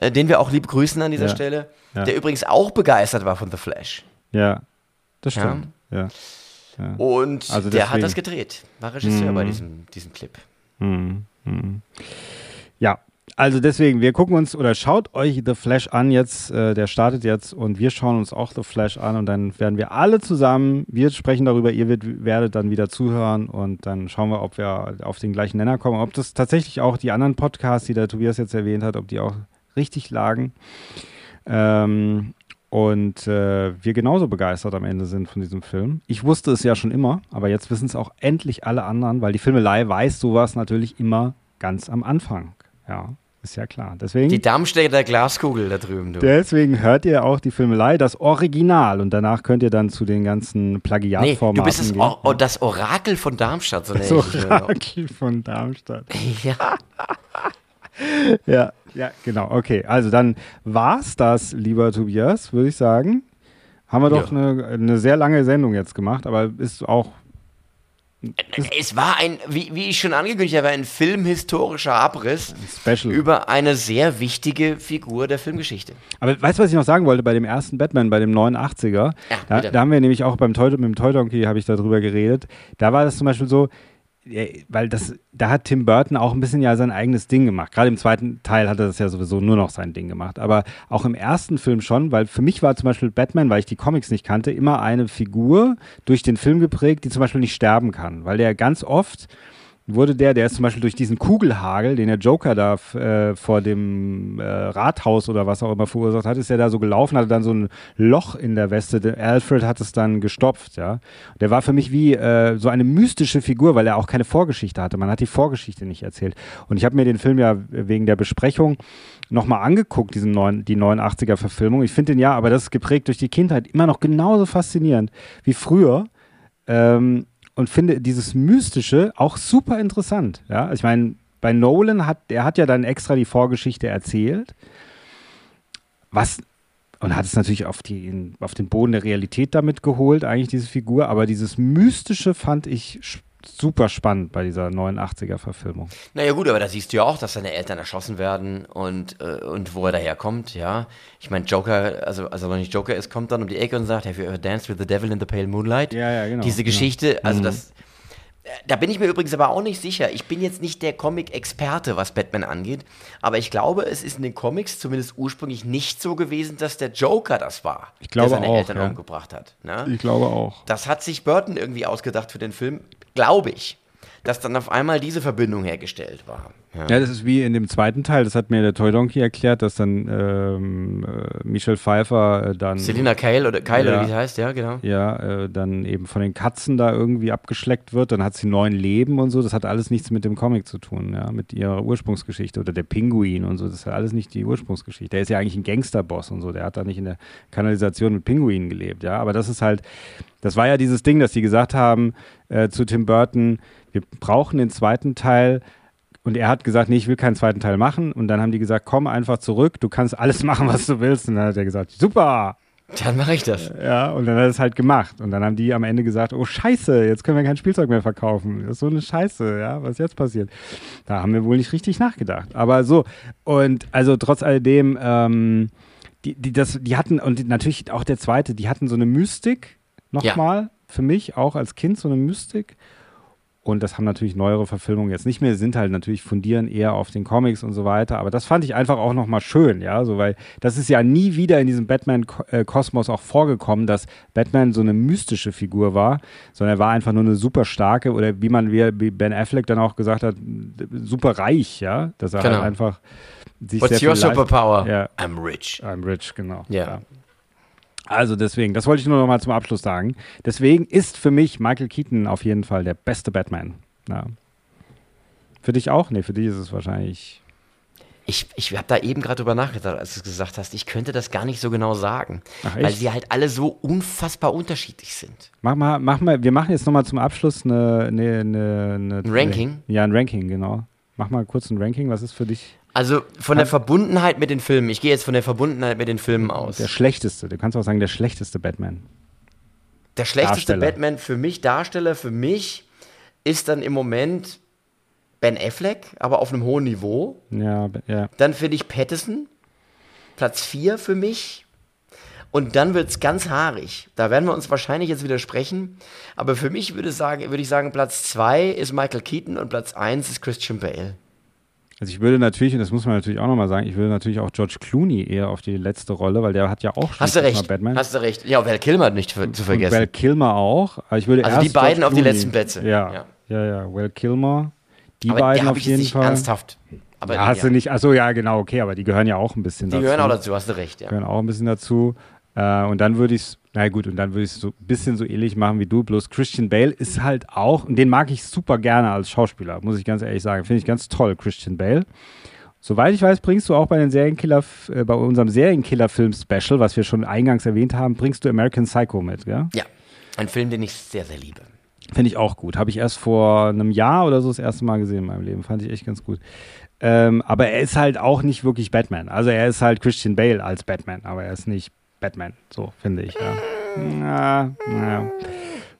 äh, den wir auch lieb grüßen an dieser Stelle, der übrigens auch begeistert war von The Flash. Ja, das stimmt. Ja. ja. Und also der hat das gedreht, war Regisseur mhm. bei diesem, diesem Clip. Mhm. Mhm. Ja, also deswegen, wir gucken uns oder schaut euch The Flash an jetzt. Äh, der startet jetzt und wir schauen uns auch The Flash an und dann werden wir alle zusammen, wir sprechen darüber, ihr wird, werdet dann wieder zuhören und dann schauen wir, ob wir auf den gleichen Nenner kommen. Ob das tatsächlich auch die anderen Podcasts, die der Tobias jetzt erwähnt hat, ob die auch richtig lagen. Ähm, und äh, wir genauso begeistert am Ende sind von diesem Film. Ich wusste es ja schon immer, aber jetzt wissen es auch endlich alle anderen, weil die Filmelei weiß sowas natürlich immer ganz am Anfang. Ja, ist ja klar. Deswegen, Die Darmstädter Glaskugel da drüben, du. deswegen hört ihr auch die Filmelei, das Original. Und danach könnt ihr dann zu den ganzen Nee, Plagiatformaten du bist das, gehen. Or oh, das Orakel von Darmstadt, so Das. Orakel von Darmstadt. Ja. Ja, ja, genau. Okay, also dann war's das, lieber Tobias, würde ich sagen. Haben wir doch Ja. eine, eine sehr lange Sendung jetzt gemacht, aber ist auch Es war ein, wie, wie ich schon angekündigt habe, ein filmhistorischer Abriss special. über eine sehr wichtige Figur der Filmgeschichte. aber weißt du, was ich noch sagen wollte bei dem ersten Batman, bei dem 89er? da, bitte. da haben wir nämlich auch beim Toy, mit dem Toy Donkey habe ich darüber geredet. Da war das zum Beispiel so, weil das, da hat Tim Burton auch ein bisschen ja sein eigenes Ding gemacht. Gerade im zweiten Teil hat er das ja sowieso nur noch sein Ding gemacht. Aber auch im ersten Film schon, weil für mich war zum Beispiel Batman, weil ich die Comics nicht kannte, immer eine Figur durch den Film geprägt, die zum Beispiel nicht sterben kann. Weil der ganz oft wurde der, der ist zum Beispiel durch diesen Kugelhagel, den der Joker da äh, vor dem äh, Rathaus oder was auch immer verursacht hat, ist er da so gelaufen, hatte dann so ein Loch in der Weste. Alfred hat es dann gestopft, ja. Der war für mich wie äh, so eine mystische Figur, weil er auch keine Vorgeschichte hatte. Man hat die Vorgeschichte nicht erzählt. Und ich habe mir den Film ja wegen der Besprechung nochmal angeguckt, diesen neuen, die 89er-Verfilmung. Ich finde den ja, aber das ist geprägt durch die Kindheit, immer noch genauso faszinierend wie früher. Ähm, und finde dieses Mystische auch super interessant. Ja, ich meine, bei Nolan hat, er hat ja dann extra die Vorgeschichte erzählt, was und hat es natürlich auf, die, auf den Boden der Realität damit geholt, eigentlich diese Figur, aber dieses Mystische fand ich sch- super spannend bei dieser 89er-Verfilmung. Naja gut, aber da siehst du ja auch, dass seine Eltern erschossen werden und, äh, und wo er daherkommt, ja. Ich meine, Joker, also als er noch nicht Joker ist, kommt dann um die Ecke und sagt, have you ever danced with the devil in the pale moonlight? Ja, ja, genau, Diese genau. Geschichte, also das, äh, da bin ich mir übrigens aber auch nicht sicher. Ich bin jetzt nicht der Comic-Experte, was Batman angeht, aber ich glaube, es ist in den Comics zumindest ursprünglich nicht so gewesen, dass der Joker das war, Ich glaube der seine auch, Eltern ja. umgebracht hat. Ne? Ich glaube auch. Das hat sich Burton irgendwie ausgedacht für den Film, glaube ich. Dass dann auf einmal diese Verbindung hergestellt war. Ja. Ja, das ist wie in dem zweiten Teil, das hat mir der Toy Donkey erklärt, dass dann ähm, äh, Michelle Pfeiffer äh, dann. Selina Kyle oder Kyle Ja. oder wie sie heißt, ja, genau. ja, äh, dann eben von den Katzen da irgendwie abgeschleckt wird, dann hat sie neun Leben und so. Das hat alles nichts mit dem Comic zu tun, ja, mit ihrer Ursprungsgeschichte oder der Pinguin und so. Das hat alles nicht die Ursprungsgeschichte. Der ist ja eigentlich ein Gangsterboss und so. Der hat da nicht in der Kanalisation mit Pinguinen gelebt, ja. Aber das ist halt, das war ja dieses Ding, dass die gesagt haben äh, zu Tim Burton, wir brauchen den zweiten Teil. Und er hat gesagt, nee, ich will keinen zweiten Teil machen. Und dann haben die gesagt, komm einfach zurück, du kannst alles machen, was du willst. Und dann hat er gesagt, super, Dann mache ich das. ja, und dann hat er es halt gemacht. Und dann haben die am Ende gesagt, oh Scheiße, jetzt können wir kein Spielzeug mehr verkaufen. Das ist so eine Scheiße, ja, was jetzt passiert. Da haben wir wohl nicht richtig nachgedacht. Aber so, und also trotz alledem, ähm, die, die, das, die hatten, und natürlich auch der zweite, die hatten so eine Mystik nochmal, für mich auch als Kind so eine Mystik. Und das haben natürlich neuere Verfilmungen jetzt nicht mehr, sind halt natürlich fundieren eher auf den Comics und so weiter. Aber das fand ich einfach auch nochmal schön, ja, so weil das ist ja nie wieder in diesem Batman-Kosmos auch vorgekommen, dass Batman so eine mystische Figur war, sondern er war einfach nur eine super starke oder wie man, wie Ben Affleck dann auch gesagt hat, super reich, ja, dass er Genau. halt einfach sich What's sehr your superpower? Ja. I'm rich. I'm rich, genau. Ja. Also deswegen, das wollte ich nur noch mal zum Abschluss sagen. Deswegen ist für mich Michael Keaton auf jeden Fall der beste Batman. Ja. Für dich auch? Nee, für dich ist es wahrscheinlich. Ich, ich habe da eben gerade drüber nachgedacht, als du es gesagt hast. Ich könnte das gar nicht so genau sagen. Ach, weil sie halt alle so unfassbar unterschiedlich sind. Mach mal, mach mal, wir machen jetzt noch mal zum Abschluss eine, eine, eine, eine Ein Ranking? Ja, ein Ranking, genau. Mach mal kurz ein Ranking. Was ist für dich Also von der Verbundenheit mit den Filmen, ich gehe jetzt von der Verbundenheit mit den Filmen aus. der schlechteste? Du kannst auch sagen, der schlechteste Batman. Der schlechteste Darsteller. Batman für mich, Darsteller für mich, ist dann im Moment Ben Affleck, aber auf einem hohen Niveau. Ja, ja. Dann finde ich Pattinson, Platz 4 für mich. Und dann wird es ganz haarig. Da werden wir uns wahrscheinlich jetzt widersprechen. Aber für mich würde, sagen, würde ich sagen, Platz 2 ist Michael Keaton und Platz 1 ist Christian Bale. Also ich würde natürlich, und das muss man natürlich auch nochmal sagen, ich würde natürlich auch George Clooney eher auf die letzte Rolle, weil der hat ja auch schon Hast du recht. Batman. Hast du recht. Ja, Val Kilmer nicht zu zu Und vergessen. Val Kilmer auch. Aber ich würde Also erst die beiden George auf die Clooney. letzten Plätze. Ja, Ja. ja, ja. Val Kilmer, die aber beiden die auf habe ich jeden nicht Fall. ernsthaft. Aber ja, hast du nicht, achso, ja, genau, okay, aber die gehören ja auch ein bisschen Die dazu. gehören auch dazu, hast du recht, ja. gehören auch ein bisschen dazu. Äh, und dann würde ich es, na gut, und dann würde ich es so ein bisschen so ähnlich machen wie du. Bloß Christian Bale ist halt auch, und den mag ich super gerne als Schauspieler, muss ich ganz ehrlich sagen. Finde ich ganz toll, Christian Bale. Soweit ich weiß, bringst du auch bei den Serienkiller, äh, bei unserem Serienkiller-Film-Special, was wir schon eingangs erwähnt haben, bringst du American Psycho mit, gell? Ja, ein Film, den ich sehr, sehr liebe. Finde ich auch gut. Habe ich erst vor einem Jahr oder so das erste Mal gesehen in meinem Leben. Fand ich echt ganz gut. Ähm, aber er ist halt auch nicht wirklich Batman. Also er ist halt Christian Bale als Batman, aber er ist nicht Batman, so finde ich. Ja. Na, na.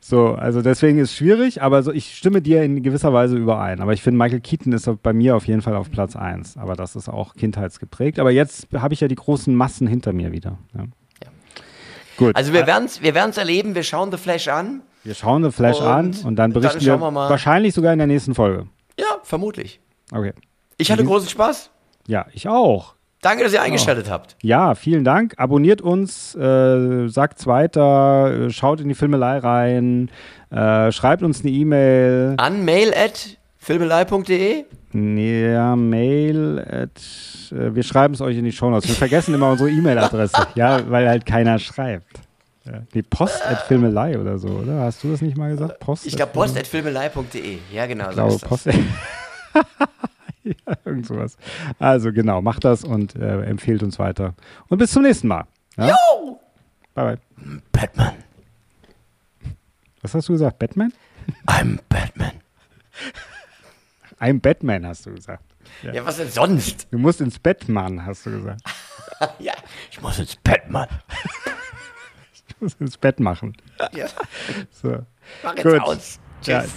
So, also deswegen ist es schwierig, aber so, ich stimme dir in gewisser Weise überein. Aber ich finde, Michael Keaton ist bei mir auf jeden Fall auf Platz 1. Aber das ist auch kindheitsgeprägt. Aber jetzt habe ich ja die großen Massen hinter mir wieder. Ja. Ja. Gut. Also wir werden es wir werden's erleben, wir schauen The Flash an. wir schauen The Flash Und an und dann dann berichten schauen wir, wir mal. wahrscheinlich sogar in der nächsten Folge. Ja, vermutlich. Okay. Ich hatte Mhm. großen Spaß. Ja, ich auch. Danke, dass ihr eingeschaltet habt. Ja, vielen Dank. Abonniert uns, äh, sagt's weiter, äh, schaut in die Filmelei rein, äh, schreibt uns eine E-Mail. An mail at filmelei.de. Ja, Mail. At, äh, wir schreiben es euch in die Shownotes. Wir vergessen immer unsere E-Mail-Adresse, ja, weil halt keiner schreibt. Ja. Die Post at Filmelei oder so, oder? Hast du das nicht mal gesagt? Post Ich glaube, post at filmelei.de. Ja, genau, Ich so glaube, ist das. Post. ja, irgend sowas. Also genau, macht das und äh, empfehlt uns weiter. Und bis zum nächsten Mal. Ja? Jo! Bye bye. Batman. Was hast du gesagt? Batman? I'm Batman. I'm Batman, hast du gesagt. Ja, was denn sonst? Du musst ins Bett, Mann, hast du gesagt. Ja, ich muss ins Batman. Du musst ins Bett machen. Ja, So. mach jetzt Gut. aus. Ja, Tschüss.